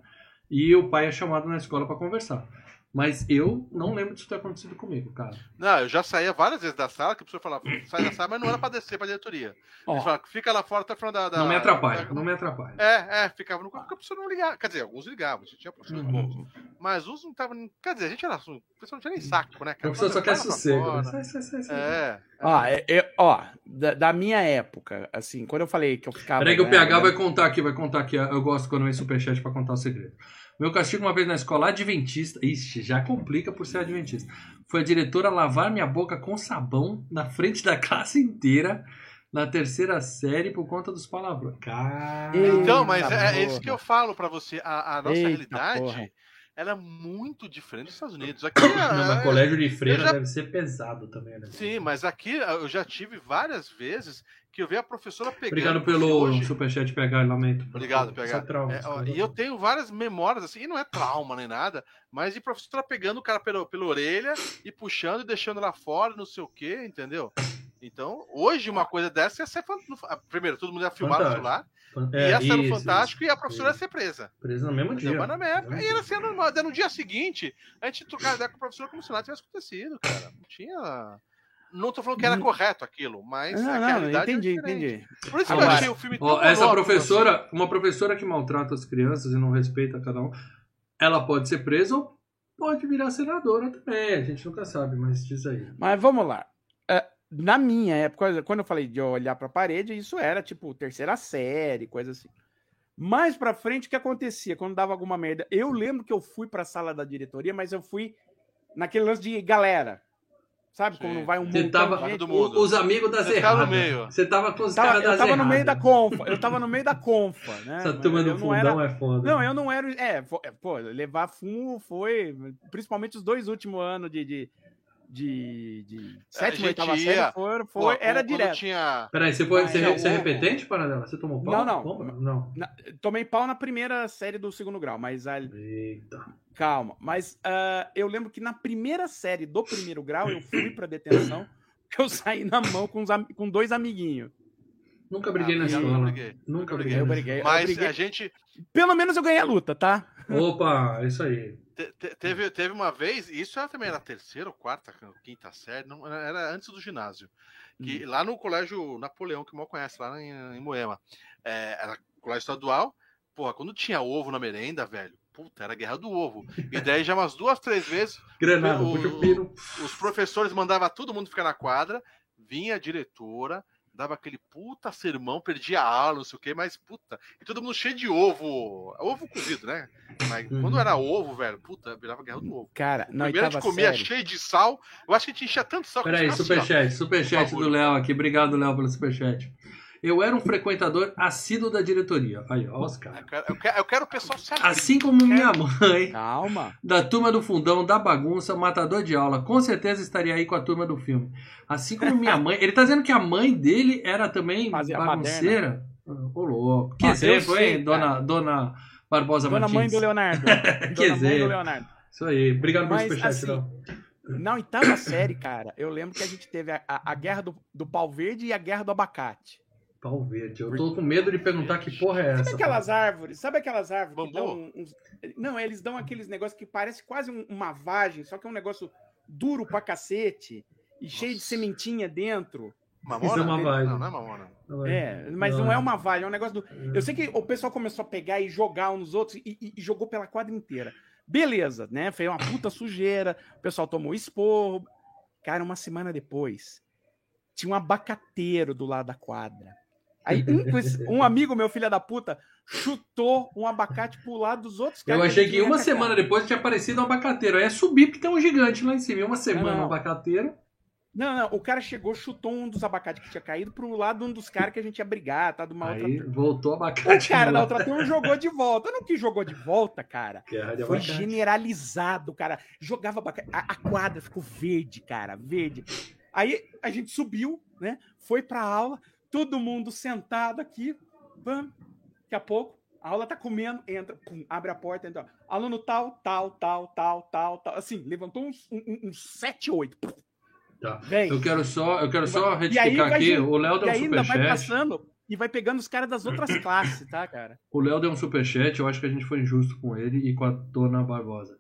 E o pai é chamado na escola pra conversar. Mas eu não lembro disso ter acontecido comigo, cara. Não, eu já saía várias vezes da sala, que o professor falava, sai da sala, mas não era pra descer pra diretoria. Ó. Ele falava, fica lá fora até o final da, da- não me atrapalha, da- não me atrapalha. É, é, ficava no quarto porque a pessoa não ligava. Quer dizer, alguns ligavam, já tinha professores Uhum. Mas uns não estavam. Quer dizer, a gente era. O pessoal não tinha nem saco, né? O cara? professor só quer sossego. né? Sai, sai, sai, sai. É. Ó, é- é- ó da, da minha época, assim, quando eu falei que eu ficava. Peraí que o PH né, vai contar aqui, vai contar aqui. Eu gosto quando vem superchat pra contar o segredo. Meu castigo uma vez na escola adventista, ixi, já complica por ser adventista. Foi a diretora lavar minha boca com sabão na frente da classe inteira na terceira série por conta dos palavrões. Então, mas é, é isso que eu falo pra você. A, a nossa Eita realidade porra. Ela é muito diferente dos Estados Unidos. Aqui, Não, mas é- colégio de freira já- deve ser pesado também, né? Sim, mas aqui eu já tive várias vezes que eu vi a professora pegando. Obrigado pelo hoje- superchat PH, lamento. Obrigado, Isso é trauma, É, isso ó, é e eu tenho várias memórias, assim, e não é trauma nem nada, mas de professora pegando o cara pela, pela orelha e puxando e deixando lá fora, não sei o quê, entendeu? Então, hoje uma coisa dessa ia ser. fan- Primeiro, todo mundo ia filmar no celular, É, ia ser no isso, Fantástico isso, e a professora ia ser presa. Preso no mesmo dia. Na Mesmo e era assim, normal. Daí no dia seguinte, a gente trocava ideia com o professor como se nada tivesse acontecido, cara. Não tinha. Não tô falando que era correto aquilo, mas Não, é que a não, realidade é entendi, diferente. entendi. Por isso que Agora, eu achei o filme tão Ó, essa monótono, professora, uma professora que maltrata as crianças e não respeita cada um, ela pode ser presa ou pode virar senadora também. A gente nunca sabe, mas diz aí. Mas vamos lá. É, na minha época, quando eu falei de olhar pra parede, isso era tipo terceira série, coisa assim. Mais pra frente, o que acontecia quando dava alguma merda? Eu lembro que eu fui pra sala da diretoria, mas eu fui naquele lance de galera. Sabe? Sim. Quando vai um Você montão tava. de gente. mundo. Os amigos das Você tava no meio. Você tava com os Tava- caras eu das tava no meio da confa. Eu tava no meio da confa, né? Essa turma do eu não fundão era, é foda. Não, eu não era. É, é, pô, levar fumo foi. Principalmente os dois últimos anos de. de, de, de sétima, oitava ia- série Pô, foi, era quando direto. Tinha... Peraí, você, foi, Mas você, é você é repetente, Paradela? Você tomou pau? Não, não. Não. Na- tomei pau na primeira série do segundo grau, mas a- Eita. calma. Mas ah, eu lembro que na primeira série do primeiro grau eu fui pra detenção, que eu saí na mão com, am- com dois amiguinhos. Nunca briguei Ah, na eu escola. não briguei. Nunca Nunca briguei. Eu briguei. eu Mas briguei. a gente Pelo menos eu ganhei a luta, tá? Opa, é isso aí. Te- te- teve, teve uma vez, isso era também era terceira ou quarta, quinta série, não, era antes do ginásio. Que lá no colégio Napoleão, que mal conhece, lá em, em Moema. É, era colégio estadual. Porra, quando tinha ovo na merenda, velho, puta, era guerra do ovo. E daí já umas duas, três vezes, Granada, O- o os professores mandavam todo mundo ficar na quadra, vinha a diretora, dava aquele puta sermão, perdia a aula, não sei o quê, mas puta, e todo mundo cheio de ovo, ovo cozido, né? Mas Uhum. quando era ovo, velho, puta, virava guerra do ovo. Cara, na Primeiro a oitava gente comia série... cheio de sal, eu acho que a gente enchia tanto sal que a Peraí, gente ficava assim, superchat, superchat do. Léo aqui. Obrigado, Léo, pelo superchat. Eu era um frequentador assíduo da diretoria. Aí, ó, os Eu caras. quero, eu quero- eu quero o pessoal se abrir. Assim como minha mãe, Calma. da turma do fundão, da bagunça, matador de aula, com certeza estaria aí com a turma do filme. Assim como minha mãe. Ele tá dizendo que a mãe dele era também Fazia bagunceira. Ah, Ô, louco. Que Ah, exemplo, hein, dona, dona Barbosa Dona Martins. mãe do Leonardo. Que Dona mãe do exemplo. Leonardo. Isso aí. Obrigado pelo Mas, superchat, assim, Léo. Na oitava série, cara, eu lembro que a gente teve a, a- a guerra do, do pau verde e a guerra do abacate. Pau verde. Eu tô com medo de perguntar que porra é essa. Sabe aquelas árvores? Sabe aquelas árvores que dão uns... Não, eles dão aqueles negócios que parece quase um- uma vagem, só que é um negócio duro pra cacete e cheio de Nossa. sementinha dentro. Mamona? Isso é uma vibe. Não, não é mamona. É, mas não, é uma vagem, é um negócio do. Eu sei que o pessoal começou a pegar e jogar uns nos outros e, e- e jogou pela quadra inteira. Beleza, né? Foi uma puta sujeira, o pessoal tomou esporro. Cara, uma semana depois, tinha um abacateiro do lado da quadra. Aí um, um amigo meu, filho da puta, chutou um abacate pro lado dos outros Eu caras achei que uma na semana cara. depois tinha aparecido um abacateiro. Aí é subir porque tem um gigante lá em cima. Uma semana não. um abacateiro. Não, não, o cara chegou, chutou um dos abacates que tinha caído pro lado de um dos caras que a gente ia brigar, tá? De uma outra Aí turma. voltou o O abacate. cara lá. da outra turma jogou de volta. Não que jogou de volta, cara. De Foi abacate. generalizado, cara. Jogava abacate. A, a quadra ficou verde, cara, verde. Aí a gente subiu, né? Foi pra aula, todo mundo sentado aqui. Pam. Daqui a pouco, a aula tá comendo, entra, pum, abre a porta, entra. Aluno tal, tal, tal, tal, tal, tal. Assim, levantou uns, um, uns 7, 8. Tá. Vem. Eu quero só, eu quero só retificar aqui. O Léo deu um ainda vai superchat. passando e vai pegando os caras das outras classes, tá, cara? O Léo deu um superchat. Eu acho que a gente foi injusto com ele e com a Dona Barbosa.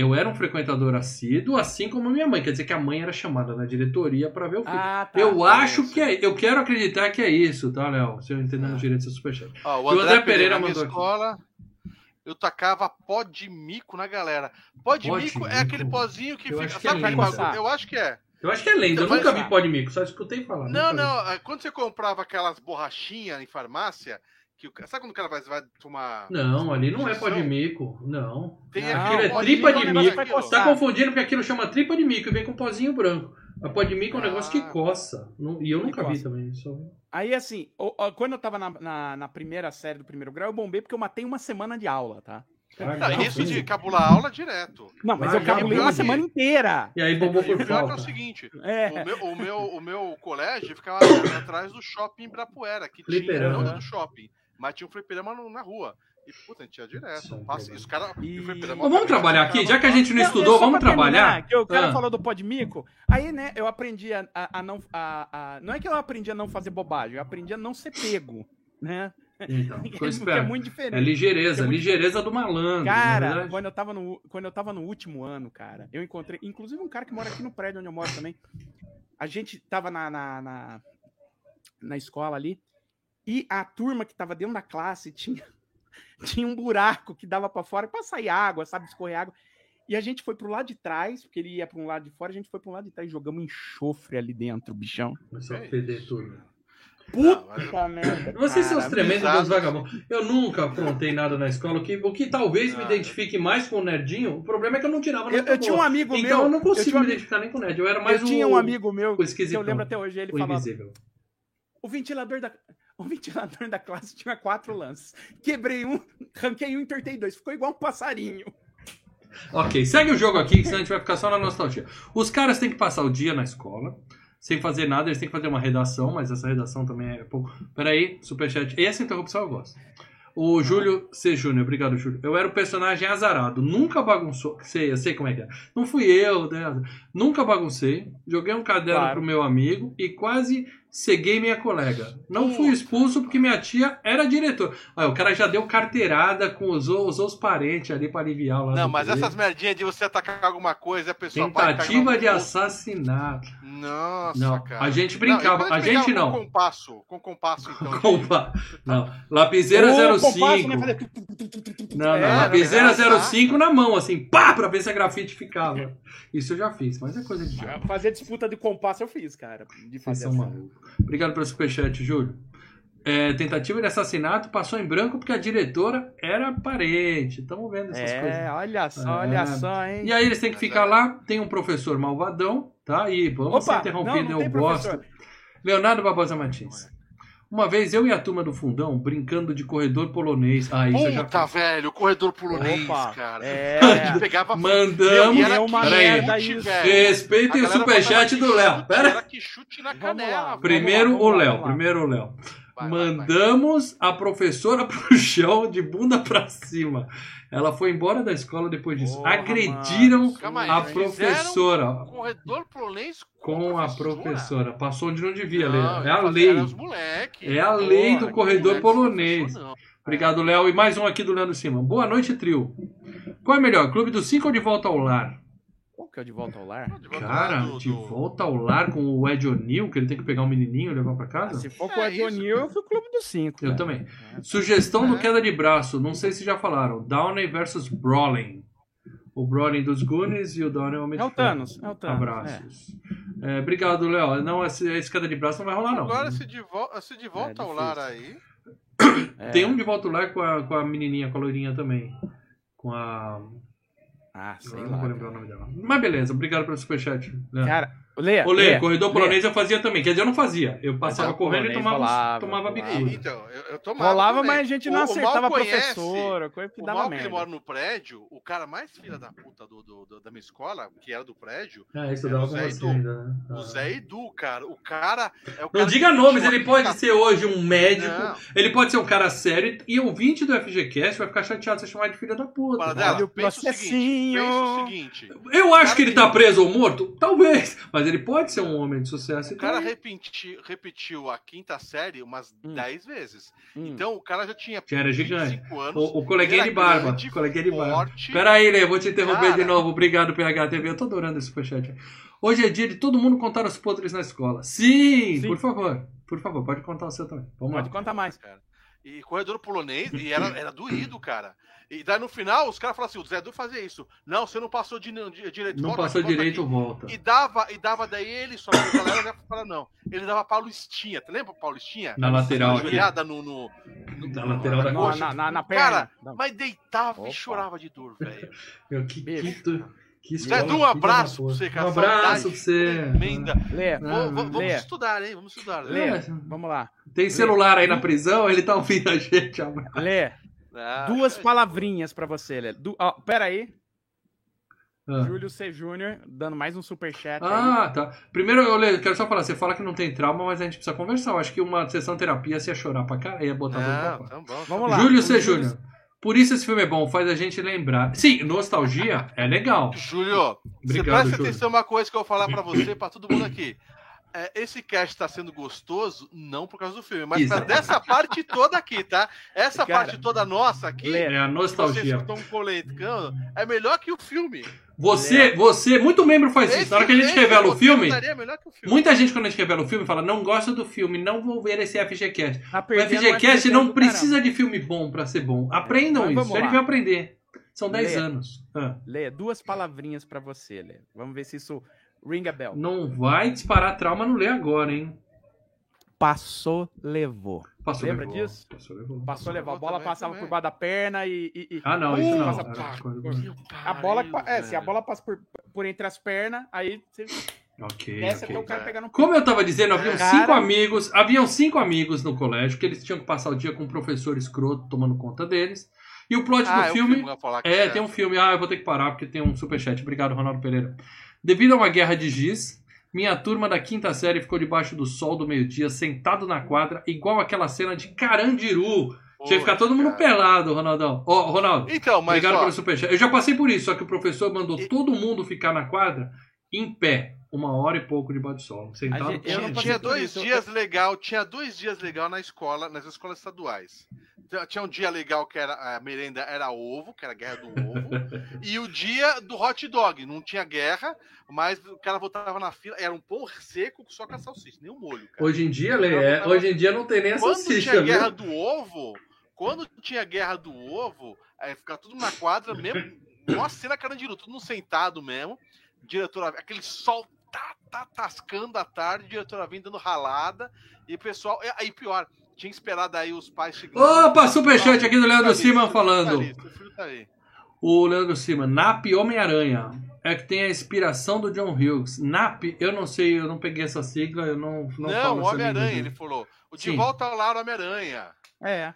Eu era um frequentador assíduo, assim como minha mãe. Quer dizer que a mãe era chamada na diretoria para ver o filme. Ah, tá. eu acho sim. que é. Eu quero acreditar que é isso, tá, Léo? Se eu entendendo Ah. direito seu superchat. Ó, o André, Pereira, na minha mandou aqui. escola, eu tacava pó de mico na galera. Pó de Pó de mico é aquele pozinho que Eu fica. acho que é sabe bagulho? Eu acho que é. Eu acho que é lenda. Eu Então, nunca vi pó de mico, só escutei falar. Não, vi. não. é, Quando você comprava aquelas borrachinhas em farmácia, que o sabe quando o cara vai, vai tomar. Não, ali não é pó de Injeção? mico. Não. Tem Não, Aquilo é de tripa é de um mico. Você tá confundindo porque aquilo chama tripa de mico e vem com pozinho branco. A pó de mico é um Ah. negócio que coça. Não- E eu Que nunca vi coça. também. Só... Aí, assim, quando eu tava na, na, na primeira série do primeiro grau, eu bombei porque eu matei uma semana de aula, tá? Não, Ah, isso de cabular aula direto. Não, mas Ah, eu já cabulei uma semana inteira. E aí bombou por o pior é que é o falta. seguinte: É. o meu, o, meu, o meu colégio ficava atrás do shopping Ibirapuera, que tinha Fliperama. não do shopping, mas tinha um fliperama na rua. E, puta, a gente ia é direto. Passa, e os caras. E- vamos trabalhar aqui, já que a gente não estudou, é só vamos terminar, trabalhar. Que o cara Ah. falou do pó de mico. Aí, né, eu aprendi a, a- a não. A, a- não é que eu aprendi a não fazer bobagem, eu aprendi a não ser pego, né? Então, é esperto. muito É diferente. ligeireza, É muito- ligeireza do malandro. não é Cara, verdade? quando eu, tava no, quando eu tava no último ano, cara, eu encontrei, inclusive um cara que mora aqui no prédio onde eu moro também. A gente tava na, na, na, na escola ali, e a turma que tava dentro da classe tinha, tinha um buraco que dava pra fora pra sair água, sabe, escorrer água. E a gente foi pro lado de trás, porque ele ia pra um lado de fora, a gente foi pro lado de trás e jogamos enxofre ali dentro, bichão. Começou a É feder tudo. Puta merda. Vocês são os tremendos dos vagabundos. Eu nunca aprontei nada na escola. O que, o que talvez me Nada. identifique mais com o nerdinho, o problema é que eu não tirava Eu, nota eu tinha um amigo Então meu. eu não eu consigo tinha um me identificar nem com o nerd. Eu era mais eu tinha um amigo meu o que eu lembro até hoje, ele o falava, invisível. o ventilador da o ventilador da classe tinha quatro lances. Quebrei um, ranquei um, entortei dois. Ficou igual um passarinho. Ok, segue o jogo aqui, senão a gente vai ficar só na nostalgia. Os caras têm que passar o dia na escola, sem fazer nada, eles têm que fazer uma redação, mas essa redação também é pouco. Peraí, superchat. Essa interrupção eu gosto. O Júlio C. Júnior, obrigado, Júlio. Eu era o personagem azarado, nunca bagunçou. Sei, eu sei como é que é. Não fui eu, né? Nunca baguncei. Joguei um caderno Claro. pro meu amigo e quase ceguei minha colega. Não fui expulso porque minha tia era diretora. Olha, o cara já deu carteirada com usou, usou os parentes ali pra aliviar lá. Não, mas essas merdinhas de você atacar alguma coisa a pessoa Tentativa de assassinato. Nossa, Não, cara. a gente Não, brincava. quando a gente não. Com compasso, com compasso, então. Compa. Não. Lapiseira Ô, 05. compasso, né, fazer. Não, não. É, Lapiseira era 05 na mão, assim, pá, pra ver se a grafite ficava. Isso eu já fiz, mas é coisa de diabo. Fazer disputa de compasso eu fiz, cara. De Vocês fazer são malucos. Obrigado pelo superchat, Júlio. É, tentativa de assassinato passou em branco porque a diretora era parente. Estamos vendo essas É, coisas. olha só, É. olha só, hein? E aí eles têm que ficar lá, tem um professor malvadão, tá? E vamos ser Opa, interrompido, não, não eu gosto. professor. Leonardo Barbosa Martins. Uma vez eu e a turma do fundão brincando de corredor polonês. Ah, isso eu já Puta, fiz. velho, o corredor polonês, Opa, cara. é. A gente pegava. Mandamos. Meu, e era É uma merda isso. Respeitem o superchat do Léo. Pera. Era que chute na canela. Primeiro o Léo. Primeiro o Léo. Vai, vai. Mandamos a professora pro chão de bunda pra cima. Ela foi embora da escola depois disso. Porra, Agrediram aí, a professora Corredor polonês com a professora. Passou onde não devia, Não, Lê. É a lei. moleque. É a lei Porra, do que corredor polonês. não. Obrigado, Léo. E mais um aqui do Leandro Cima. Boa noite, trio. Qual é melhor, Clube do 5 ou De Volta ao Lar? Que é o de volta ao lar? De volta Cara, De do- Volta ao Lar com o Ed O'Neill, que ele tem que pegar um menininho e levar pra casa? Se for É com o Ed isso. O'Neill, eu fui o clube dos cinco. Eu cara. também. É. Sugestão do É. queda de braço. Não sei se já falaram. Downey versus Brolin. O Brolin dos Goonies e o Downey Homem É de o Ferro. Thanos, é o Thanos. Abraços. É, obrigado, Léo. Não, esse, esse queda de braço não vai rolar, não. Agora, se de, vo- se de volta É ao lar aí. É. Tem um de volta ao lar com a, com a menininha, com a loirinha também. Com a. Ah, sei não lá. vou lembrar o nome dela. Mas beleza, obrigado pelo superchat. Léo. Cara, Lê, Ô, Lê, Lê, corredor polonês eu fazia também. Quer dizer, eu não fazia. Eu passava o correndo e tomava, rolava, tomava rolava. bicuda. Então, eu, eu tomava. Rolava, também. mas a gente O- não o acertava a conhece, professora, coisa que O dava mal que ele merda. mora no prédio, o cara mais filha da puta do, do- do- da minha escola, que era do prédio, Ah, É, com o Zé você Edu. ainda, né? o Ah. Zé Edu, cara. O cara é o Não cara diga que nomes, ele pode ser hoje um médico, Não, ele pode ser um cara sério e ouvinte do FGCast vai ficar chateado se você chamar de filha da puta. para dela, Olha o pensa o seguinte, pensa o seguinte. Eu acho que ele que- tá preso ou morto? Talvez. Mas ele pode ser um homem de sucesso. O cara então- repeti- repetiu a quinta série umas Hum. 10 vezes. Hum. Então o cara já tinha Já era gigante. 25 anos. O, o coleguinha era de barba. o coleguinha de barba. forte. Pera aí, Lê, vou te interromper Cara. de novo. Obrigado, PHTV. Eu tô adorando esse superchat. Hoje é dia de todo mundo contar os podres na escola. Sim, Sim. por favor. Por favor, pode contar o seu também. Vamos Pode lá. contar mais. cara. E corredor polonês, e era, era doído, cara. E daí no final, os caras falaram assim: o Zé Edu fazia isso. Não, você não passou de, de- direito. Não volta passou volta direito, aqui. volta. E dava, e dava daí ele, só que a galera já fala, não. Ele dava Paulistinha. Tu lembra Paulistinha? Na lateral aqui. Joelhada no, no, no- Na lateral da coxa. na, na, na perna. Cara, Não. mas deitava Opa. e chorava de dor, velho. Meu, que, que, Zé Edu, um abraço pra você, cara. Um abraço pra você. Tremenda. Lê, Ah, vamos Lê. estudar, hein? Vamos estudar. Lê, É. vamos lá. Tem celular aí na prisão, ele tá ouvindo a gente. Lê, Ah, duas palavrinhas pra você, Lê. Du... ó, pera aí, Ah. Júlio C. Júnior, dando mais um superchat aí. Ah, tá. Primeiro, eu quero só falar, você fala que não tem trauma, mas a gente precisa conversar. Eu acho que uma sessão de terapia você ia chorar pra cara, ia botar pra Não, fora. tá bom. Vamos lá. Júlio C. Júnior. Por isso esse filme é bom, faz a gente lembrar. Sim, nostalgia é legal. Júlio, você Obrigado, presta Júlio. atenção uma coisa que eu vou falar pra você, pra todo mundo aqui. É, esse cast tá sendo gostoso, não por causa do filme, mas Isso. pra dessa parte toda aqui, tá? Essa Cara, parte toda nossa aqui, É a que vocês nostalgia. estão coletando, é melhor que o filme. Você, você, muito membro faz isso. Esse- Na hora que a gente revela o filme, estaria melhor que o filme. muita gente quando a gente revela o filme fala, não gosta do filme, não vou ver esse FGCast. Tá O FGCast não precisa de filme bom pra ser bom. Aprendam Mas isso, ele vai aprender. São 10 Lê. anos. Ah. Lê, duas palavrinhas pra você, Lê. Vamos ver se isso ring a bell. Não vai disparar trauma no Lê agora, hein? Passou, levou. Passou, Lembra levou. disso? Passou, levou. Passou, levou. A bola também, passava também. por baixo da perna e. e- e- Ah, não, isso Uh, não. passa- coisa- A bola, Pariu, é, se a bola passa por, por entre as pernas, aí você Ok, desce ok. até o cara pegar no Como eu tava dizendo, haviam Cara. cinco amigos, haviam cinco amigos no colégio que eles tinham que passar o dia com um professor escroto tomando conta deles. E o plot Ah, do é filme que é, serve. tem um filme. Ah, eu vou ter que parar porque tem um superchat. Obrigado, Ronaldo Pereira. Devido a uma guerra de giz, minha turma da quinta série ficou debaixo do sol do meio-dia, sentado na quadra, igual aquela cena de Carandiru. Tinha que ficar todo mundo Cara. pelado, Ronaldão. Ó, Ronaldo, Então, mas obrigado ó, pelo superchat. Eu já passei por isso, só que o professor mandou E- todo mundo ficar na quadra em pé, uma hora e pouco debaixo do sol. Sentado gente- eu tinha dois isso, eu- dias legal, tinha dois dias legal na escola, nas escolas estaduais. Tinha um dia legal que era a merenda era ovo, que era a guerra do ovo, e o dia do hot dog, não tinha guerra, mas o cara voltava na fila, era um pão seco só com a salsicha, nem o molho, cara. Hoje em dia, Lê, é, hoje em dia não tem nem a Quando salsicha, tinha viu? guerra do ovo, quando tinha guerra do ovo, aí ficava tudo na quadra mesmo, uma cena carandiru, tudo no sentado mesmo, diretora, aquele sol tá, tá tascando à tarde, diretora vindo dando ralada, e o pessoal, aí pior, tinha esperado aí os pais chegando. Opa, superchat aqui do Leandro Tá Siman filho falando. Tá tá. O Leandro Siman, NAP Homem-Aranha. É que tem a inspiração do John Hughes. NAP, eu não sei, eu não peguei essa sigla, eu não, não, Não, falo o essa Homem-Aranha, ele falou. O De Sim. Volta ao Lar, Homem-Aranha. É.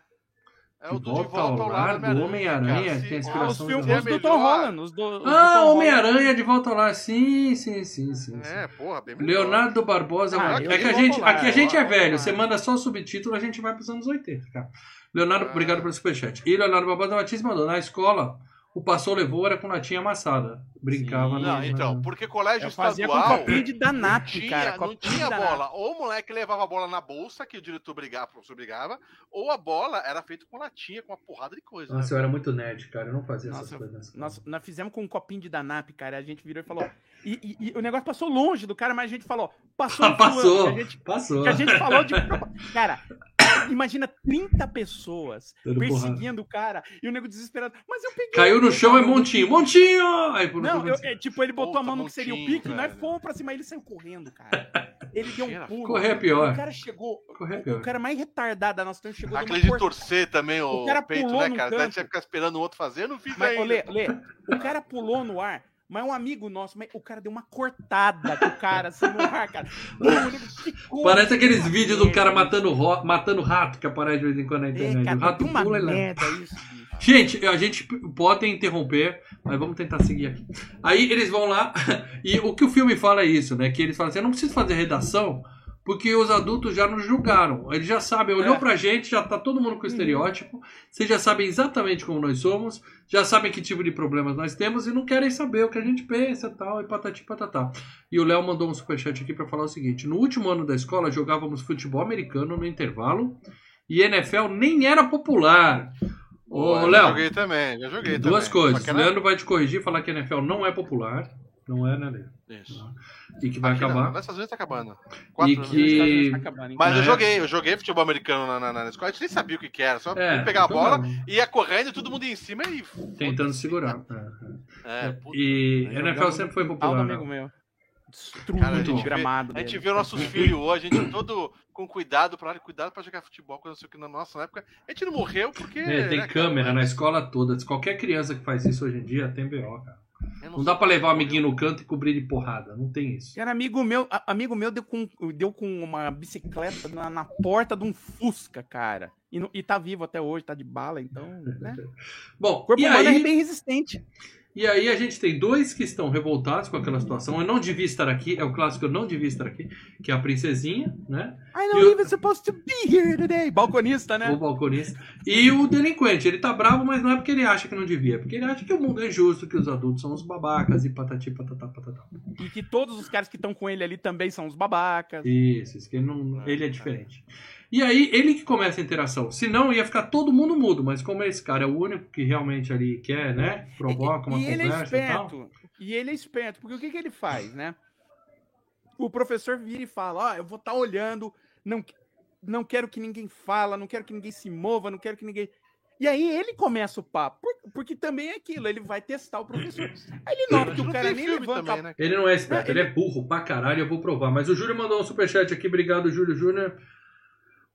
É o do volta ao lar, do Homem-Aranha, cara. tem Se- Ah, os inspiração filmes é os do Tom Holland. Os do, os Ah, Homem-Aranha de volta ao lar. Sim, sim, sim, sim. sim. É, porra, bem. Leonardo Barbosa. Ah, é que a gente, aqui a gente é velho. Você manda só o subtítulo, a gente vai pros anos 80, cara. Leonardo, Ah. obrigado pelo superchat. E Leonardo Barbosa Batista mandou. Na escola, o passou levou era com latinha amassada. Brincava Sim. Não, então, porque colégio Eu fazia com estadual. copinho de danap, tinha, cara. não tinha bola. Ou o moleque levava a bola na bolsa, que o diretor brigava, o professor brigava, ou a bola era feita com latinha, com uma porrada de coisa. Nossa, né? eu era muito nerd, cara. Eu não fazia essas Nossa, coisas. nessa Nós, nós fizemos com um copinho de danap, cara. A gente virou e falou. E, e- e o negócio passou longe do cara, mas a gente falou. Passou. Passou, que a gente, passou. que a gente falou de. Cara, imagina 30 pessoas Dando perseguindo o cara e o nego desesperado. Mas eu peguei. Caiu no chão é Cara, Montinho. Montinho! Aí, por Não, eu- é, tipo, ele botou a mão no que seria o pique, nós velho. fomos pra cima, ele saiu correndo, cara. Ele deu um pulo. Correr é pior. O cara chegou. Correr é O, pior. o cara mais retardado da nossa turma chegou Aquele de torcer também o, O cara peito, pulou né, no cara? Tinha que ficar esperando o outro fazer, eu não fiz Mas, ainda. Lê, Lê, o cara pulou no ar, mas um amigo nosso, mas o cara deu uma cortada com o cara assim no ar, cara. Pô, Parece aqueles uma vídeos do cara matando, ro- matando rato que aparece de vez em quando na internet. É, cara, o rato uma pula e merda isso, bicho. Gente, a gente pode interromper, mas vamos tentar seguir aqui. Aí eles vão lá, e o que o filme fala é isso, né? Que eles falam assim: eu não preciso fazer redação, porque os adultos já nos julgaram. Eles já sabem, olhou É. pra gente, já tá todo mundo com estereótipo, vocês já sabem exatamente como nós somos, já sabem que tipo de problemas nós temos e não querem saber o que a gente pensa e tal, e patati patatá. E o Léo mandou um superchat aqui pra falar o seguinte: no último ano da escola jogávamos futebol americano no intervalo. E NFL nem era popular. Ô, Léo, joguei também, já joguei Duas também. coisas. Só que O era- Leandro vai te corrigir e falar que NFL não é popular. Não é, né, Leandro? Isso. E que vai Aqui não, acabar. Nessas vezes tá acabando. E Quatro anos. que- Tá acabando? Mas eu né? joguei, eu joguei futebol americano na, na, na escola, a gente nem sabia o que, que era, só É, pegar a então bola, não. ia correndo e todo mundo ia em cima e. Tentando segurar. É, É, é. puta. E Nós NFL jogamos sempre foi popular. do né? amigo meu. Destruindo Cara, a o gente, vê, gramado a gente vê os nossos filhos hoje, a gente todo com cuidado pra cuidado pra jogar futebol, quando não sei o que na nossa época. A gente não morreu porque. É, tem né, cara, câmera na escola toda. Qualquer criança que faz isso hoje em dia tem BO, cara. Não sei dá pra como levar o amiguinho no canto e cobrir de porrada. Não tem isso. Era amigo meu, amigo meu deu com, deu com uma bicicleta na, na porta de um Fusca, cara. E, não- e tá vivo até hoje, tá de bala, então. Né? Bom, O corpo e humano é aí, bem resistente. E aí a gente tem dois que estão revoltados com aquela situação. Eu não devia estar aqui. É o clássico Eu não devia estar aqui. Que é a princesinha, né? I don't o- even supposed to be here today. Balconista, né? O balconista. E o delinquente, ele tá bravo, mas não é porque ele acha que não devia, é porque ele acha que o mundo é justo, que os adultos são os babacas e patati patatá patatá. E que todos os caras que estão com ele ali também são os babacas. Isso, isso que ele, não, ele é diferente. E aí, ele que começa a interação. Senão, ia ficar todo mundo mudo, mas como esse cara é o único que realmente ali quer, né? Provoca uma e ele é conversa e tal. esperto. E ele é esperto, porque o que, que ele faz, né? O professor vira e fala: Ó, eu vou estar olhando, não, não quero que ninguém fala, não quero que ninguém se mova, não quero que ninguém. E aí ele começa o papo, por- porque também é aquilo, ele vai testar o professor. Aí ele nota que o Não cara nem levanta também, né? Ele não é esperto, É, ele... é burro pra caralho, eu vou provar. Mas o Júlio mandou um superchat aqui, obrigado, Júlio Júnior.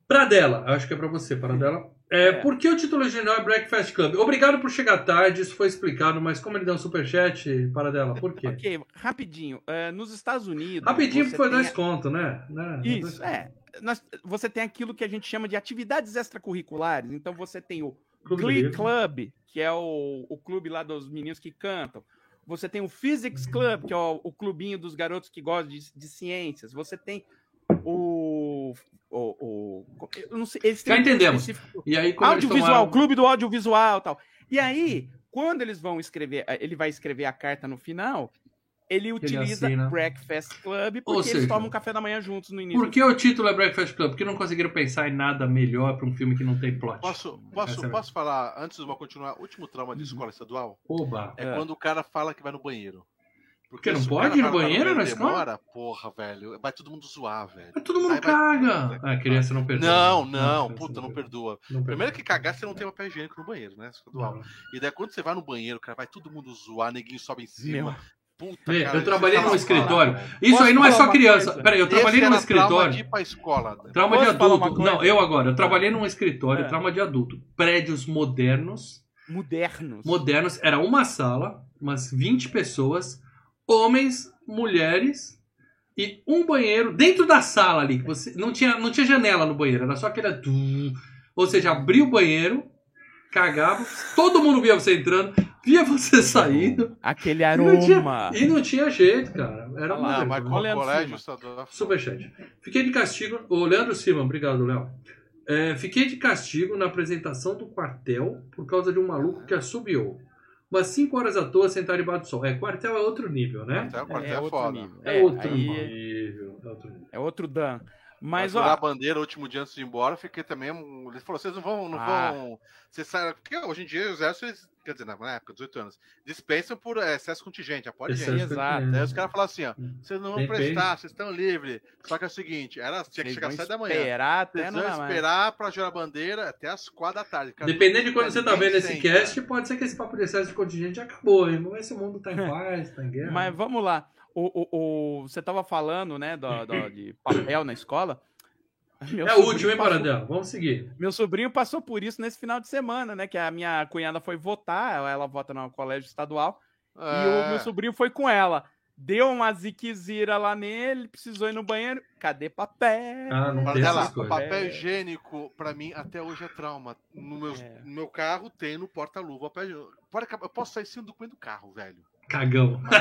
Pra dela, acho que é pra você, para dela. É, É. Por que o título original é Breakfast Club? Obrigado por chegar tarde, isso foi explicado, mas como ele deu um superchat, para dela, por quê? Ok, rapidinho. eh, nos Estados Unidos. Rapidinho, foi tem dois contos, né? né? Isso, é. Nós- você tem aquilo que a gente chama de atividades extracurriculares. Então você tem o Clube Glee. Club, que é o, o clube lá dos meninos que cantam. Você tem o Physics Club, que é o, o clubinho dos garotos que gostam de, de ciências. Você tem o. o, o eu não sei, eles têm Já um entendemos. específico. E aí, como Audiovisual, tomaram- clube do audiovisual tal. E aí, quando eles vão escrever, eh, ele vai escrever a carta no final, ele utiliza assina. Breakfast Club, porque Ou eles seja, tomam café da manhã juntos no início. Por que o título é Breakfast Club? Porque não conseguiram pensar em nada melhor pra um filme que não tem plot. Posso, posso, é- posso falar, antes de eu continuar, último trauma de escola estadual? Oba. É, É. quando o cara fala que vai no banheiro. Porque não pode ir no banheiro na escola? demora, porra, velho, vai todo mundo zoar, velho. Mas todo mundo Aí vai- caga. Ah, a criança não perdoa. Não, não, criança puta, não perdoa. Não Primeiro que cagar, você não tem papel higiênico no banheiro, né? Estadual. Não. E daí quando você vai no banheiro, cara, vai todo mundo zoar, neguinho sobe em cima. Meu. Puta, Vê, cara, eu trabalhei você num escritório. velho. Isso Posso aí não é falar só criança. coisa? Peraí, eu trabalhei Esse num era trauma escritório. de ir pra escola. né? Trauma de Posso falar adulto. Não, eu agora. Eu trabalhei num escritório, É. trauma de adulto. Prédios modernos. Modernos. Modernos. Era uma sala, umas 20 pessoas, homens, mulheres e um banheiro dentro da sala ali. Você, não, tinha, não tinha janela no banheiro, era só aquele. Ou seja, abria o banheiro cagava, todo mundo via você entrando, via você saindo. Aquele E não tinha, aroma. e não tinha jeito, cara. Era uma lá, mas qual é colégio. Superchat. Fiquei de castigo. O Leandro Silva, obrigado, Léo. É, fiquei de castigo na apresentação do quartel por causa de um maluco que assobiou. Umas 5 horas à toa sentado debaixo do sol. É, quartel é outro nível, né? Até o quartel É, é, outro foda. nível. É, É, outro aí nível. É outro nível. é outro Dan. Mas Mas, a ó, bandeira, o último dia antes de ir embora, fiquei também. um- Ele falou: vocês não vão. Não Ah. vão vocês sabem, porque hoje em dia os exércitos, quer dizer, na época, 18 anos, dispensam por é, excesso contingente, pode Excesso gente. Exato. contingente. Daí os caras falam assim: ó, Hum. vocês não vão Depende. prestar, vocês estão livres. Só que é o seguinte: era, tinha que chegar às 7 da manhã. esperar até Vocês não esperar pra jurar a bandeira até as 4 da tarde. Cara, Dependendo de quando você tá vendo esse cast, pode ser que esse papo de excesso de contingente acabou, hein? Vamos ver se o mundo tá em paz, tá em guerra. Mas vamos lá. O, o, o- você tava falando, né, do, do- de papel na escola. Meu é último, hein, passou- Paradela? Vamos seguir. Meu sobrinho passou por isso nesse final de semana, né? Que a minha cunhada foi votar, ela vota no colégio estadual, e o É. meu sobrinho foi com ela. Deu uma ziquezira lá nele, precisou ir no banheiro. Cadê papel? Ah, não tem lá, papel É. higiênico, pra mim, até hoje é trauma. No meu, É. no meu carro tem no porta-luva. Eu posso sair sem o documento do carro, velho. Cagão.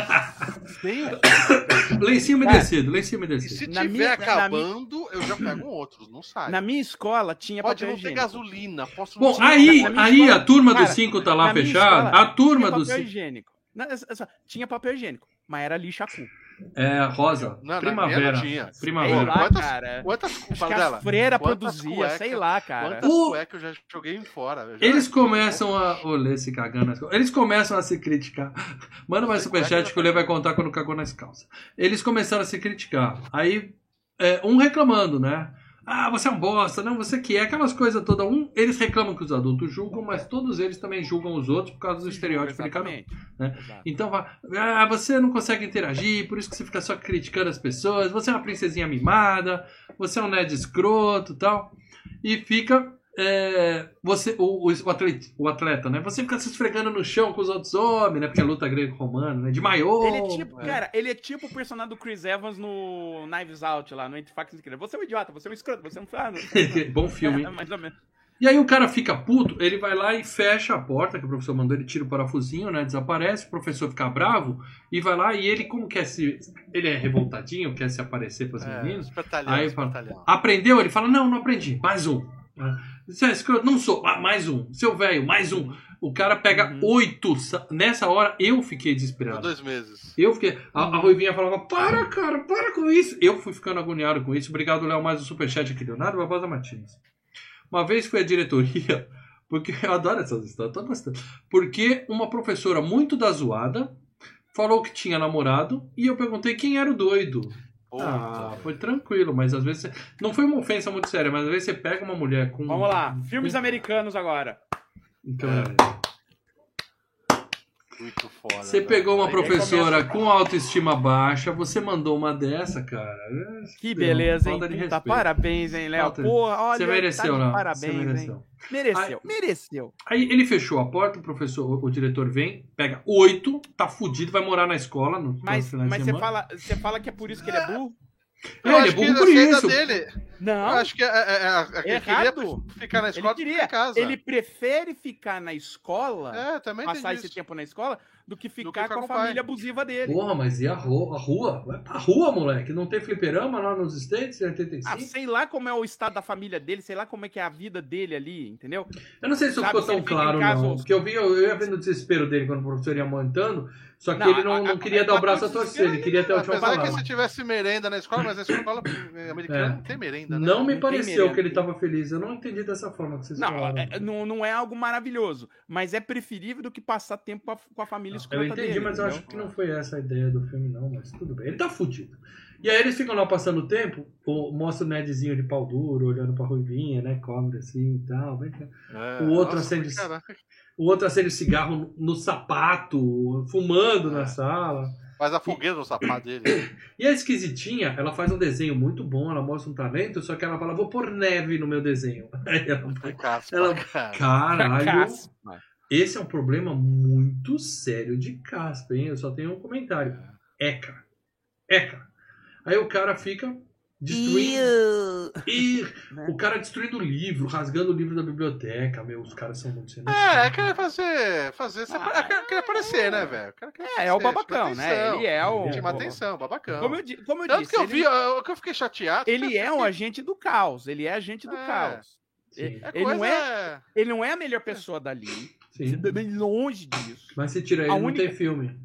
Lencinho Cara, umedecido, lencinho E umedecido. se Na tiver minha- na acabando, eu já pego um outro. Não sai. Na minha escola tinha Pode papel não ter higiênico. gasolina. Posso Bom, não ter- aí, aí escola- a turma cara, dos 5 tá lá fechada. A turma tinha dos papel 5. higiênico. Na- essa- essa- tinha papel higiênico, mas era lixo a cu. É, Rosa. Não, primavera. não tinha. Sei Primavera. lá, Quantas- cara. Quantas Acho fala que a dela? freira Quantas produzia, cueca- sei lá, cara. Quantas O- cuecas eu já joguei fora? Já- Eles começam a. O Lê se cagando nas calças. Eles começam a se criticar. Manda mais superchat que o Lê vai contar quando cagou nas calças. Eles começaram a se criticar. Aí, é, um reclamando, né? Ah, você é um bosta, não, você que é, aquelas coisas todas. Um, eles reclamam que os adultos julgam, mas todos eles também julgam os outros por causa do estereótipo de cada um. Né? Então, ah, você não consegue interagir, por isso que você fica só criticando as pessoas. Você é uma princesinha mimada, você é um nerd escroto e tal. E fica. É, você, o, o, o atleta, o atleta, né? Você fica se esfregando no chão com os outros homens, né? Porque é luta grego-romana, né? De maiô. Ele é tipo, cara, ele é tipo o personagem do Chris Evans no Knives Out lá, no Entre Facas e. Você é um idiota, você é um escroto, você não faz. Bom filme, hein? É, mais ou menos. E aí o cara fica puto, ele vai lá e fecha a porta que o professor mandou, ele tira o parafusinho, né? Desaparece, o professor fica bravo e vai lá e ele, como quer se. Ele é revoltadinho, quer se aparecer para os É, meninos. Aí. Aprendeu? Ele fala, não, não aprendi. Mais um. Você é escroto? Não sou. Ah, mais um. Seu velho, mais um. O cara pega Uhum. oito. sa- Nessa hora, eu fiquei Por desesperado. dois meses. Eu fiquei. A, a Ruivinha falava, para, cara, para com isso. Eu fui ficando agoniado com isso. Obrigado, Léo, mais um superchat aqui, Leonardo Barbosa Martins. Uma vez fui à diretoria, porque eu adoro essas histórias, tô gostando. Porque uma professora muito da zoada falou que tinha namorado e eu perguntei quem era o doido. Ah, Puta. foi tranquilo, mas às vezes. você- Não foi uma ofensa muito séria, mas às vezes você pega uma mulher com. Vamos lá, filmes americanos agora. Então, Muito foda. Você pegou uma Aí professora com autoestima baixa, você mandou uma dessa, cara. Que Deu, beleza, hein? Puta, respeito. parabéns, hein, Léo? Falta- Porra, olha, Você mereceu, tá de Léo. Parabéns, Você mereceu. hein? Mereceu, mereceu. Aí ele fechou a porta, o professor, o diretor vem, pega oito, tá fudido, vai morar na escola no Mas, mas você, fala, você fala que é por isso que ele é burro? É, Eu ele é acho que burro por a isso. dele. Não, Eu acho que é, é, é, é, ele Errado. queria ficar na ele escola do que queria. em casa. Ele prefere ficar na escola, É, também passar esse isso. tempo na escola, do que ficar, ficar com a com pai. família abusiva dele. Porra, mas e a rua? A rua? Vai pra rua, moleque. Não tem fliperama lá nos States em 85? Ah, sei lá como é o estado da família dele, sei lá como é que é a vida dele ali, entendeu? Eu não sei se Sabe, ficou se tão ele em claro, não. ou- Porque eu, vi, eu ia vendo o desespero dele quando o professor ia montando, só que Não, ele não, a- não queria a- dar o a- braço a torcer, ele queria ter a última Apesar que palavra. se tivesse merenda na escola, mas a escola eh, americana É. não tem merenda, né? Não me tem pareceu que ele tava feliz. Eu não entendi dessa forma que vocês Não, falaram. é- não, não é algo maravilhoso, mas é preferível do que passar tempo com a, com a família Eu escrota entendi, dele. mas eu acho que não foi essa a ideia do filme, não. Mas tudo bem. Ele tá fudido. E aí eles ficam lá passando o tempo, mostra o Nedzinho de pau duro, olhando pra Ruivinha, né? Come assim e tal. vem cá. É, O outro nossa, acende- caraca. O outro acende cigarro no, sapato, fumando na É. sala. Faz a fogueira no sapato dele. E a esquisitinha, ela faz um desenho muito bom, ela mostra um talento, só que ela fala, vou pôr neve no meu desenho. Aí ela caspa, Ela- cara. Caralho, Caspa. esse é um problema muito sério de caspa, hein? Eu só tenho um comentário. Eca. Eca. Aí o cara fica destruindo. Ih, né? O cara destruindo o livro, rasgando o livro da biblioteca, meu, os caras são muito sem noção. É, quer fazer. fazer Ah, quer, quer aparecer, né, velho? O cara quer É, é o babacão, né? Ele é o. Chama atenção, babacão. Como eu, como eu Tanto disse, que eu ele, vi, eu- que eu fiquei chateado. ele é um agente do caos. Ele é agente do É. caos. Sim, É ele não coisa- Ele não é a melhor pessoa dali. sim. Bem longe disso. Mas se tira ele, A não única- tem filme.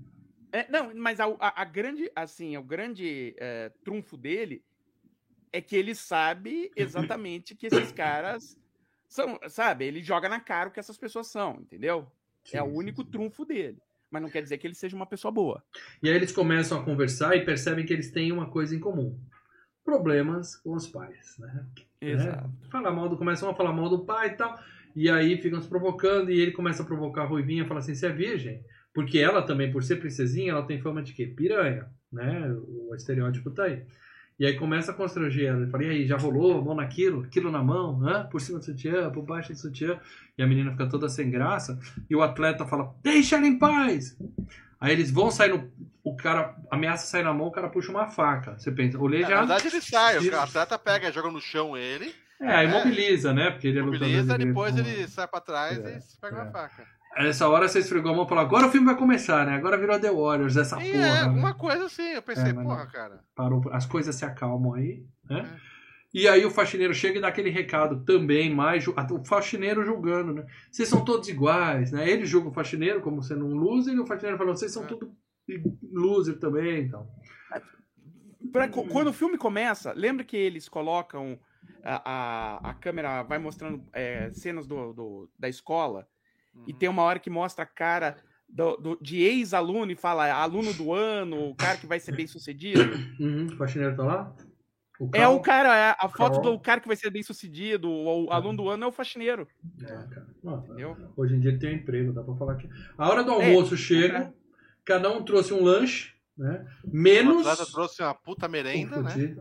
É, não, mas a, a- a grande, assim, o grande é, trunfo dele é que ele sabe exatamente que esses caras são, sabe? Ele joga na cara o que essas pessoas são, entendeu? Sim, é o único trunfo dele. Mas não quer dizer que ele seja uma pessoa boa. E aí eles começam a conversar e percebem que eles têm uma coisa em comum. Problemas com os pais, né? Exato. Falar mal do, começam a falar mal do pai e tal. E aí ficam se provocando e ele começa a provocar a Ruivinha, fala assim, você é virgem? Porque ela também, por ser princesinha, ela tem fama de quê? Piranha, né? O estereótipo tá aí. E aí começa a constranger ela. Ele fala, e aí, já rolou? Mão naquilo? Aquilo na mão? Hã? Por cima do sutiã? Por baixo do sutiã? E a menina fica toda sem graça. E o atleta fala, deixa ela em paz! Aí eles vão sair no... O cara ameaça sair na mão, o cara puxa uma faca. Você pensa, o Lê Na já... verdade, ele sai. O atleta pega, joga no chão ele, É, aí mobiliza, né? Porque ele é mobiliza, de depois ele sai pra trás É, e pega é. uma faca. Aí Nessa hora você esfregou a mão e falou, agora o filme vai começar, né? Agora virou The Warriors, essa E porra. é, né? alguma coisa assim. Eu pensei, É, mas porra, não. cara. Parou, as coisas se acalmam aí, né? É. E aí o faxineiro chega e dá aquele recado também, mais o faxineiro julgando, né? Vocês são todos iguais, né? Ele julga o faxineiro como sendo um loser e o faxineiro fala, vocês são É. tudo loser também, então. Pra- quando o filme começa, lembra que eles colocam a, a, a câmera vai mostrando é, cenas do, do- da escola e Uhum. tem uma hora que mostra a cara do, do- de ex-aluno e fala aluno do ano, o cara que vai ser bem sucedido. Uhum, o faxineiro tá lá? O É o cara, é a foto Carl. do cara que vai ser bem sucedido, o, o aluno do ano é o faxineiro. É, cara. Não, Entendeu? Hoje em dia ele tem um emprego, dá pra falar que. A hora do É, almoço chega, é. cada um trouxe um lanche, né? O Menos. atleta trouxe uma puta merenda, o né?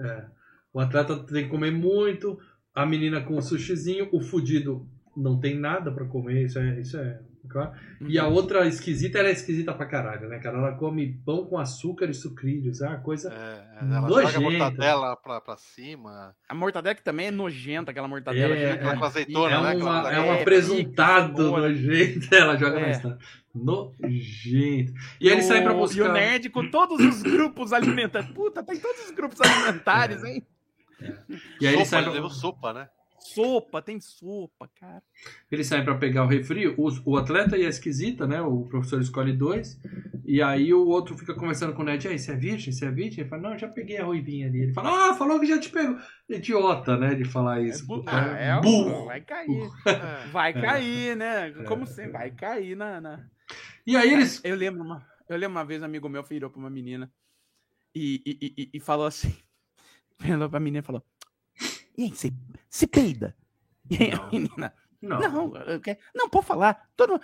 é, é. O atleta tem que comer muito, a menina com o sushizinho, o fudido não tem nada pra comer, isso é, isso é claro. E Uhum. a outra esquisita, ela é esquisita pra caralho, né, cara? Ela come pão com açúcar e sucrilhos, é uma coisa. É, ela Nojenta. joga a mortadela pra, pra cima. A mortadela que também é nojenta, aquela mortadela. É, cheia de- com azeitona, é, né? Aquela uma, é mortadela. um É, apresentado cenoura. nojento, ela joga É. mais. Nojento. E aí ele sai pra o- buscar. E o nerd com todos os grupos alimentares. Puta, tem todos os grupos alimentares, hein? E aí ele sopa, sai ele pra... levou sopa, né? Sopa, tem sopa, cara. Eles saem pra pegar o refri, o, o atleta e a esquisita, né? O professor escolhe dois. E aí o outro fica conversando com o Ned. Aí, você é virgem? Você é virgem? Ele fala, não, já peguei a ruivinha ali. Ele fala, ah, falou que já te pegou. Idiota, né? De falar isso. bu- O cara é, é, burro. vai cair. É. Vai É. cair, né? Como sempre, vai cair na. na- E aí eles. Eu lembro uma, eu lembro uma vez um amigo meu virou pra uma menina e, e, e- e, falou assim: falou pra menina e falou: E aí, você, você peida? E aí a menina, Não. não, eu não, pode falar. Todo,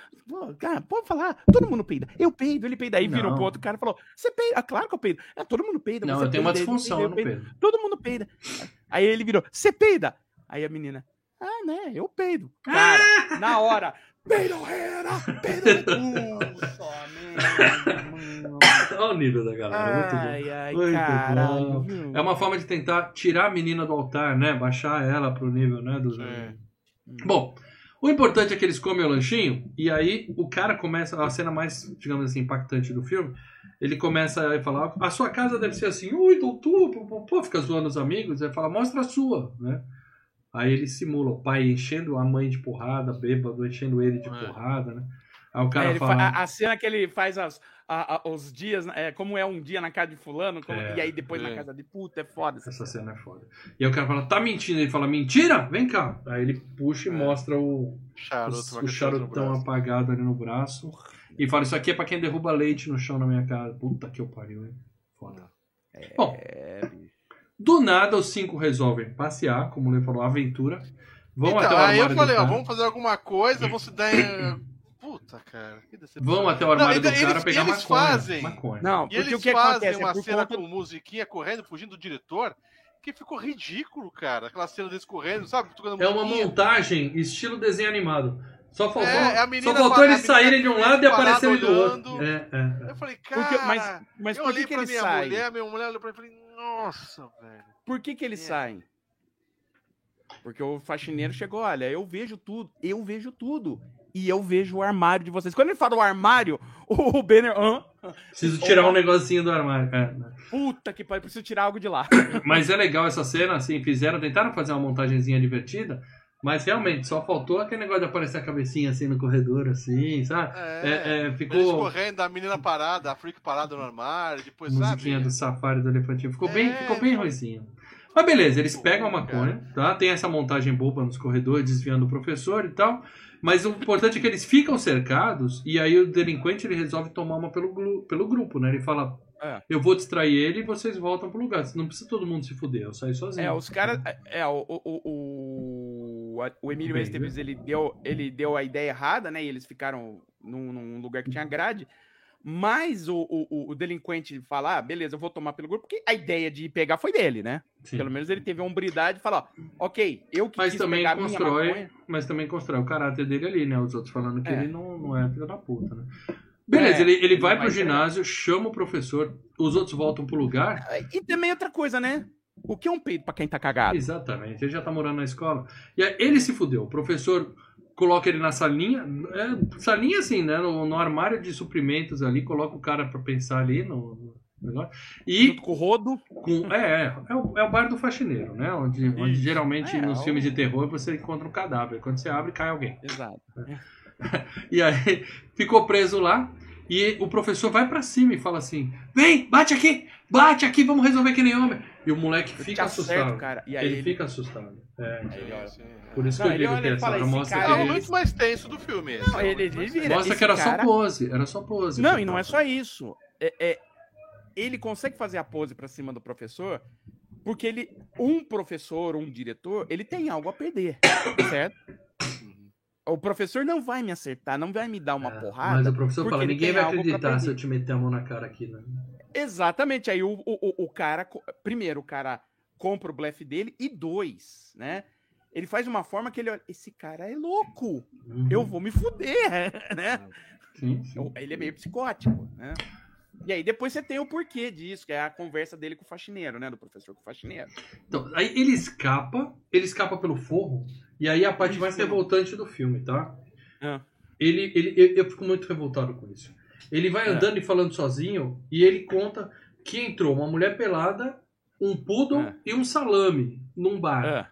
cara, pode falar, todo mundo peida. Eu peido, ele peida. Aí virou pro outro cara e falou: Você peida? Ah, claro que eu peido. É, todo mundo peida. Não, eu tenho uma peida, disfunção peida, no eu peido. Todo mundo peida. Aí ele virou: Você peida? Aí a menina: Ah, né, eu peido. Cara, na hora. Peidorreira! Peidorreira! Mano. Olha o nível da galera. muito bom. Ai, ai, Muito caralho. bom. É uma forma de tentar tirar a menina do altar, né? Baixar ela pro nível, né? Do... Sim. Bom, o importante é que eles comem o lanchinho e aí o cara começa, a cena mais, digamos assim, impactante do filme, ele começa a falar, a sua casa deve ser assim, ui, doutor, pô, pô, fica zoando os amigos, aí fala, mostra a sua, né? Aí ele simula o pai enchendo a mãe de porrada, bêbado, enchendo ele de É. porrada, né? Aí o É, cara ele fa- fala... a, a cena que ele faz as, a- a- os dias, é, como é um dia na casa de fulano, como- É, e aí depois na é. casa de puta, é foda. essa Essa cena. cena é foda. E aí o cara fala, tá mentindo? Ele fala, mentira? Vem cá. Aí ele puxa e É. mostra o, Charuto, o, vai o charutão apagado ali no braço. E fala, isso aqui é pra quem derruba leite no chão na minha casa. Puta que eu pariu, hein? Foda. Bom, É, bicho. do nada os cinco resolvem passear, como o Lê falou, aventura. Vão Então, até o aí eu falei, ó, vamos fazer alguma coisa, vamos se dar. em- Puta, cara. Vão até o armário Não, do eles- cara pegar eles maconha. fazem. maconha. Não, E porque eles o que fazem acontece uma é por cena conta... com musiquinha correndo, fugindo do diretor, que ficou ridículo, cara. Aquela cena deles correndo, sabe? Tocando É uma montagem estilo desenho animado. Só faltou, É, é a menina só faltou eles saírem de um lado e aparecerem do outro. É, é, é. Eu falei, cara. Porque- mas mas eu por que, olhei que pra eles minha saem? mulher, minha mulher olhou pra mim e falei, nossa, velho. Por que, que eles É. saem? Porque o faxineiro chegou, olha, eu vejo tudo, eu vejo tudo. E eu vejo o armário de vocês. Quando ele fala o armário, o Banner. Hã? Preciso tirar um negocinho do armário. É, né? Puta que pariu, preciso tirar algo de lá. Mas é legal essa cena, assim, fizeram, tentaram fazer uma montagenzinha divertida, mas realmente só faltou aquele negócio de aparecer a cabecinha assim no corredor, assim, sabe? É, É, é, ficou correndo, a menina parada, a freak parada no armário, depois, musiquinha sabe? do safari do elefantinho. Ficou É, bem, ficou bem foi- ruizinho. Mas beleza, eles pegam a Cara. maconha, tá? Tem essa montagem boba nos corredores, desviando o professor e tal. Mas o importante é que eles ficam cercados e aí o delinquente ele resolve tomar uma pelo, pelo grupo, né? Ele fala, É. eu vou distrair ele e vocês voltam pro lugar. Não precisa todo mundo se fuder, eu saio sozinho. É, os caras. É, o, o, o, o, Emílio Esteves, ele deu, ele deu a ideia errada, né? E eles ficaram num, num lugar que tinha grade. Mas o, o, o delinquente fala, ah, beleza, eu vou tomar pelo grupo, porque a ideia de pegar foi dele, né? Sim. Pelo menos ele teve a hombridade de falar, ó, ok, eu que Mas quis também constrói, mas também constrói o caráter dele ali, né? Os outros falando que É. ele não, não é filho da puta, né? Beleza, É, ele, ele ele vai pro ginásio, chama o professor, os outros voltam pro lugar. E também outra coisa, né? O que é um peito pra quem tá cagado? Exatamente, ele já tá morando na escola. E aí ele se fudeu. O professor coloca ele na salinha, é, salinha assim, né? No, no armário de suprimentos ali, coloca o cara pra pensar ali no, no negócio. E Junto com o rodo. com. É, é, é, o, é o bar do faxineiro, né? Onde, onde geralmente É, nos o- filmes de terror você encontra um cadáver. Quando você abre, cai alguém. Exato. E aí ficou preso lá. E o professor vai pra cima e fala assim: Vem, bate aqui, bate aqui, vamos resolver que nem homem. E o moleque fica acerto, assustado. cara. E aí ele, ele- fica assustado. É, Sim, sim, por isso Não, que eu ele digo olha que e essa fala, hora esse mostra É, cara, que o ele, momento mais tenso do filme. Esse, Não, ele- ele mostra esse que era cara- só pose. Era só pose. Não, e não é só isso. É, é- ele consegue fazer a pose pra cima do professor porque ele, um professor, um diretor, ele tem algo a perder, certo? O professor não vai me acertar, não vai me dar uma É, porrada. Mas o professor fala: ninguém vai acreditar se perder." eu te meter a mão na cara aqui, né? Exatamente. Aí o, o, o- cara, primeiro, o cara compra o blefe dele, e dois, né? Ele faz de uma forma que ele olha, esse cara é louco, Uhum. eu vou me fuder, né? Sim, sim. Eu- Ele é meio psicótico, né? E aí depois você tem o porquê disso, que é a conversa dele com o faxineiro, né? Do professor com o faxineiro. Então, aí ele escapa, ele escapa pelo forro, e aí a parte mais revoltante do filme, tá? Ah. Ele, ele, eu, eu fico muito revoltado com isso. Ele vai É. andando e falando sozinho, e ele conta que entrou uma mulher pelada, um poodle É. e um salame num bar. Ah,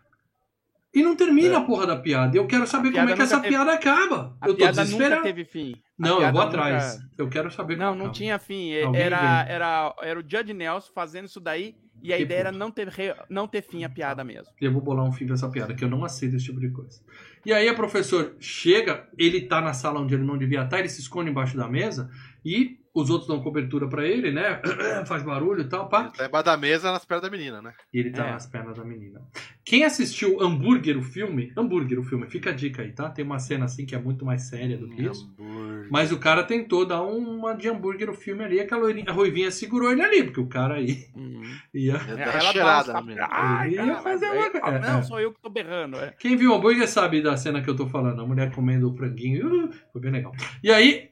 E não termina É. a porra da piada. E eu quero saber como é que essa nunca teve- piada acaba. a eu tô piada nunca desesperado. teve fim. A Não, eu vou nunca- atrás. Eu quero saber Não, não acaba. tinha fim. Era, era, era o Judge Nelson fazendo isso daí, e a Que ideia era puto. não ter, re- não ter fim a piada mesmo. Eu vou bolar um fim dessa piada, que eu não aceito esse tipo de coisa. E aí a professor chega, ele tá na sala onde ele não devia estar, ele se esconde embaixo da mesa e os outros dão cobertura pra ele, né? Faz barulho e tal, pá. Ele tá embaixo da mesa nas pernas da menina, né? E ele tá É. nas pernas da menina. Quem assistiu Hambúrguer, o filme, Hambúrguer, o filme, fica a dica aí, tá? Tem uma cena assim que é muito mais séria do que isso. Hambúrguer. Mas o cara tentou dar uma de hambúrguer no filme ali, aquela loirinha- a Ruivinha segurou ele ali, porque o cara aí Uhum. ia. É, dar ela cheirada tapas. Ai, ia fazer uma aí- coisa. É, Não, é. sou eu que tô berrando. É. Quem viu hambúrguer sabe da cena que eu tô falando. A mulher comendo o franguinho. uh, foi bem legal. E aí,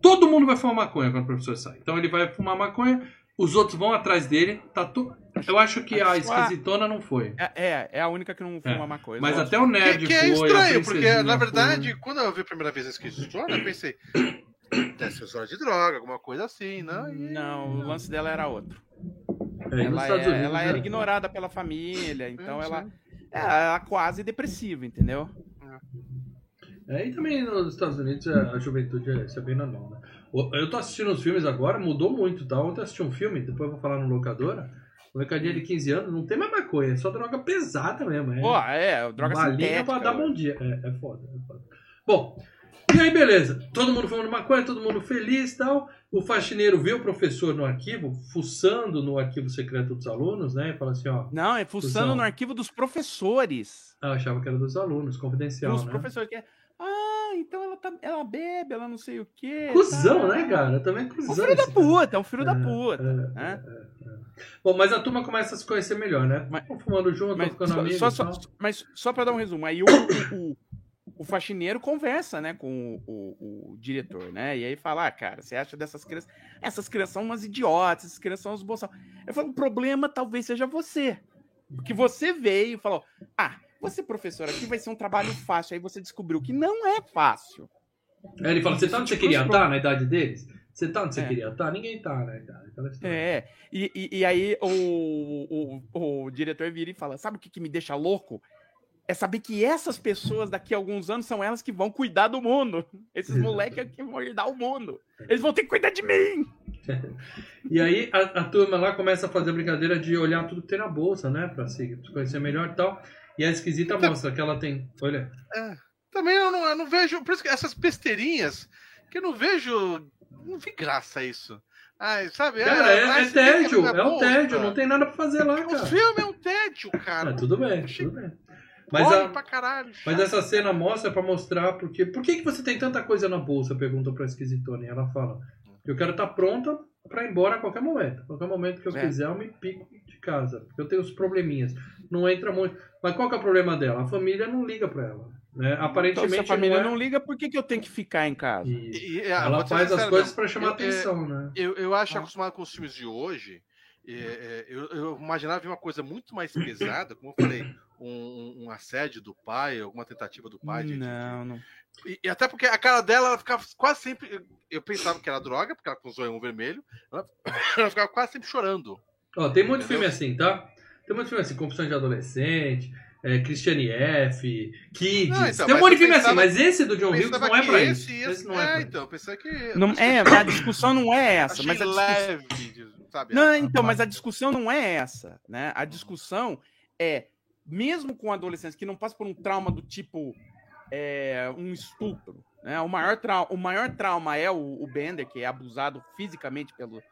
todo mundo vai fumar maconha quando o professor sai. Então ele vai fumar maconha, os outros vão atrás dele. Tá to... Eu acho que a Mas só a- esquisitona não foi. É, é, é a única que não fuma É, maconha. Mas até o nerd Que, que é foi. a estranho, porque na verdade, foi. quando eu vi a primeira vez esse história, eu pensei, deve ser usuário de droga, alguma coisa assim, não? E- Não, o lance dela era outro. É, nos Ela, Estados é- Unidos, ela era né? ignorada pela família, então É, ela, sim. é, ela quase depressiva, entendeu? É, e também nos Estados Unidos a a juventude é, isso é bem normal, né? Eu tô assistindo os filmes agora, mudou muito, tá? Ontem eu assisti um filme, depois eu vou falar no locadora. Molecadinha de 15 anos, não tem mais maconha, é só droga pesada mesmo. É, Pô, é, droga Balinha pra sintética. dar bom dia. É, é foda, é foda. Bom, e aí beleza. Todo mundo fumando maconha, todo mundo feliz e tal. O faxineiro vê o professor no arquivo, fuçando no arquivo secreto dos alunos, né? E fala assim, ó. Não, é fuçando no arquivo dos professores. Ah, eu achava que era dos alunos, confidencial, dos né? professores que é, ah, então ela, tá, ela bebe, ela não sei o quê. Cusão, tá. né, cara? Também é É um cuzão. filho da puta, é um filho da É, puta. é, né? é, é. Bom, mas a turma começa a se conhecer melhor, né? Mas- Estão fumando junto, Mas ficando só, amigos. só, só- mas só pra dar um resumo, aí o, o, o- o faxineiro conversa, né, com o, o- o diretor, né? E aí fala, ah, cara, você acha dessas crianças? Essas crianças são umas idiotas, essas crianças são uns bolsão. Eu falo, o problema talvez seja você. Porque você veio e falou, ah, você, professor, aqui vai ser um trabalho fácil. Aí você descobriu que não é fácil. Aí ele fala, você tá onde você queria estar na idade deles? Você tá onde você É. queria estar? Ninguém tá na idade. História. É, e, e, e aí o, o, o diretor vira e fala: sabe o que, que me deixa louco? É saber que essas pessoas daqui a alguns anos são elas que vão cuidar do mundo. Esses moleques é que vão herdar o mundo. Eles vão ter que cuidar de mim. E aí a, a turma lá começa a fazer a brincadeira de olhar tudo que tem na bolsa, né? Pra se conhecer melhor e tal. E a esquisita Então- mostra que ela tem. Olha. Também eu não, eu não vejo. Por isso que essas besteirinhas, que eu não vejo. Não vi graça isso. Ai, sabe? Cara, é, é tem que tédio, a é um tédio, não tem nada pra fazer lá, O cara. filme é um tédio, cara. Ah, tudo bem, tudo bem. Mas, a, pra caralho. mas essa cena mostra pra mostrar porque. Por que, que você tem tanta coisa na bolsa? Pergunta pra esquisitona. E ela fala: Eu quero estar pronta pra ir embora a qualquer momento. A qualquer momento que eu É. quiser, eu me pico de casa. Porque eu tenho os probleminhas. Não entra muito. Mas qual que é o problema dela? A família não liga pra ela. Né? Então, se Aparentemente. a família é- não liga, por que, que eu tenho que ficar em casa? E- e- ah, Ela faz as coisas pra chamar Eu- é, atenção, né? Eu, eu acho Ah. acostumado com os filmes de hoje. é, é, eu, eu imaginava ver uma coisa muito mais pesada, como eu falei, um, um- assédio do pai, alguma tentativa do pai. de- de- não, não. E, e até porque a cara dela, ela ficava quase sempre. eu- Eu pensava que era droga, porque ela com o zoião vermelho. Ela, ela ficava quase sempre chorando. Ó, tem muito Entendeu? filme assim, tá? Tem muito filme assim, Confissões de Adolescente, é, Christiane F, Kids. Não, então, tem um monte de filme assim, mas esse do John Hughes não é pra esse isso. ia- Esse não é, é, pra então, eu pensei que. não é, a discussão não é essa. Achei Mas a leve, de- sabe? Não, então, mas a discussão não é essa, né? A discussão é, mesmo com adolescentes que não passam por um trauma do tipo é, um estupro, né? O maior, trau o maior trauma é o, o Bender, que é abusado fisicamente pelo,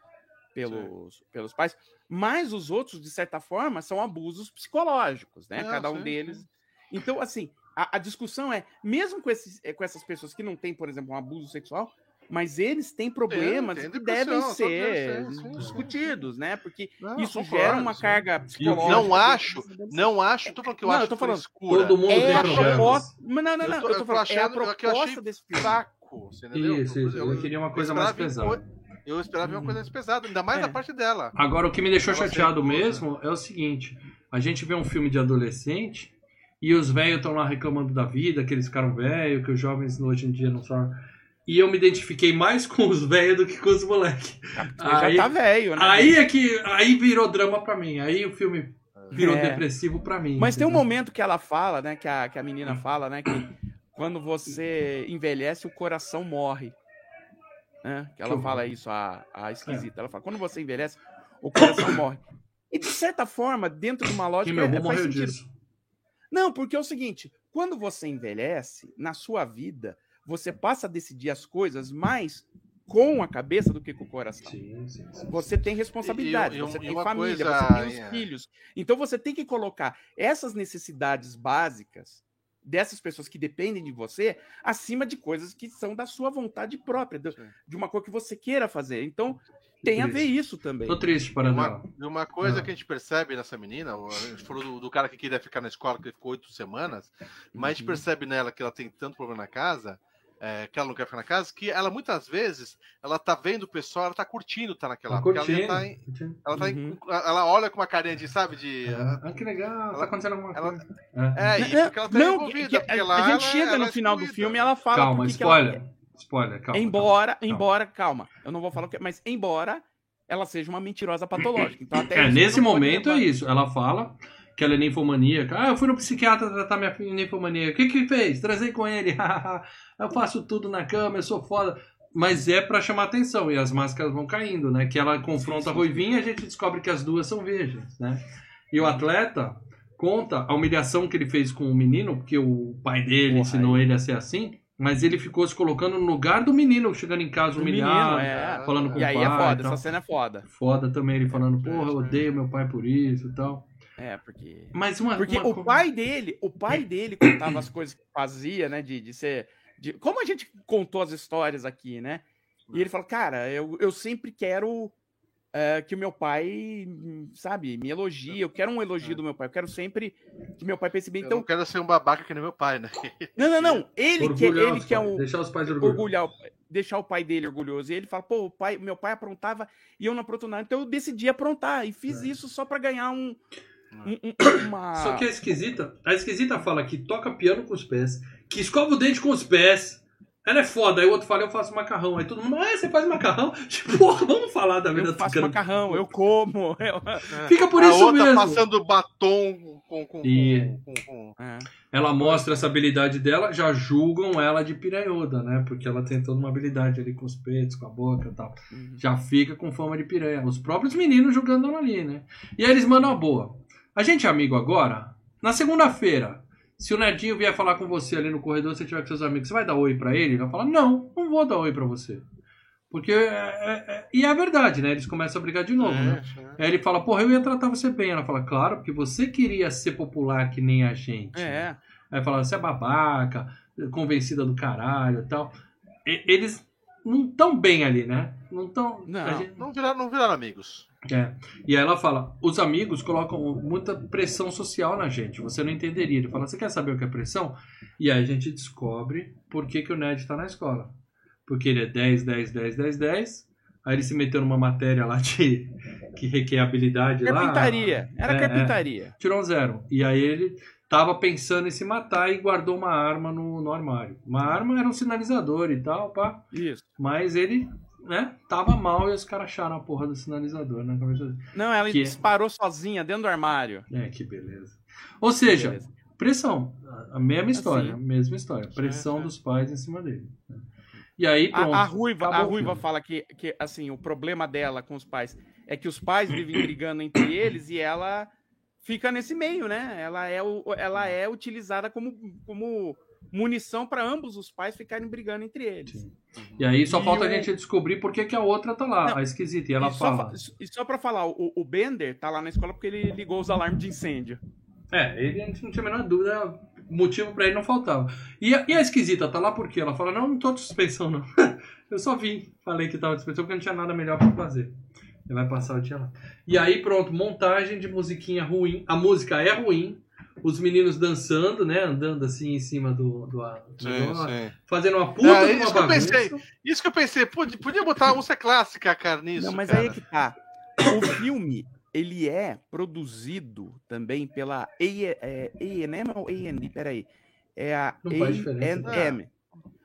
pelos, pelos pais, mas os outros, de certa forma, são abusos psicológicos, né? Não, Cada um sim, deles. Então, assim, a, a discussão é, mesmo com, esses, eh, com essas pessoas que não têm, por exemplo, um abuso sexual, mas eles têm problemas tem que devem ser sim, sim. discutidos, né? Porque Não, isso gera uma sim. carga psicológica. Não acho, não acho, tô falando que eu Não, acho eu tô falando, frescura. Todo mundo É tem a proposta. Não, não, não, Eu eu tô- tô, eu tô falando, é a achando- é que eu achei proposta desse filme. fraco, você entendeu? Isso, isso. Eu queria uma coisa mais pesada. Eu esperava uma coisa mais pesada, ainda mais É. da parte dela. Agora, o que me deixou chateado aceitou, mesmo é o seguinte: a gente vê um filme de adolescente e os velhos estão lá reclamando da vida, que eles ficaram velhos, que os jovens hoje em dia não são. E eu me identifiquei mais com os velhos do que com os moleques. Ele já tá velho, né? Aí é que. Aí virou drama pra mim. Aí o filme virou É. depressivo pra mim. Mas tem um entendeu? momento que ela fala, né? Que a, que a menina fala, né? Que quando você envelhece, o coração morre. Né? Que ela Que fala isso, a, a esquisita. Ela fala, quando você envelhece, o coração morre. E de certa forma, dentro de uma Que lógica, meu é, avô morreu sentido. disso. Não, porque é o seguinte: quando você envelhece, na sua vida, você passa a decidir as coisas mais com a cabeça do que com o coração. Sim, sim, sim. Você tem responsabilidade, E- e- você e tem família, coisa- você tem os é. filhos. Então você tem que colocar essas necessidades básicas dessas pessoas que dependem de você acima de coisas que são da sua vontade própria, Sim. de uma coisa que você queira fazer. Então tem a ver triste. isso também. Tô triste para Uma, e uma coisa Ah. que a gente percebe nessa menina, a gente falou do, do cara que queria ficar na escola, que ficou oito semanas, mas a gente Uhum. percebe nela que ela tem tanto problema na casa, é, que ela não quer ficar na casa, que ela muitas vezes, ela tá vendo o pessoal, ela tá curtindo tá naquela, Tá porque ela curtindo. já tá em- ela, tá em- Uhum. ela olha com uma carinha de, sabe, de... Ah, que legal, tá Ela- acontecendo alguma ela- coisa. É. É, e Não, porque ela tá não, envolvida, que- porque a, lá a gente ela- chega ela no é final do excluída. filme e ela fala Calma, que ela- spoiler. Spoiler, calma. embora, calma. embora, calma, eu não vou falar o que, mas embora ela seja uma mentirosa patológica. Então até É, nesse momento é isso. Ela fala que ela é ninfomaníaca. Ah, eu fui no psiquiatra tratar minha ninfomaníaca. O que que fez? Trazei com ele. eu faço tudo na cama, eu sou foda. Mas é pra chamar atenção e as máscaras vão caindo, né? Que ela confronta a Ruivinha e a gente descobre que as duas são virgens, né? E o atleta conta a humilhação que ele fez com o menino, porque o pai dele Porra, ensinou aí. ele a ser assim, mas ele ficou se colocando no lugar do menino, chegando em casa Do humilhado, menino, é. falando com E o aí pai. é foda, e tal. essa cena é foda. Foda também ele falando, É, porra, eu é. odeio meu pai por isso e tal. É, porque. Mas uma. Porque uma o pai dele, o pai dele contava as coisas que fazia, né? De, de ser. De, como a gente contou as histórias aqui, né? E ele fala, cara, eu, eu sempre quero é, que o meu pai, sabe, me elogie. Eu quero um elogio do meu pai. Eu quero sempre que meu pai pense bem. Eu Então, não quero ser um babaca que nem meu pai, né? não, não, não. Ele quer, Orgulhar ele quer pais, um, Deixar os pais orgulhosos. orgulhar, o- deixar o pai dele orgulhoso. E ele fala, pô, o pai, meu pai aprontava e eu não apronto nada. Então eu decidi aprontar e fiz É. isso só pra ganhar um- uma. Só que a esquisita, a esquisita fala que toca piano com os pés, que escova o dente com os pés. Ela é foda. Aí o outro fala, eu faço macarrão. Aí todo mundo, ah, você faz macarrão? Tipo, porra, vamos falar da vida Eu faço tucana. macarrão, eu como. eu- Fica por a isso outra mesmo. passando batom com. com, E- com, com, com- É. Ela mostra essa habilidade dela, já julgam ela de piranhuda, né? Porque ela tem toda uma habilidade ali com os peitos, com a boca e tal. Uhum. Já fica com fama de piranha. Os próprios meninos julgando ela ali, né? E aí eles mandam a boa. A gente é amigo agora? Na segunda-feira, se o Nerdinho vier falar com você ali no corredor, você tiver com seus amigos, você vai dar oi pra ele? Ele vai falar, não, não vou dar oi pra você. Porque, é, é- é- e é a verdade, né? Eles começam a brigar de novo, né? É, Aí ele fala, porra, eu ia tratar você bem. Ela fala, claro, porque você queria ser popular que nem a gente. É. Aí fala, você é babaca, convencida do caralho e tal. E- eles não estão bem ali, né? Não estão. Não. Não viraram, não viraram amigos. É. E aí ela fala, os amigos colocam muita pressão social na gente. Você não entenderia. Ele fala, você quer saber o que é pressão? E aí a gente descobre por que, que o Ned tá na escola. Porque ele é 10, 10, 10, 10, 10. Aí ele se meteu numa matéria lá de que requer habilidade lá. Era É, é. carpintaria. tirou um zero. E aí ele tava pensando em se matar e guardou uma arma no, no armário. Uma arma era um sinalizador e tal, pá. Isso. Mas ele, né, tava mal e os caras acharam a porra do sinalizador na cabeça dele. Não, ela Que- disparou sozinha dentro do armário. É, que beleza. Ou seja, Beleza. pressão. A- A mesma história, a Assim. mesma história. Pressão é. dos pais em cima dele. E aí, pronto. A, a Ruiva, a Ruiva fala que, que, assim, o problema dela com os pais é que os pais vivem brigando entre eles e ela fica nesse meio, né? Ela é, o, ela é utilizada como, como munição para ambos os pais ficarem brigando entre eles. Sim. E aí só E falta a o- gente descobrir por que, que a outra tá lá, Não. a esquisita. E ela e, só, fala. fa- e só pra falar, o, o Bender tá lá na escola porque ele ligou os alarmes de incêndio. É, ele a gente não tinha a menor dúvida, motivo pra ele não faltava. E a, e a esquisita tá lá porque ela fala: Não, não tô de suspensão, não. eu só vim, falei que tava de suspensão porque não tinha nada melhor pra fazer. Ele vai passar o dia lá. E aí, pronto, montagem de musiquinha ruim. A música é ruim. Os meninos dançando, né? Andando assim em cima do. do, do sim. Fazendo uma puta É, de uma isso que eu bagunça. pensei. Isso que eu pensei, podia, podia botar uma música clássica, cara, nisso. Não, mas cara. aí é que tá. O filme, ele é produzido também pela A&M ou A&D? Peraí. É a. A&M.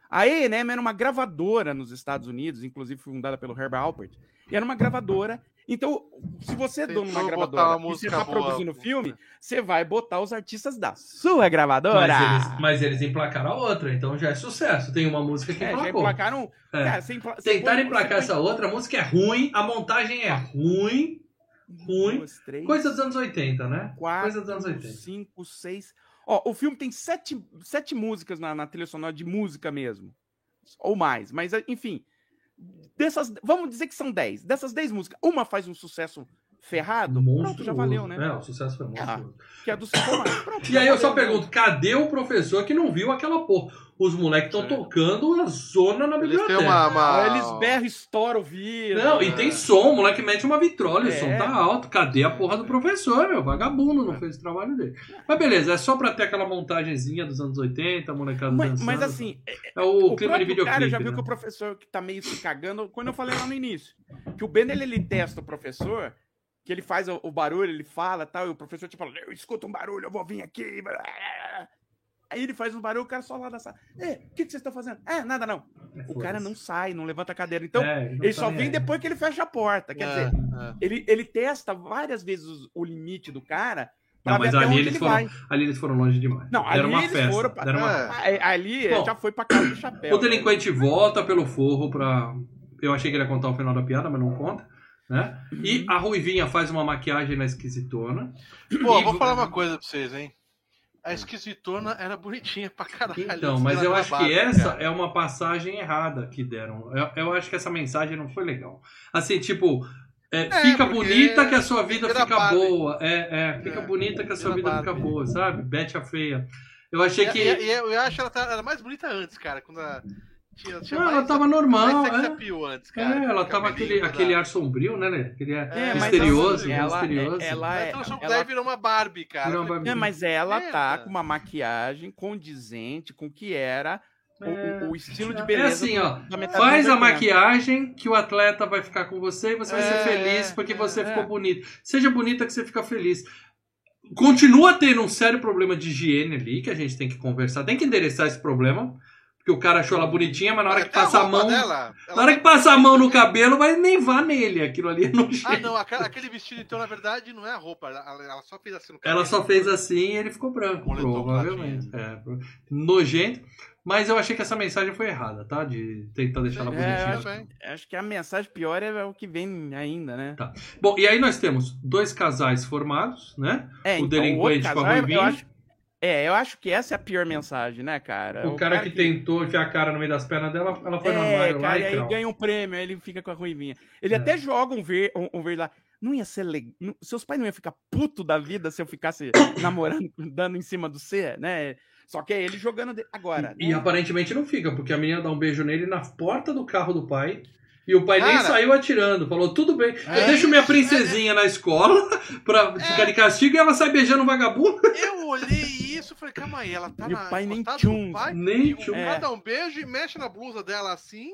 A A&M era uma gravadora nos Estados Unidos, inclusive fundada pelo Herbert Alpert. E era uma gravadora. Então, se você é dono de uma gravadora uma e você música tá boa. produzindo filme, você vai botar os artistas da sua gravadora. Mas eles, mas eles emplacaram a outra, então já é sucesso. Tem uma música que É, já emplacou. emplacaram... É. Cara, empla- Tentaram emplacar essa outra, a música é ruim, a montagem é ruim. ruim. duas, três, Coisa dos anos 80, né? quatro, Coisa dos anos 80. cinco, seis. Ó, o filme tem sete, sete músicas na, na trilha sonora de música mesmo. Ou mais. Mas, enfim. Dessas. Vamos dizer que são dez. Dessas dez músicas, uma faz um sucesso ferrado. Pronto, já valeu, né? É, o sucesso foi monstruoso. Que é do. Pronto, E aí eu só valeu, né? pergunto, cadê o professor que não viu aquela porra? Os moleques estão Sim. tocando a zona na Eles biblioteca. têm uma. uma... Eles berram, estouram o vidro. Não, e É. tem som, o moleque mete uma vitrola, e o É. som tá alto. Cadê a porra do professor, meu? Vagabundo, não fez o trabalho dele. Mas beleza, é só pra ter aquela montagenzinha dos anos 80, a molecada Mas, dançando. mas assim, é o, o clima de videoclipe. cara já viu né? que o professor que tá meio se cagando, quando eu falei lá no início, que o Ben ele, ele testa o professor, que ele faz o, o barulho, ele fala tal, e o professor tipo, fala, eu escuto um barulho, eu vou vir aqui. blá, blá, blá." Aí ele faz um barulho, o cara só lá da sala. É, o que, que vocês estão fazendo? É, nada não. O cara não sai, não levanta a cadeira. Então, É, ele só vem depois que ele fecha a porta. Quer É, dizer, é. ele, ele testa várias vezes os- o limite do cara pra Não, mas ali onde eles, ele foram, vai. ali eles foram longe demais. Não, Deram ali uma eles festa. foram pra- deram uma É. Ali Bom, já foi pra casa do chapéu. O delinquente volta pelo forro pra. Eu achei que ele ia contar o final da piada, mas não conta. Né? E Uhum. a Ruivinha faz uma maquiagem na esquisitona. Pô, E- vou falar uma coisa pra vocês, hein? A esquisitona era bonitinha pra caralho. Então, mas eu Ela acho que essa cara. é uma passagem errada que deram. Eu, eu acho que essa mensagem não foi legal. Assim, tipo, é, É, fica bonita que a sua vida fica boa. É, é, fica É, bonita que a sua vida fica boa, sabe? Bete a feia. Eu achei E- que. e- e eu acho que ela tá- era mais bonita antes, cara. Quando ela tinha, tinha Não, mais, ela tava mais normal. sex É, appeal antes, É, cara. ela Com tava aquele, aquele ar sombrio, né, né? Aquele ar É, mas misterioso, ela, misterioso. ela Aí é. transformou- ela- Daí virou uma Barbie, cara. Virou uma Barbie. É, mas ela tá merda. com uma maquiagem condizente com o que era o- É. o, o estilo de É beleza. assim, do- ó. Faz a 80. maquiagem que o atleta vai ficar com você e você vai ser É, feliz porque é, você é. ficou bonito. Seja bonita que você fica feliz. continua tendo um sério problema de higiene ali, que a gente tem que conversar, tem que endereçar esse problema. Porque o cara achou ela bonitinha, mas na hora que Até passa a roupa mão. Dela, ela- Na hora que passa a mão no cabelo, vai nem vá nele. Aquilo ali não Ah, chega. não, aquela- aquele vestido, então, na verdade, não é a roupa. Ela, ela só fez assim no Ela cabelo. só fez assim e ele ficou branco, Moletom provavelmente. É, nojento. Mas eu achei que essa mensagem foi errada, tá? De tentar deixar ela É, bonitinha. bem. Acho que a mensagem pior é o que vem ainda, né? Bom, e aí nós temos dois casais formados, né? É, O delinquente outro com a eu ruivinha. É, eu acho que essa é a pior mensagem, né, cara? O, cara, que, tentou enfiar a cara no meio das pernas dela, ela foi no É, armário lá cara, e e aí ganha um prêmio, aí ele fica com a ruivinha. Ele É. até joga um verde, um, um verde lá. Não ia ser legal. Seus pais não iam ficar puto da vida se eu ficasse namorando, dando em cima do C, né? Só que é ele jogando. de- Agora. E né? aparentemente não fica, porque a menina dá um beijo nele na porta do carro do pai. E o pai nem Cara. saiu atirando. Falou, tudo bem, eu É, deixo minha é, princesinha na escola pra ficar de castigo e ela sai beijando um vagabundo. Eu olhei isso e falei, calma aí, ela tá E o na pai nem tchum, pai, nem e o tchum. cara É. dá um beijo e mexe na blusa dela assim.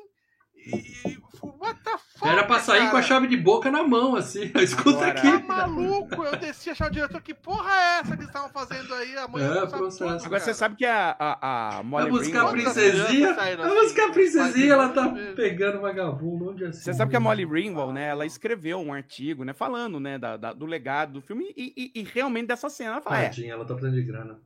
E. What the fuck? Era pra sair com a cara? chave de boca na mão, assim. Escuta Agora- aqui. Tá maluco? Eu desci a chave diretor. Que porra é essa que eles estavam fazendo aí? A É, não sabe processo. tudo, Agora você cara. sabe que a, a, a Molly Vai buscar a Ringwald- princesinha. Vai assim? buscar a princesinha, ela tá pegando vagabundo. Onde é assim? Você sabe que a Molly Ringwald, né, ela escreveu um artigo, né, falando, né, da, da- do legado do filme e, e- e realmente dessa cena. Ela fala, é, Tadinha, ela tá precisando de grana.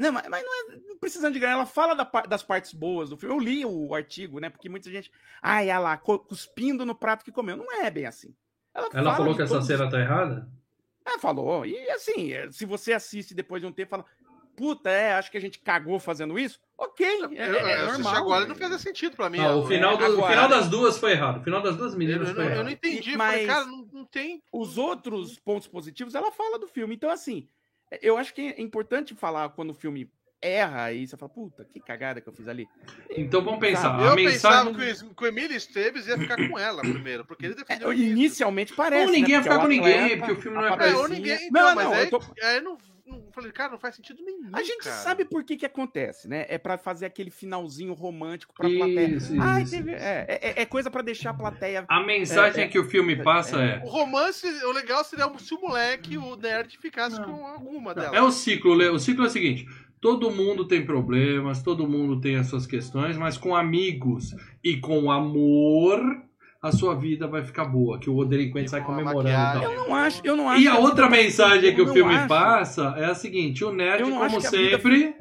Não, mas, mas não é não precisando de grana. Ela fala da das partes boas do filme. Eu li o artigo, né? Porque muita gente. Ai, ela lá, cuspindo no prato que comeu. Não é bem assim. Ela fala falou de que essa cena tá errada? É, falou. E assim, é, se você assiste depois de um tempo, fala. Puta, é, acho que a gente cagou fazendo isso. Ok, é, Eu, é eu assisti normal. agora não fez sentido pra mim. Ah, o final, do- o agora- final das duas foi errado. O final das duas meninas eu foi não, eu errado. não entendi. Mas- Falei, cara, não, não tem. Os outros pontos positivos, ela fala do filme. Então, assim, eu acho que é importante falar quando o filme erra e você fala, puta, que cagada que eu fiz ali. Então vamos pensar. Eu a pensava mensagem. que o que o Emílio Esteves ia ficar com ela primeiro, porque ele defendeu É, inicialmente parece. Ou ninguém né? ia ficar com ninguém, porque o filme não é É, isso. ou patricinha- ninguém. Então, Não, mas não, aí, eu tô- aí eu não, não falei, cara, não faz sentido nenhum. A gente cara. sabe por que que acontece, né? É pra fazer aquele finalzinho romântico pra plateia. Isso, Ai, isso. teve- é, é- é coisa pra deixar a plateia. A mensagem É, é, que o filme passa é. O romance, o legal seria se o moleque, o nerd, ficasse Não. com alguma delas. É o ciclo. O ciclo é o seguinte: todo mundo tem problemas, todo mundo tem as suas questões, mas com amigos e com amor, a sua vida vai ficar boa. Que o delinquente sai comemorando e tal. Eu não acho, eu não acho. E a outra mensagem que o filme acho. passa é a seguinte: o nerd, como a vida sempre,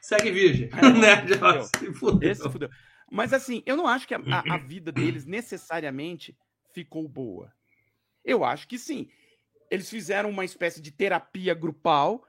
segue virgem. É, o nerd ó, fudeu. se fudeu. Esse fudeu. Mas assim, eu não acho que a, a- a vida deles necessariamente ficou boa. Eu acho que sim. Eles fizeram uma espécie de terapia grupal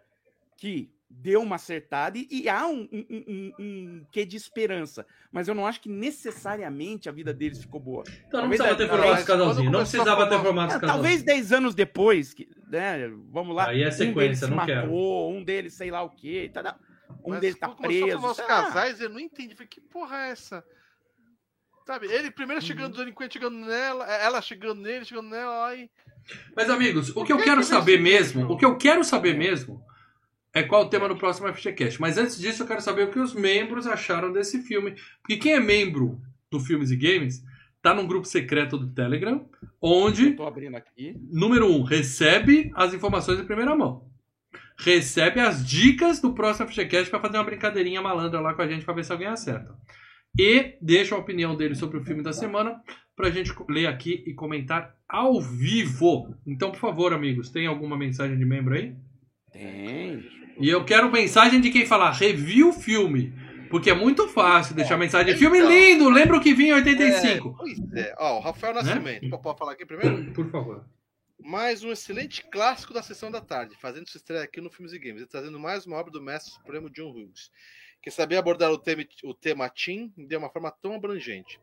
que deu uma acertada e, e há um, um, um, um quê de esperança. Mas eu não acho que necessariamente a vida deles ficou boa. Então não Talvez precisava ter é- formado esse casalzinho. quando Não precisava ter formado É, esse casalzinho. talvez 10 anos depois, que, né, vamos lá. Aí é um sequência, se não matou, quero. um deles sei lá o quê. Tá, tá. um Mas deles tá preso. os casais, eu não entendi. Falei, que porra é essa? Sabe, ele primeiro Uhum. chegando, o delinquente chegando nela, ela chegando nele, chegando nela, aí. Mas, amigos, o que eu que quero saber mesmo, o que eu quero saber mesmo é qual o tema do próximo FGCast. Mas antes disso, eu quero saber o que os membros acharam desse filme. Porque quem é membro do Filmes e Games tá num grupo secreto do Telegram, onde, Eu tô abrindo aqui. número um, recebe as informações em primeira mão. Recebe as dicas do próximo FGCast para fazer uma brincadeirinha malandra lá com a gente para ver se alguém acerta. E deixa a opinião dele sobre o filme da semana pra gente ler aqui e comentar ao vivo. Então, por favor, amigos, tem alguma mensagem de membro aí? Tem. E eu quero mensagem de quem falar review o filme. Porque é muito fácil deixar mensagem. Filme então. lindo, lembra o que vinha em 85. É, pois é. Ó, o Rafael Né? Nascimento. Pode falar aqui primeiro? Por favor. Mais um excelente clássico da sessão da tarde, fazendo sua estreia aqui no Filmes e Games e trazendo mais uma obra do mestre supremo John Hughes, que sabia abordar o tema, o tema teen de uma forma tão abrangente.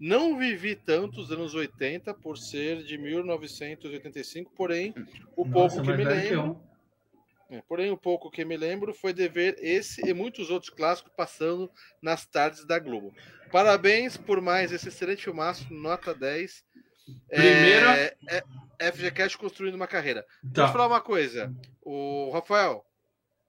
Não vivi tanto os anos 80 por ser de 1985, porém, o pouco que me lembro. É, porém o pouco que me lembro foi de ver esse e muitos outros clássicos passando nas tardes da Globo. Parabéns por mais esse excelente filmaço, nota 10. Primeira- É, é, FGCast construindo uma carreira. Deixa eu Tá. falar uma coisa. O Rafael,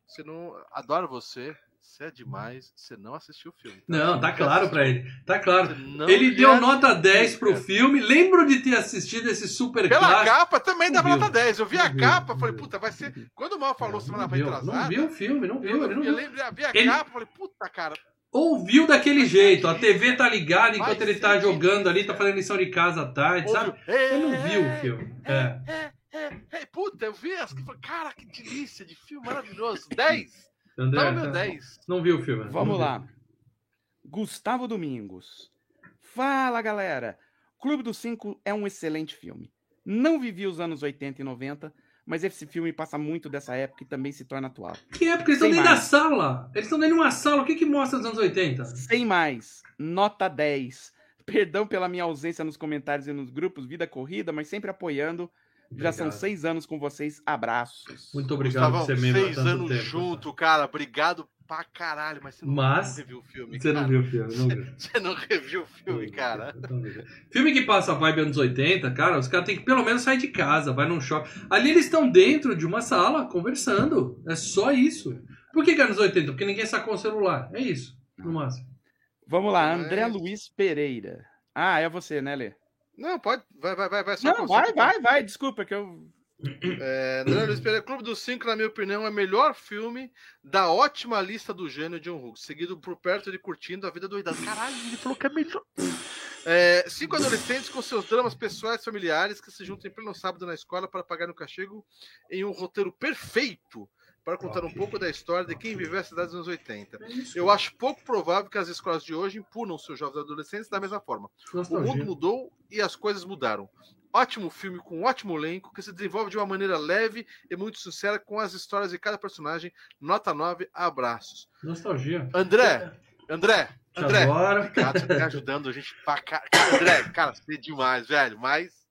você não. Adoro você. Você é demais. Você não assistiu o filme. Não, tá claro pra ele. Tá claro. Ele deu nota 10 pro cara. filme. Lembro de ter assistido esse super Pela clássico. capa também dava nota 10. Eu vi a Não viu, capa, falei, puta, vai ser. Quando o Mal falou semana Não viu, retrasada. não viu o filme, não viu. Eu, Ele não eu viu. lembro, vi a Ele- capa, falei, puta, cara. Ouviu daquele jeito. A TV tá ligada enquanto Faz ele tá sentido, jogando ali, tá fazendo lição de casa à tarde, sabe? Ouviu? É, Ele não viu o filme. É. É, é, é, puta, eu vi as cara, que delícia de filme maravilhoso. 10. André, Tava meu tá- 10. não viu o filme. né? Vamos viu. lá. Gustavo Domingos. Fala, galera. Clube dos Cinco é um excelente filme. Não vivi os anos 80 e 90, mas esse filme passa muito dessa época e também se torna atual. Que época? Eles estão dentro da sala. Eles estão dentro de uma sala. O que que mostra nos anos 80? Sem mais, nota 10. Perdão pela minha ausência nos comentários e nos grupos, vida corrida, mas sempre apoiando. Já são seis anos com vocês. Abraços. Muito obrigado por Gustavão, ser membro seis anos tempo. junto, cara. Obrigado pra caralho, mas você não, Mas não reviu o filme. Você não cara. viu o filme, não viu. Você não reviu o filme, cara. Filme que passa a vibe anos 80, cara, os caras têm que pelo menos sair de casa, vai num shopping. Ali eles estão dentro de uma sala conversando. É só isso. Por que, que é anos 80? Porque ninguém sacou o celular. É isso, no máximo. Vamos lá, Mas- André Luiz Pereira. Ah, é você, né, Lê? Não, pode. Vai, vai, vai. vai só Não, vai, vai, vai. Desculpa que eu. É, André Luiz Pereira, Clube dos Cinco, na minha opinião, é o melhor filme da ótima lista do gênio John Hughes, seguido por perto de Curtindo a Vida Doidada. Caralho, ele falou que é melhor. É, cinco adolescentes com seus dramas pessoais e familiares que se juntam em pleno sábado na escola para pagar o castigo em um roteiro perfeito para contar um pouco da história de quem viveu a cidade dos anos 80. Eu acho pouco provável que as escolas de hoje impunam seus jovens adolescentes da mesma forma. O mundo mudou e as coisas mudaram. Ótimo filme com um ótimo elenco que se desenvolve de uma maneira leve e muito sincera com as histórias de cada personagem. Nota 9, abraços. Nostalgia. André, André, André. adoro. Obrigado, você tá ajudando a gente pra caralho. Cara, André, cara, você é demais, velho, mas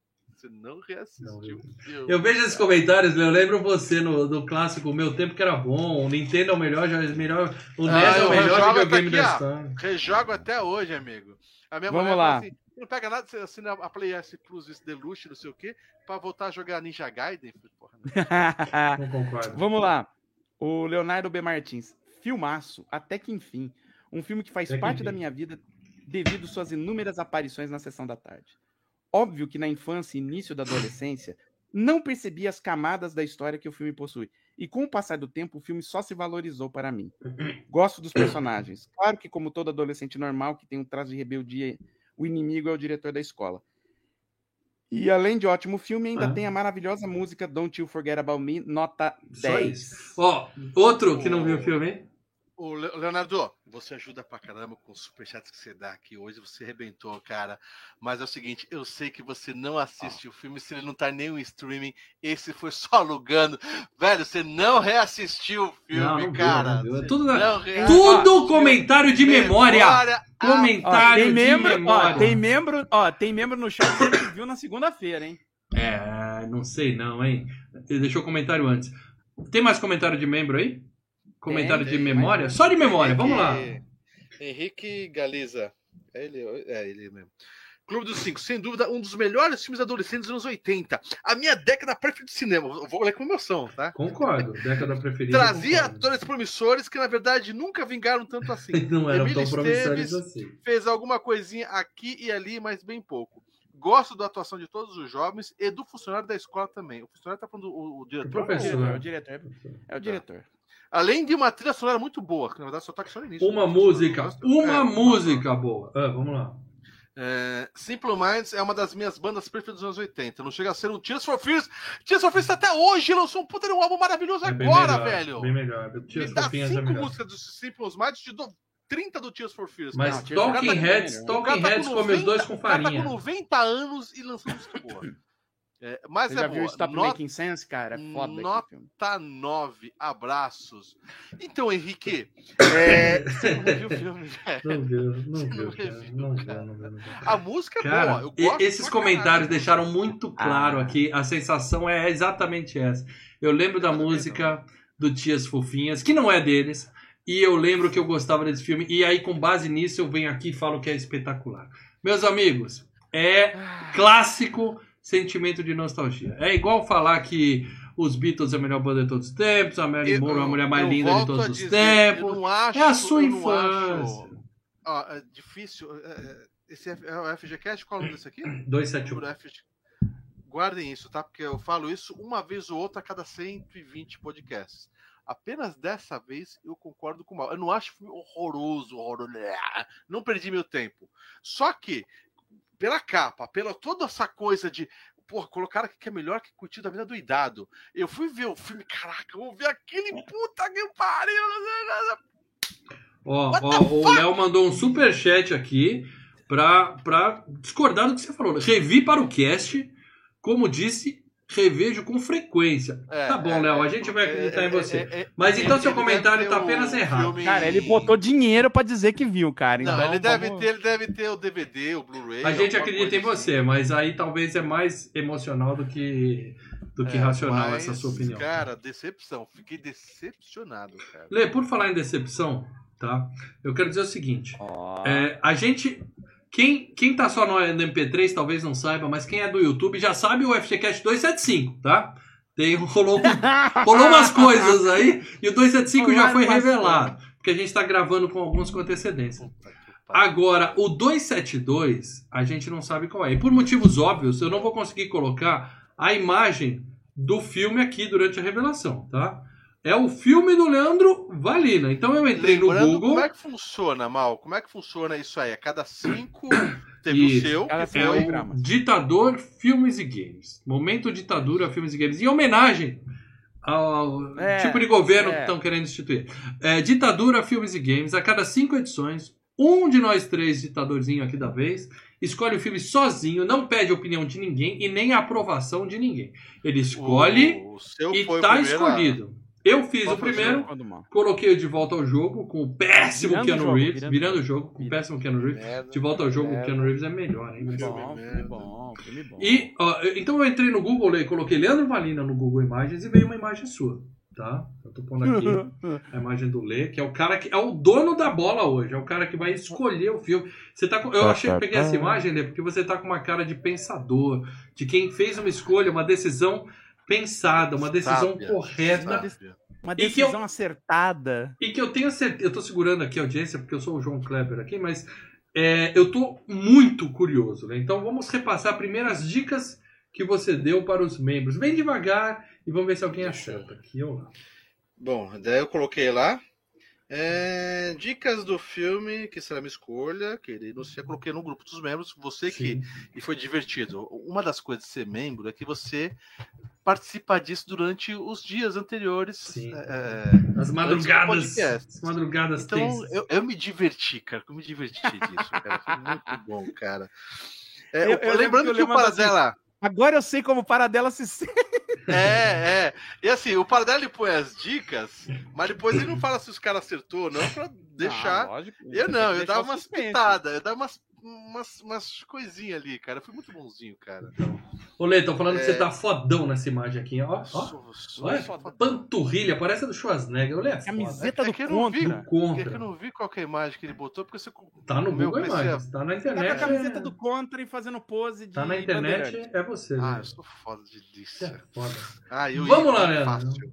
você não reassistiu o filme. Eu vejo esses comentários, eu lembro você no, do clássico O Meu Tempo Que Era Bom, o Nintendo é o melhor, já é o melhor o Ah, NES é o melhor videogame até da história. Rejogo até hoje, amigo. A minha Vamos mulher lá. assim, não pega nada, você assina a Play S Plus esse Deluxe, não sei o quê, pra voltar a jogar Ninja Gaiden. Porra, não. Não concordo. Vamos lá. O Leonardo B. Martins. Filmaço, até que enfim. Um filme que faz Até que parte enfim. da minha vida devido suas inúmeras aparições na sessão da tarde. Óbvio que na infância e início da adolescência, não percebi as camadas da história que o filme possui. E com o passar do tempo, o filme só se valorizou para mim. Gosto dos personagens. Claro que, como todo adolescente normal que tem um traço de rebeldia, o inimigo é o diretor da escola. E além de ótimo filme, ainda Ah. tem a maravilhosa música Don't You Forget About Me, nota Só 10. isso. Ó, outro que não viu o filme? Ô, Le- Leonardo, você ajuda pra caramba com os superchats que você dá aqui hoje. Você arrebentou, cara. Mas é o seguinte, eu sei que você não assiste o filme se ele não tá nem no streaming. Esse foi só alugando. Velho, você não reassistiu o filme, Não, não viu, cara. não viu. É Você tudo. Tudo comentário de memória. Ó, Comentário tem de membro, memória. ó, tem membro, ó, tem membro no chat que viu na segunda-feira, hein? É, não sei não, hein? Ele deixou comentário antes. Tem mais comentário de membro aí? Comentário Tem, de tem, memória? mas- Só de memória, vamos lá. Henrique- Henrique Galiza. É ele, é ele mesmo. Clube dos Cinco, sem dúvida, um dos melhores filmes adolescentes dos anos 80. A minha década preferida de cinema. Eu Vou ler com emoção, tá? Concordo, década preferida. Trazia concordo. atores promissores que, na verdade, nunca vingaram tanto assim. Não eram Emílio tão promissores Esteves assim. Fez alguma coisinha aqui e ali, mas bem pouco. Gosto da atuação de todos os jovens e do funcionário da escola também. O funcionário tá falando o, o diretor. O professor. É o diretor, é o diretor. Além de uma trilha sonora muito boa, que na verdade só tá só no início. Uma né? música, uma é. música boa. Ah, vamos lá. É, Simple Minds é uma das minhas bandas preferidas dos anos 80. Não chega a ser um Tears for Fears. Tears for Fears até hoje lançou um puta de um álbum maravilhoso É agora, melhor, velho. Bem melhor. Me dá Fofinhas é cinco músicas dos Simple Minds, te dou 30 do Tears for Fears. Mas Tears for Talking Fears é Heads, Talking cara tá Heads com come os dois 90 com O cara tá farinha. com 90 anos e lançou música boa. É, mas Você é já viu boa. Stop Nota Making Sense, cara? É foda Nota- aquele filme. 9. Abraços. Então, Henrique, é, você não viu o filme, velho. Não viu, não viu, não cara. reviu, Não viu, não viu, não viu. A música é Cara, boa. Eu gosto esses comentários caralho. deixaram muito claro Ah. aqui. A sensação é exatamente essa. Eu lembro da música do Tias Fofinhas, que não é deles. E eu lembro que eu gostava desse filme. E aí, com base nisso, eu venho aqui e falo que é espetacular. Meus amigos, é clássico sentimento de nostalgia. É igual falar que os Beatles é a melhor banda de todos os tempos, a Marilyn Monroe é a mulher mais linda de todos a os dizer, tempos. acho, É a sua infância. acho- Ó, é difícil. é, é, Esse é é o FGCast? Qual é o nome desse aqui? 271. Número FG. Guardem isso, tá? Porque eu falo isso uma vez ou outra a cada 120 podcasts. Apenas dessa vez eu concordo com o Mal. Eu não acho horroroso, horroroso. Não perdi meu tempo. Só que, pela capa, pela toda essa coisa de. Porra, colocaram aqui que é melhor que curtir da vida do idado. Eu fui ver o filme, caraca, eu vou ver aquele puta que pariu. Ó, What ó, o Léo mandou um super chat aqui pra, pra discordar do que você falou. Revi para o cast, como disse, revejo com frequência. É, tá bom, é, Léo, a é, gente vai acreditar é, em você. é, é, Mas então seu comentário tá apenas errado. filme- Cara, ele botou dinheiro pra dizer que viu, cara. Não, Então, ele deve vamos- ter, ele deve ter o DVD, o Blu-ray. A gente acredita em assim. você, mas aí talvez é mais emocional do que, do que É, racional mas, essa sua opinião. Cara, decepção. Fiquei decepcionado, cara. Lê, por falar em decepção, tá? Eu quero dizer o seguinte. Ó. É, a gente. Quem, quem tá só no MP3 talvez não saiba, mas quem é do YouTube já sabe o FGCast 275, tá? Tem, rolou, rolou umas coisas aí e o 275 já foi revelado. Porque a gente tá gravando com alguns com antecedência. Agora, o 272, a gente não sabe qual é. E por motivos óbvios, eu não vou conseguir colocar a imagem do filme aqui durante a revelação, tá? É o filme do Leandro Valina. Então eu entrei no Lembrando Google. Como é que funciona, Mal? Como é que funciona isso aí? A cada cinco teve Isso. o seu. Cada É o. Ditador Filmes e Games. Momento Ditadura Filmes e Games. Em homenagem ao É, tipo de governo é. que estão querendo instituir. É, ditadura Filmes e Games. A cada cinco edições, um de nós três, ditadorzinho aqui da vez, escolhe o filme sozinho, não pede opinião de ninguém e nem a aprovação de ninguém. Ele escolhe O, o seu e tá a- escolhido. Eu fiz Qual o o primeiro, mal. coloquei o de volta ao jogo com o péssimo Virando o Keanu jogo, Reeves, virando virando o o jogo com o péssimo Keanu Reeves. Merda. De volta ao jogo, o. Keanu Reeves é melhor, hein? Bom, filme bom, filme bom. E, ó, então eu entrei no Google e coloquei Leandro Valina no Google Imagens e veio uma imagem sua, tá? Eu tô pondo aqui a imagem do Lê, que é o cara que é o dono da bola hoje, é o cara que vai escolher o filme. Você tá com, eu achei, peguei essa imagem, Lê, porque você tá com uma cara de pensador, de quem fez uma escolha, uma decisão pensada, uma decisão Sábia, correta. sábia. Uma E que eu- decisão acertada. E que eu tenho certeza, eu tô segurando aqui a audiência porque eu sou o João Kleber aqui, mas é, eu tô muito curioso, né? Então vamos repassar primeiras dicas que você deu para os membros, bem devagar, e vamos ver se alguém acerta aqui ou lá. Bom, daí eu coloquei lá. É, dicas do filme, que será minha escolha, querido. Eu coloquei no grupo dos membros. Você que. Sim. E foi divertido. Uma das coisas de ser membro é que você participa disso durante os dias anteriores. Sim. é, As madrugadas, as madrugadas Então, tensas. eu, eu me diverti, cara. Eu me diverti disso, cara. Foi muito bom, cara. É, Eu- eu lembrando que eu que o lembro assim, Paradela. Agora eu sei como o Paradela se sente. É, é. E assim, o Paradela ele põe as dicas, mas depois ele não fala se os caras acertou ou não, pra deixar. Ah, lógico. eu não, eu dava umas pitadas, eu dava umas, umas, umas coisinhas ali, cara. Eu fui muito bonzinho, cara. Ô, Lê, estão falando que É. você tá fodão nessa imagem aqui, ó. ó. Sou- sou Olha, foda. panturrilha, parece a do Schwarzenegger. Olha, é. Camiseta É do que eu não vi, contra. do É que eu contra. não vi qual que é a imagem que ele botou, porque você. Tá no meu Google PC é- Imagens, tá na Tá com a internet. camiseta é- do contra e fazendo pose de. Tá na internet, é você. Ah, Lê. eu sou foda de Você é disso. foda. Ah, eu Vamos lá, Leandro.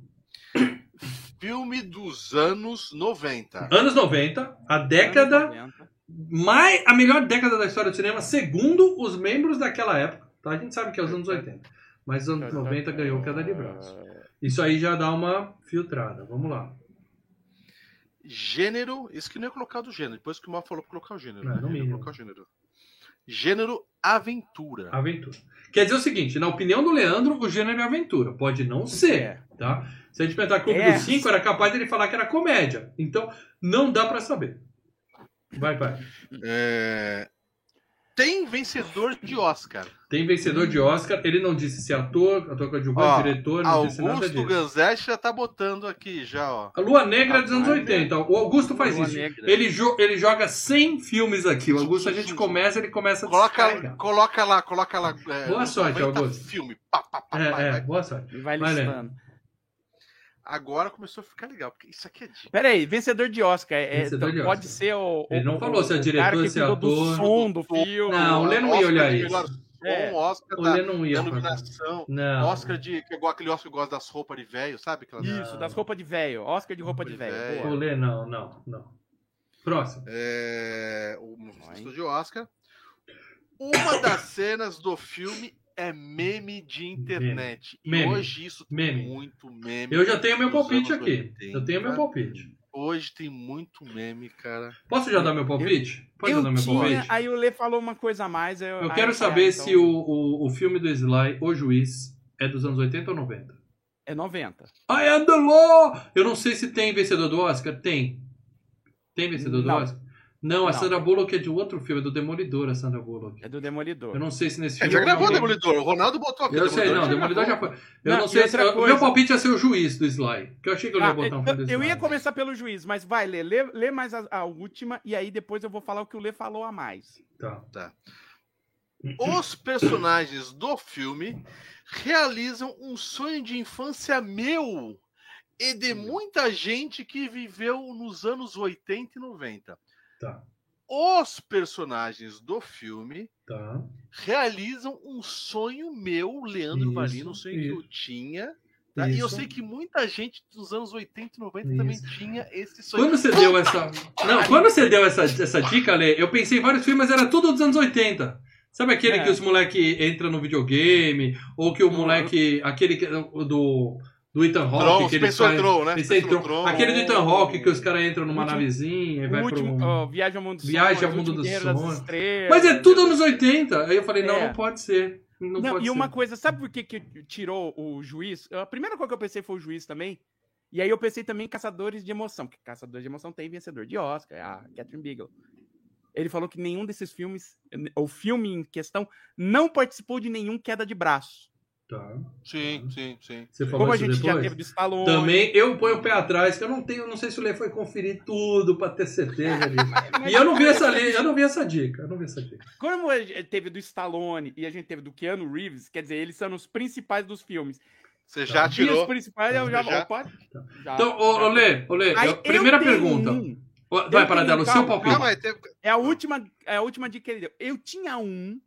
Filme dos anos 90. Anos 90, a década Anos 90. Mais a melhor década da história do cinema, segundo os membros daquela época. Tá? A gente sabe que é os anos 80. Mas os anos 90 ganhou queda de braço. Isso aí já dá uma filtrada. Vamos lá. Gênero, isso que não é colocar do gênero, depois que o Mal falou pra colocar o gênero. É, no né? Mínimo. colocar o gênero. Gênero aventura. Aventura. Quer dizer o seguinte, na opinião do Leandro, o gênero é aventura. Pode não ser, É. tá? Se a gente pensar Clube É. dos 5, era capaz dele falar que era comédia. Então, não dá pra saber. Vai, vai. É, Tem vencedor de Oscar. Tem vencedor de Oscar. Ele não disse se é ator, ator coadjuvante, Ó, diretor, não disse nada Augusto disso. Ganzetti já tá botando aqui, já, ó. A Lua Negra é dos anos Rapaz, 80. O Augusto faz Lua isso. Negra. Ele, jo- ele joga 100 filmes aqui. O Augusto, a gente começa, ele começa a Coloca, coloca lá, coloca lá. é, Boa sorte, 90 Augusto. Filme. Pá, pá, pá, É, é, vai. boa sorte. Vai Vai, né? Agora começou a ficar legal, porque isso aqui é dica. Pera aí, vencedor de Oscar. é- Vencedor de pode Oscar. ser o. Ele não o- falou se é o diretor, se é cuidou do ator. som do filme. Não, o Lê não ia Oscar olhar isso. melhor- É. Ou um Oscar O da, Lê não ia da iluminação. Não. Oscar de. Que é igual aquele Oscar que gosta das roupas de velho, sabe? Aquelas... Isso, das roupas de velho. Oscar de roupa de Roupa de velho. O Lê, não, não, não. Próximo. É, o. Estúdio de Oscar. Uma das cenas do filme é meme de internet. E Meme. hoje isso tem Meme. muito meme. Eu já tenho meu palpite aqui. 80. Eu tenho meu palpite. Hoje tem muito meme, cara. Posso já dar meu palpite? Pode eu dar meu tinha, palpite? aí o Lê falou uma coisa a mais. Eu, Eu quero falei, saber se então o, o, o filme do Sly, O Juiz, é dos anos 80 ou 90. É 90. I am the law! Eu não sei se tem vencedor do Oscar. Tem. Tem vencedor do Não. Oscar? Não, a Não. Sandra Bullock é de outro filme, é do Demolidor, a Sandra Bullock. É do Demolidor. Eu não sei se nesse É, filme. já gravou o Demolidor. O Ronaldo botou aqui. Eu sei, não, já Demolidor já foi. Eu não, Não, sei se. O meu coisa- palpite ia ser o juiz do Sly. Que eu achei que eu ia Ah, botar um filme do eu, ia começar pelo juiz, mas vai, Lê. Lê, lê mais a, a última e aí depois eu vou falar o que o Lê falou a mais. Tá. Os personagens do filme realizam um sonho de infância meu e de muita gente que viveu nos anos 80 e 90. Tá. Os personagens do filme Tá. realizam um sonho meu, Leandro Isso, Valino, um sonho que eu isso. tinha. tá? E eu Isso. sei que muita gente dos anos 80 e 90 também Isso. tinha esse sonho. Quando você deu essa. Não, quando você deu essa, essa dica, Lê, eu pensei em vários filmes, mas era tudo dos anos 80. Sabe aquele É. que os moleque entra no videogame? Ou que o moleque. Aquele do. Do Ethan Hawke, que eles Spencer fazem- Tron, né? Tron. Tron. Aquele do Ethan Hawke, que os caras entram numa Último- navezinha e vai último, pro. ó, Viagem ao Mundo dos Viagem ao Mundo Sonhos. Estrelas. Mas é tudo anos 80. Aí eu falei, não, É. não pode ser. Não, Não, pode e ser. uma coisa, sabe por que, que tirou o juiz? A primeira coisa que eu pensei foi o juiz também. E aí eu pensei também em Caçadores de Emoção, porque Caçadores de Emoção tem vencedor de Oscar, a Catherine Bigelow. Ele falou que nenhum desses filmes, o filme em questão, não participou de nenhum queda de braço. Tá. Sim, sim, sim. Você falou Como a gente já depois? teve do Stallone. Também eu ponho o pé atrás, que eu não tenho, não sei se o Lê foi conferir tudo pra ter certeza disso. E eu não vi essa li- eu não vi essa dica, eu não vi essa dica. Como a gente teve do Stallone e a gente teve do Keanu Reeves, quer dizer, eles são os principais dos filmes. Você já E os tirou. principais eu já, Já? opa, Tá. já- Então, ô, já- ô Lê, ô Lê, Aí eu- primeira pergunta. um. Vai, Paradelo, o seu palpite. Aí, teve- É a última, é a última dica que ele deu. Eu tinha um,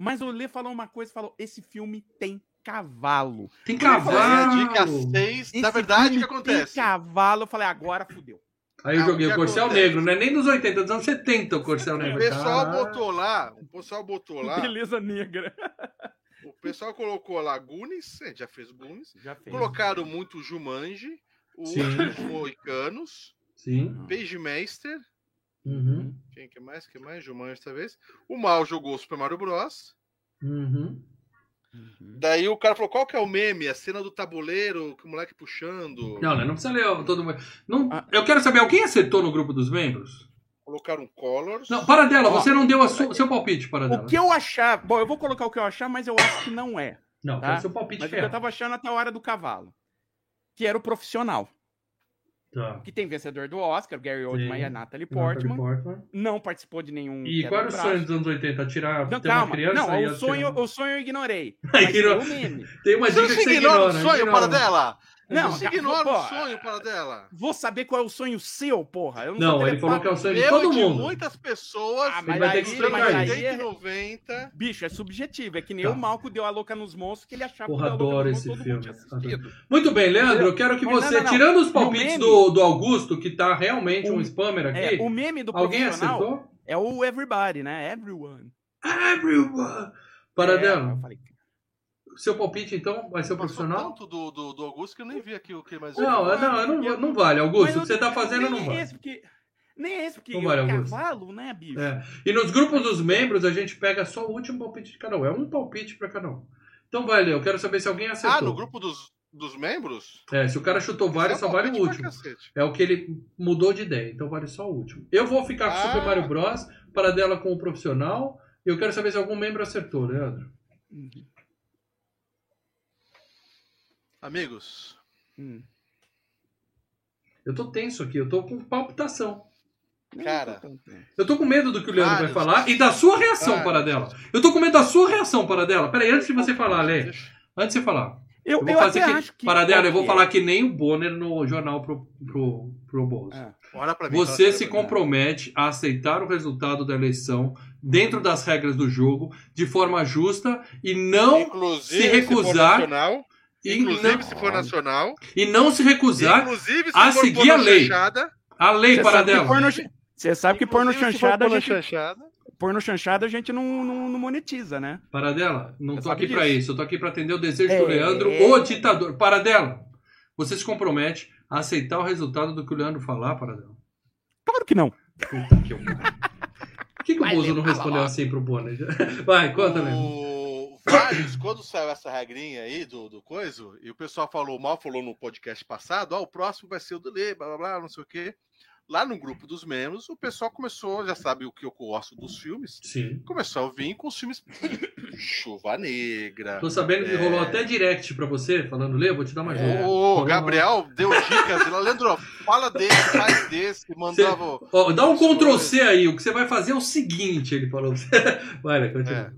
mas o Lê falou uma coisa, falou: esse filme tem cavalo. Tem É cavalo. dica 6. Na verdade, o que acontece? Tem cavalo. Eu falei: agora fudeu. Aí eu Ah, joguei o o Corcel acontece? Negro, não é nem dos 80, dos anos 70 o Corcel O Negro. pessoal Caralho. botou lá, o pessoal botou lá, Beleza negra. o pessoal colocou lá gente já fez Goonies, Já fez. colocaram muito Jumanji, o Moicanos, Sim. Pagemaster, Uhum. quem que mais, que mais? Jumanji dessa vez. O Mal jogou Super Mario Bros. Uhum. Uhum. Daí o cara falou, qual que é o meme? A cena do tabuleiro, que o moleque puxando. Não, né? Não precisa ler todo mundo. Não, Ah. eu quero saber, alguém acertou no grupo dos membros? Colocaram Colors. Não, para dela, você não deu su- seu palpite, para dela. O que eu achar. Bom, eu vou colocar o que eu achar, mas eu acho que não é. Não, Tá? seu palpite Mas o que eu tava achando até a hora do cavalo. Que era o profissional. Tá. Que tem vencedor do Oscar, Gary Oldman Sim. e a Natalie Natalie Portman. Portman. Não participou de nenhum. E qual era o sonho dos anos 80? Tirar, Não, ter calma. uma criança não, o sonho, atirar- o sonho eu ignorei. Mas ignorou. tem meme. Tem uma Você dica não que você ignora ignora. o sonho, ignora. para dela? Não, Você ignora o sonho, para dela. Vou saber qual é o sonho seu, porra. Eu Não, sou ele falou que é o sonho de todo e de mundo. muitas pessoas. Ah, Ele mas vai ter aí, que dos anos explicar isso. aí 80 é- e 90. Bicho, é subjetivo. É que nem Tá. o Malco deu a louca nos monstros que ele achava Porra, que adoro esse mundo filme. Muito bem, Leandro, eu quero que Mas não, você, não, não. tirando os palpites meme- do, do Augusto, que tá realmente um O- spammer aqui, É, o meme do alguém acertou? é o everybody, né? Everyone. Everyone! Para É, dela. eu falei, Seu palpite, então, vai ser o profissional? tanto do, do, do Augusto que eu nem vi aqui o que mais. Não, não, não, não, não vale, Augusto. O que você tá fazendo não é vale. Esse porque, nem é esse, porque Não o vale, Augusto. cavalo, né, bicho? É. E nos grupos dos membros, a gente pega só o último palpite de cada um. É um palpite pra cada um. Então vai, Leo. Eu quero saber se alguém acertou. Ah, no grupo dos, dos membros? É, se o cara chutou vários, é só vale o último. É o que ele mudou de ideia, então vale só o último. Eu vou ficar com Ah. Super Mario Bros. para dela com o profissional. E eu quero saber se algum membro acertou, Leandro. Uhum. Amigos, Hum. Eu tô tenso aqui, eu tô com palpitação. Cara. Eu tô com medo do que o Leandro Vários. vai falar e da sua reação Vários. para dela. Eu tô com medo da sua reação para dela. Peraí, antes de você falar, Lê. Antes de você falar. Eu, Eu vou eu fazer até que. acho que. Paradela, eu vou que falar que nem o Bonner no jornal pro, pro, pro bolso. é? Olha pra mim. Você fala se compromete a aceitar o resultado da eleição dentro das regras do jogo, de forma justa, e não Inclusive, se recusar- Se inclusive, não, se for nacional. e não se recusar se a seguir a lei. chanchada, a lei Você para dela. Você sabe que se for chanchada, a porno gente, chanchada, porno chanchada a gente não, não, não monetiza, né? Paradela, não Você tô aqui pra disso. isso, eu tô aqui pra atender o desejo É. do Leandro, o ditador. Paradela, você se compromete a aceitar o resultado do que o Leandro falar, Paradela? Claro que não. Puta que eu... Por que, que o Bozo não respondeu assim pro Bonner? Vai, conta, Leandro. Vários, quando saiu essa regrinha aí do, do coiso, e o pessoal falou, mal falou no podcast passado, ó, o próximo vai ser o do Lê, blá blá blá, não sei o quê. Lá no grupo dos membros, o pessoal começou, já sabe o que eu gosto dos filmes, Sim. começou a vir com os filmes Chuva Negra. Tô sabendo que É. rolou até direct pra você, falando, Lê, eu vou te dar uma ajuda. Rolou- Gabriel deu dicas, Leandro, fala desse, faz desse, mandava. Ó, dá um Ctrl. C aí, o que você vai fazer é o seguinte, ele falou. Vai, Lê, continua. É,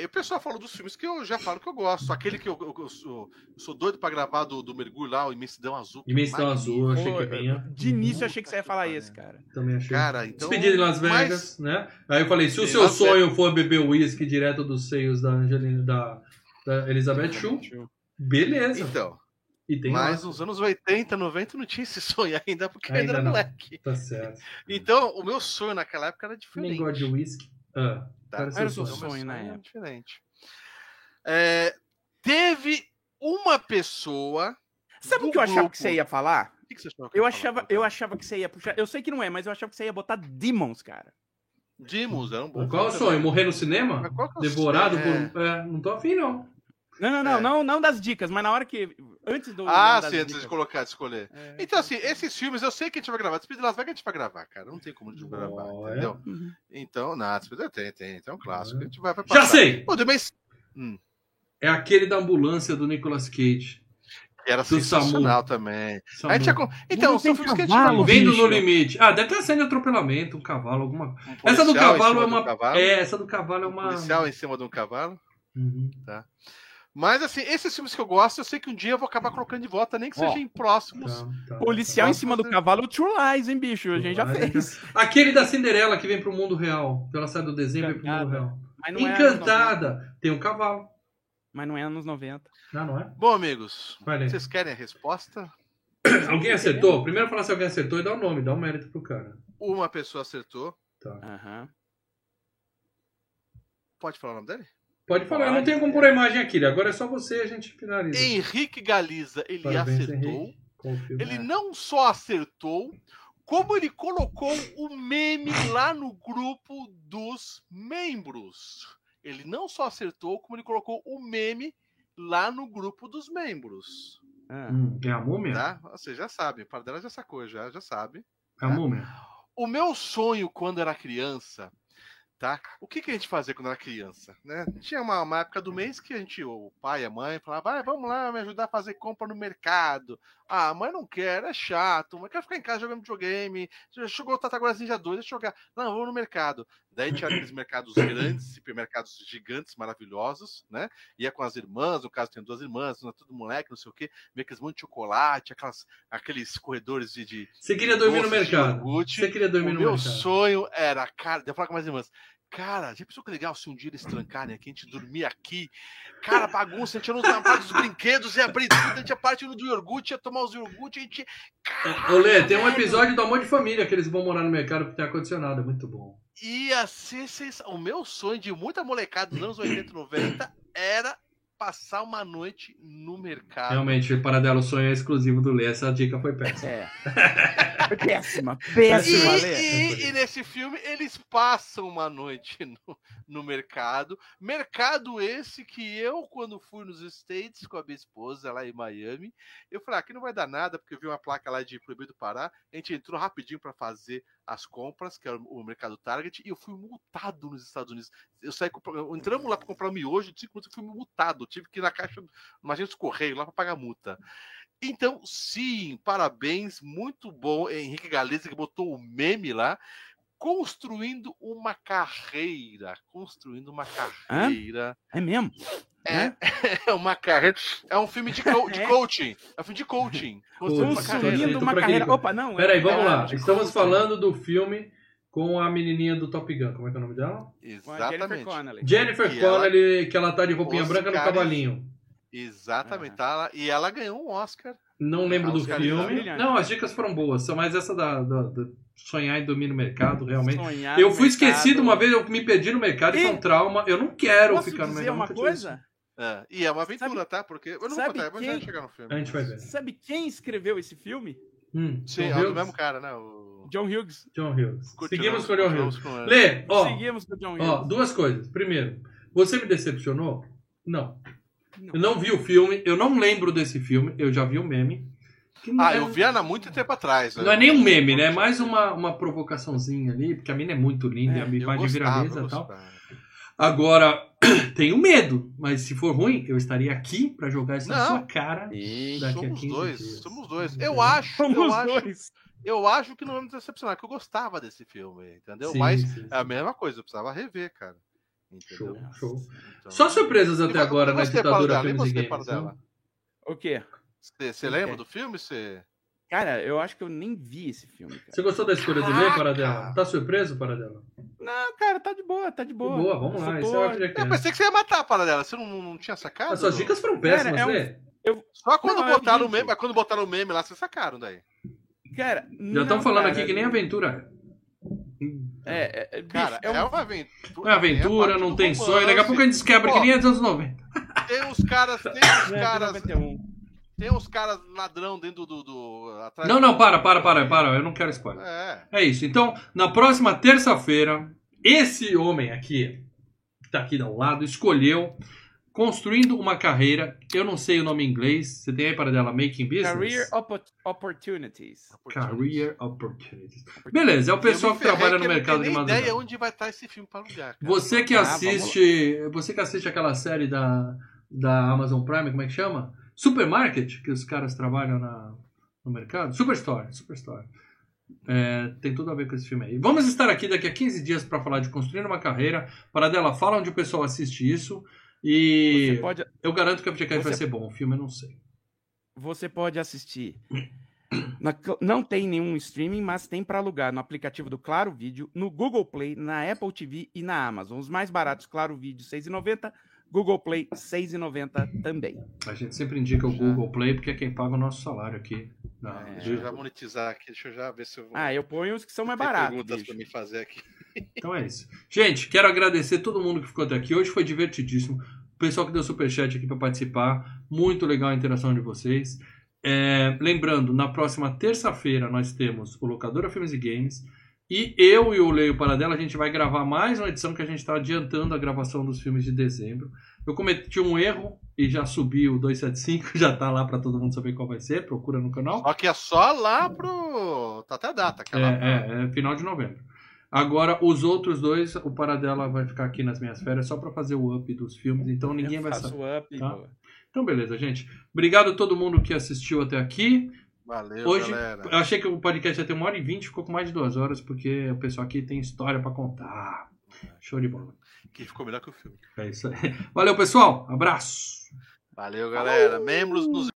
e o pessoal falou dos filmes que eu já falo que eu gosto. Aquele que eu, eu- eu sou, eu sou doido pra gravar do, do mergulho lá, o Imensidão Azul. é Imensidão. Azul, eu achei que vinha. De início eu achei que você ia falar esse, cara. Também achei. Cara, então. Despedida em Las mas- Vegas, né? Aí eu falei, se o seu Las sonho for beber uísque direto dos seios da Angelina, da, da Elizabeth Shue, beleza. Então, E tem mas lá. nos anos 80, 90 não tinha esse sonho ainda, porque Ainda ainda era não. moleque. Tá certo. Então, o meu sonho naquela época era Nem diferente. gosta de uísque. Ah, tá? era Era o seu sonho? sonho na época. diferente. É, teve uma pessoa. Sabe o que eu achava grupo- que você ia falar? O que que você achava que Eu achava, falar, eu achava que você ia puxar. Eu sei que não é, mas eu achava que você ia botar Demons, cara. Dimos, era um bom Qual é o sonho? Morrer no cinema? Mas qual que é o Devorado sonho? por. É, não tô afim, não. Não, não, não, É. não, não das dicas, mas na hora que. Antes do. Ah, sim, antes dicas. de colocar, de escolher. É. Então, assim, esses filmes eu sei que a gente vai gravar. Despedida de Las Vegas a gente vai gravar, cara. Não tem como a gente gravar, Oh, é? entendeu? Uhum. Então, nada, Despedida tem, tem. Tem um clássico. É. A gente vai, vai Já sei! Pô, mas É aquele da ambulância do Nicolas Cage. era Do sensacional também. Samu. A gente Então, Não são tem filmes que a gente cavalo. Vendo no limite. Ah, deve ter cena de atropelamento, um cavalo, alguma Um Essa do cavalo cima é do uma. cavalo, É, essa do cavalo é um uma. policial em cima de um cavalo. Uhum. Mas, assim, esses filmes que eu gosto, eu sei que um dia eu vou acabar colocando de volta, nem que Ó, seja em próximos. Tá, tá, Policial tá. em cima do cavalo, True Lies, hein, bicho? A gente já fez. Aquele da Cinderela que vem pro mundo real. Ela sai do desenho e vem pro mundo real. Mas não é anos 90. Encantada. Tem um cavalo. Mas não é anos 90. Não, não é? Bom, amigos, vocês querem a resposta? Alguém acertou? Primeiro falar se alguém acertou e dá o nome, dá um mérito pro cara. Uma pessoa acertou. Tá. Aham. Pode falar o nome dele? Pode falar, eu não tenho como pôr a imagem aqui, agora é só você e a gente finaliza. Henrique Galiza, ele Parabéns, acertou. O? Ele não só acertou, como ele colocou o meme lá no grupo dos membros. Ele não só acertou, como ele colocou o meme lá no grupo dos membros. Ah. Hum, é a múmia? Tá? Você já sabe, para dela já sacou, já, já sabe. É a múmia. O meu sonho quando era criança, tá? O que, que a gente fazia quando era criança, né? Tinha uma, uma época do mês que a gente, o pai a mãe falavam, vai, vamos lá me ajudar a fazer compra no mercado. Ah, a mãe não quer, é chato, mas quer ficar em casa jogando videogame. Já Chegou o Tataguaras Ninja 2, deixa eu jogar. Não, vamos no mercado. Daí tinha aqueles mercados grandes, supermercados gigantes, maravilhosos, né? Ia com as irmãs, no caso tem duas irmãs, não é tudo moleque, não sei o quê, vê aqueles monte de chocolate, aquelas, aqueles corredores de, de Você queria dormir no mercado. Você queria dormir O no meu mercado. sonho era, cara, eu falar com minhas irmãs, cara, já pensou que legal se um dia eles trancarem aqui, a gente dormir aqui? Cara, bagunça, a gente ia na parte dos brinquedos, ia abrir tudo, a gente ia parte do iogurte, ia tomar os iogurte, a gente. Ô, Lê, tem um episódio do Amor de Família que eles vão morar no mercado porque tem ar-condicionado. É muito bom. Ia ser sens... O meu sonho de muita molecada dos anos 80 e 90 era passar uma noite no mercado. Realmente, para dela, o sonho é exclusivo do Lê. Essa dica foi péssima. É. Foi péssima. E, Péssima, Lê. e- e nesse filme eles passam uma noite no, no mercado. Mercado esse que eu, quando fui nos States com a minha esposa lá em Miami, eu falei: ah, aqui não vai dar nada, porque eu vi uma placa lá de Proibido Parar. A gente entrou rapidinho para fazer as compras, que era o mercado Target, e eu fui multado nos Estados Unidos. Eu saí entramos lá para comprar miojo, de 5 minutos eu fui multado. Tive que ir na caixa, agência de correio lá para pagar multa. Então, sim, parabéns, muito bom, Henrique Galeza, que botou o meme lá, construindo uma carreira, construindo uma carreira. É mesmo? É, é uma carreira. É um filme de, co de É. coaching. É um filme de coaching. Construindo uma carreira. Uma carreira. Opa, não. Peraí, vamos é, lá. de Estamos coaching. falando do filme com a menininha do Top Gun. Como é que é o nome dela? Jennifer Exatamente. Connelly. Jennifer ela- Connelly, que ela tá de roupinha Os branca no cavalinho. Exatamente. Tá lá. E ela ganhou um Oscar. Não lembro Ah, do caras filme. Não, as dicas foram boas, só mais essa da, da- da sonhar em domínio no mercado, realmente. Sonhar Eu fui mercado. esquecido uma vez, eu me perdi no mercado e E- foi um trauma. Eu não quero Posso ficar no mercado. uma coisa? É, e é uma aventura, tá? Porque. Eu não vou sabe contar, mas quem- a gente chegar no filme. A gente vai ver. Sabe quem escreveu esse filme? Hum, Sim, é o mesmo cara, né? O... John Hughes. John Hughes. Continuamos- Seguimos com o John Hughes. com. Lê, ó, Seguimos com o John ó, Hughes. duas coisas. Primeiro, você me decepcionou? Não. Não. Eu não vi o filme, eu não lembro desse filme, eu já vi o meme. que não Ah, é- eu vi há muito tempo atrás. Não é nem um meme, né? É mais uma, uma provocaçãozinha ali, porque a mina é muito linda, É, a Eu gostava, viraliza eu e tal. gostava. Agora, tenho medo, mas se for ruim, eu estaria aqui pra jogar isso na Não. sua cara. Ih, Daqui a Somos 15 dois, dias. somos dois. Eu acho, eu Somos acho, dois. eu acho que não me decepcionar, que eu gostava desse filme, entendeu? Sim, Mas sim, sim. é a mesma coisa, eu precisava rever, cara. Show, Entendeu? show. Então- Só surpresas até agora na ditadura Filmes e Games. Né? O quê? Você, lembra do filme? Você... Cara, eu acho que eu nem vi esse filme, Você cara. gostou da escolha do Lê, Caraca! Paradela? Tá surpreso, Paradela? Não, cara, tá de boa, tá de boa. Boa, vamos lá. Eu Isso tô- é. Eu pensei que você ia matar a Paradela, você não, não tinha sacado? As suas dicas foram péssimas, Cara, é um- Lê. Só quando Não, é o botaram o meme, mas quando botaram o meme lá, vocês sacaram daí. Cara, Já estão falando aqui que nem aventura. É, é, é, bicho, Cara, é um- é uma aventura. Não é aventura, tem a não tem do sonho. Daqui a pouco a gente quebra Pô, que nem é dos anos 90. Tem uns caras, tem uns é, caras, 91. tem uns caras ladrão dentro do. do atrás Não, do- não, para, para, para, para. Eu não quero spoiler. É. É isso. Então, na próxima terça-feira, esse homem aqui, que tá aqui ao lado, escolheu construindo uma carreira. Eu não sei o nome em inglês. Você tem aí para dela Making Business? Career oppo- Opportunities. Career Opportunities. Beleza, é o pessoal que trabalha no mercado de tenho nem ideia madrugada. onde vai estar esse filme para alugar. cara. Você que Ah, assiste, você que assiste aquela série da, da Amazon Prime, como é que chama? Supermarket, que os caras trabalham na, no mercado. Superstore, Superstore. É, tem tudo a ver com esse filme aí. Vamos estar aqui daqui a 15 dias para falar de construir uma carreira. Para dela, fala onde o pessoal assiste isso. E Você pode, eu garanto que a FGCast vai você- ser bom. O filme eu não sei. você pode assistir. Na não tem nenhum streaming, mas tem para alugar no aplicativo do Claro Vídeo, no Google Play, na Apple TV e na Amazon. Os mais baratos, Claro Vídeo, R$ 6,90. Google Play, R$ 6,90 também. A gente sempre indica o. Google Play porque é quem paga o nosso salário aqui. na- É. Deixa eu já monetizar aqui, deixa eu já ver se eu vou. Ah, eu ponho os que são mais baratos. perguntas para me fazer aqui. Então é isso. Gente, quero agradecer todo mundo que ficou até aqui. Hoje foi divertidíssimo. O pessoal que deu superchat aqui para participar. Muito legal a interação de vocês. É, lembrando, na próxima terça-feira nós temos o Locadora Filmes e Games. E eu e o Leio Paradela, a gente vai gravar mais uma edição que a gente está adiantando a gravação dos filmes de dezembro. Eu cometi um erro e já subi o 275, já tá lá para todo mundo saber qual vai ser. Procura no canal. Só que é só lá pro. Tá até a data, que é lá pro- É, é, é final de novembro. Agora, os outros dois, o Paradela vai ficar aqui nas minhas férias só pra fazer o up dos filmes, então ninguém Eu vai faço saber. up, tá? Então, beleza, gente. Obrigado a todo mundo que assistiu até aqui. Valeu, Hoje, galera. eu achei que o podcast ia ter uma hora e vinte, ficou com mais de duas horas, porque o pessoal aqui tem história pra contar. Show de bola. Que ficou melhor que o filme. É isso aí. Valeu, pessoal. Abraço. Valeu, galera. Membros nos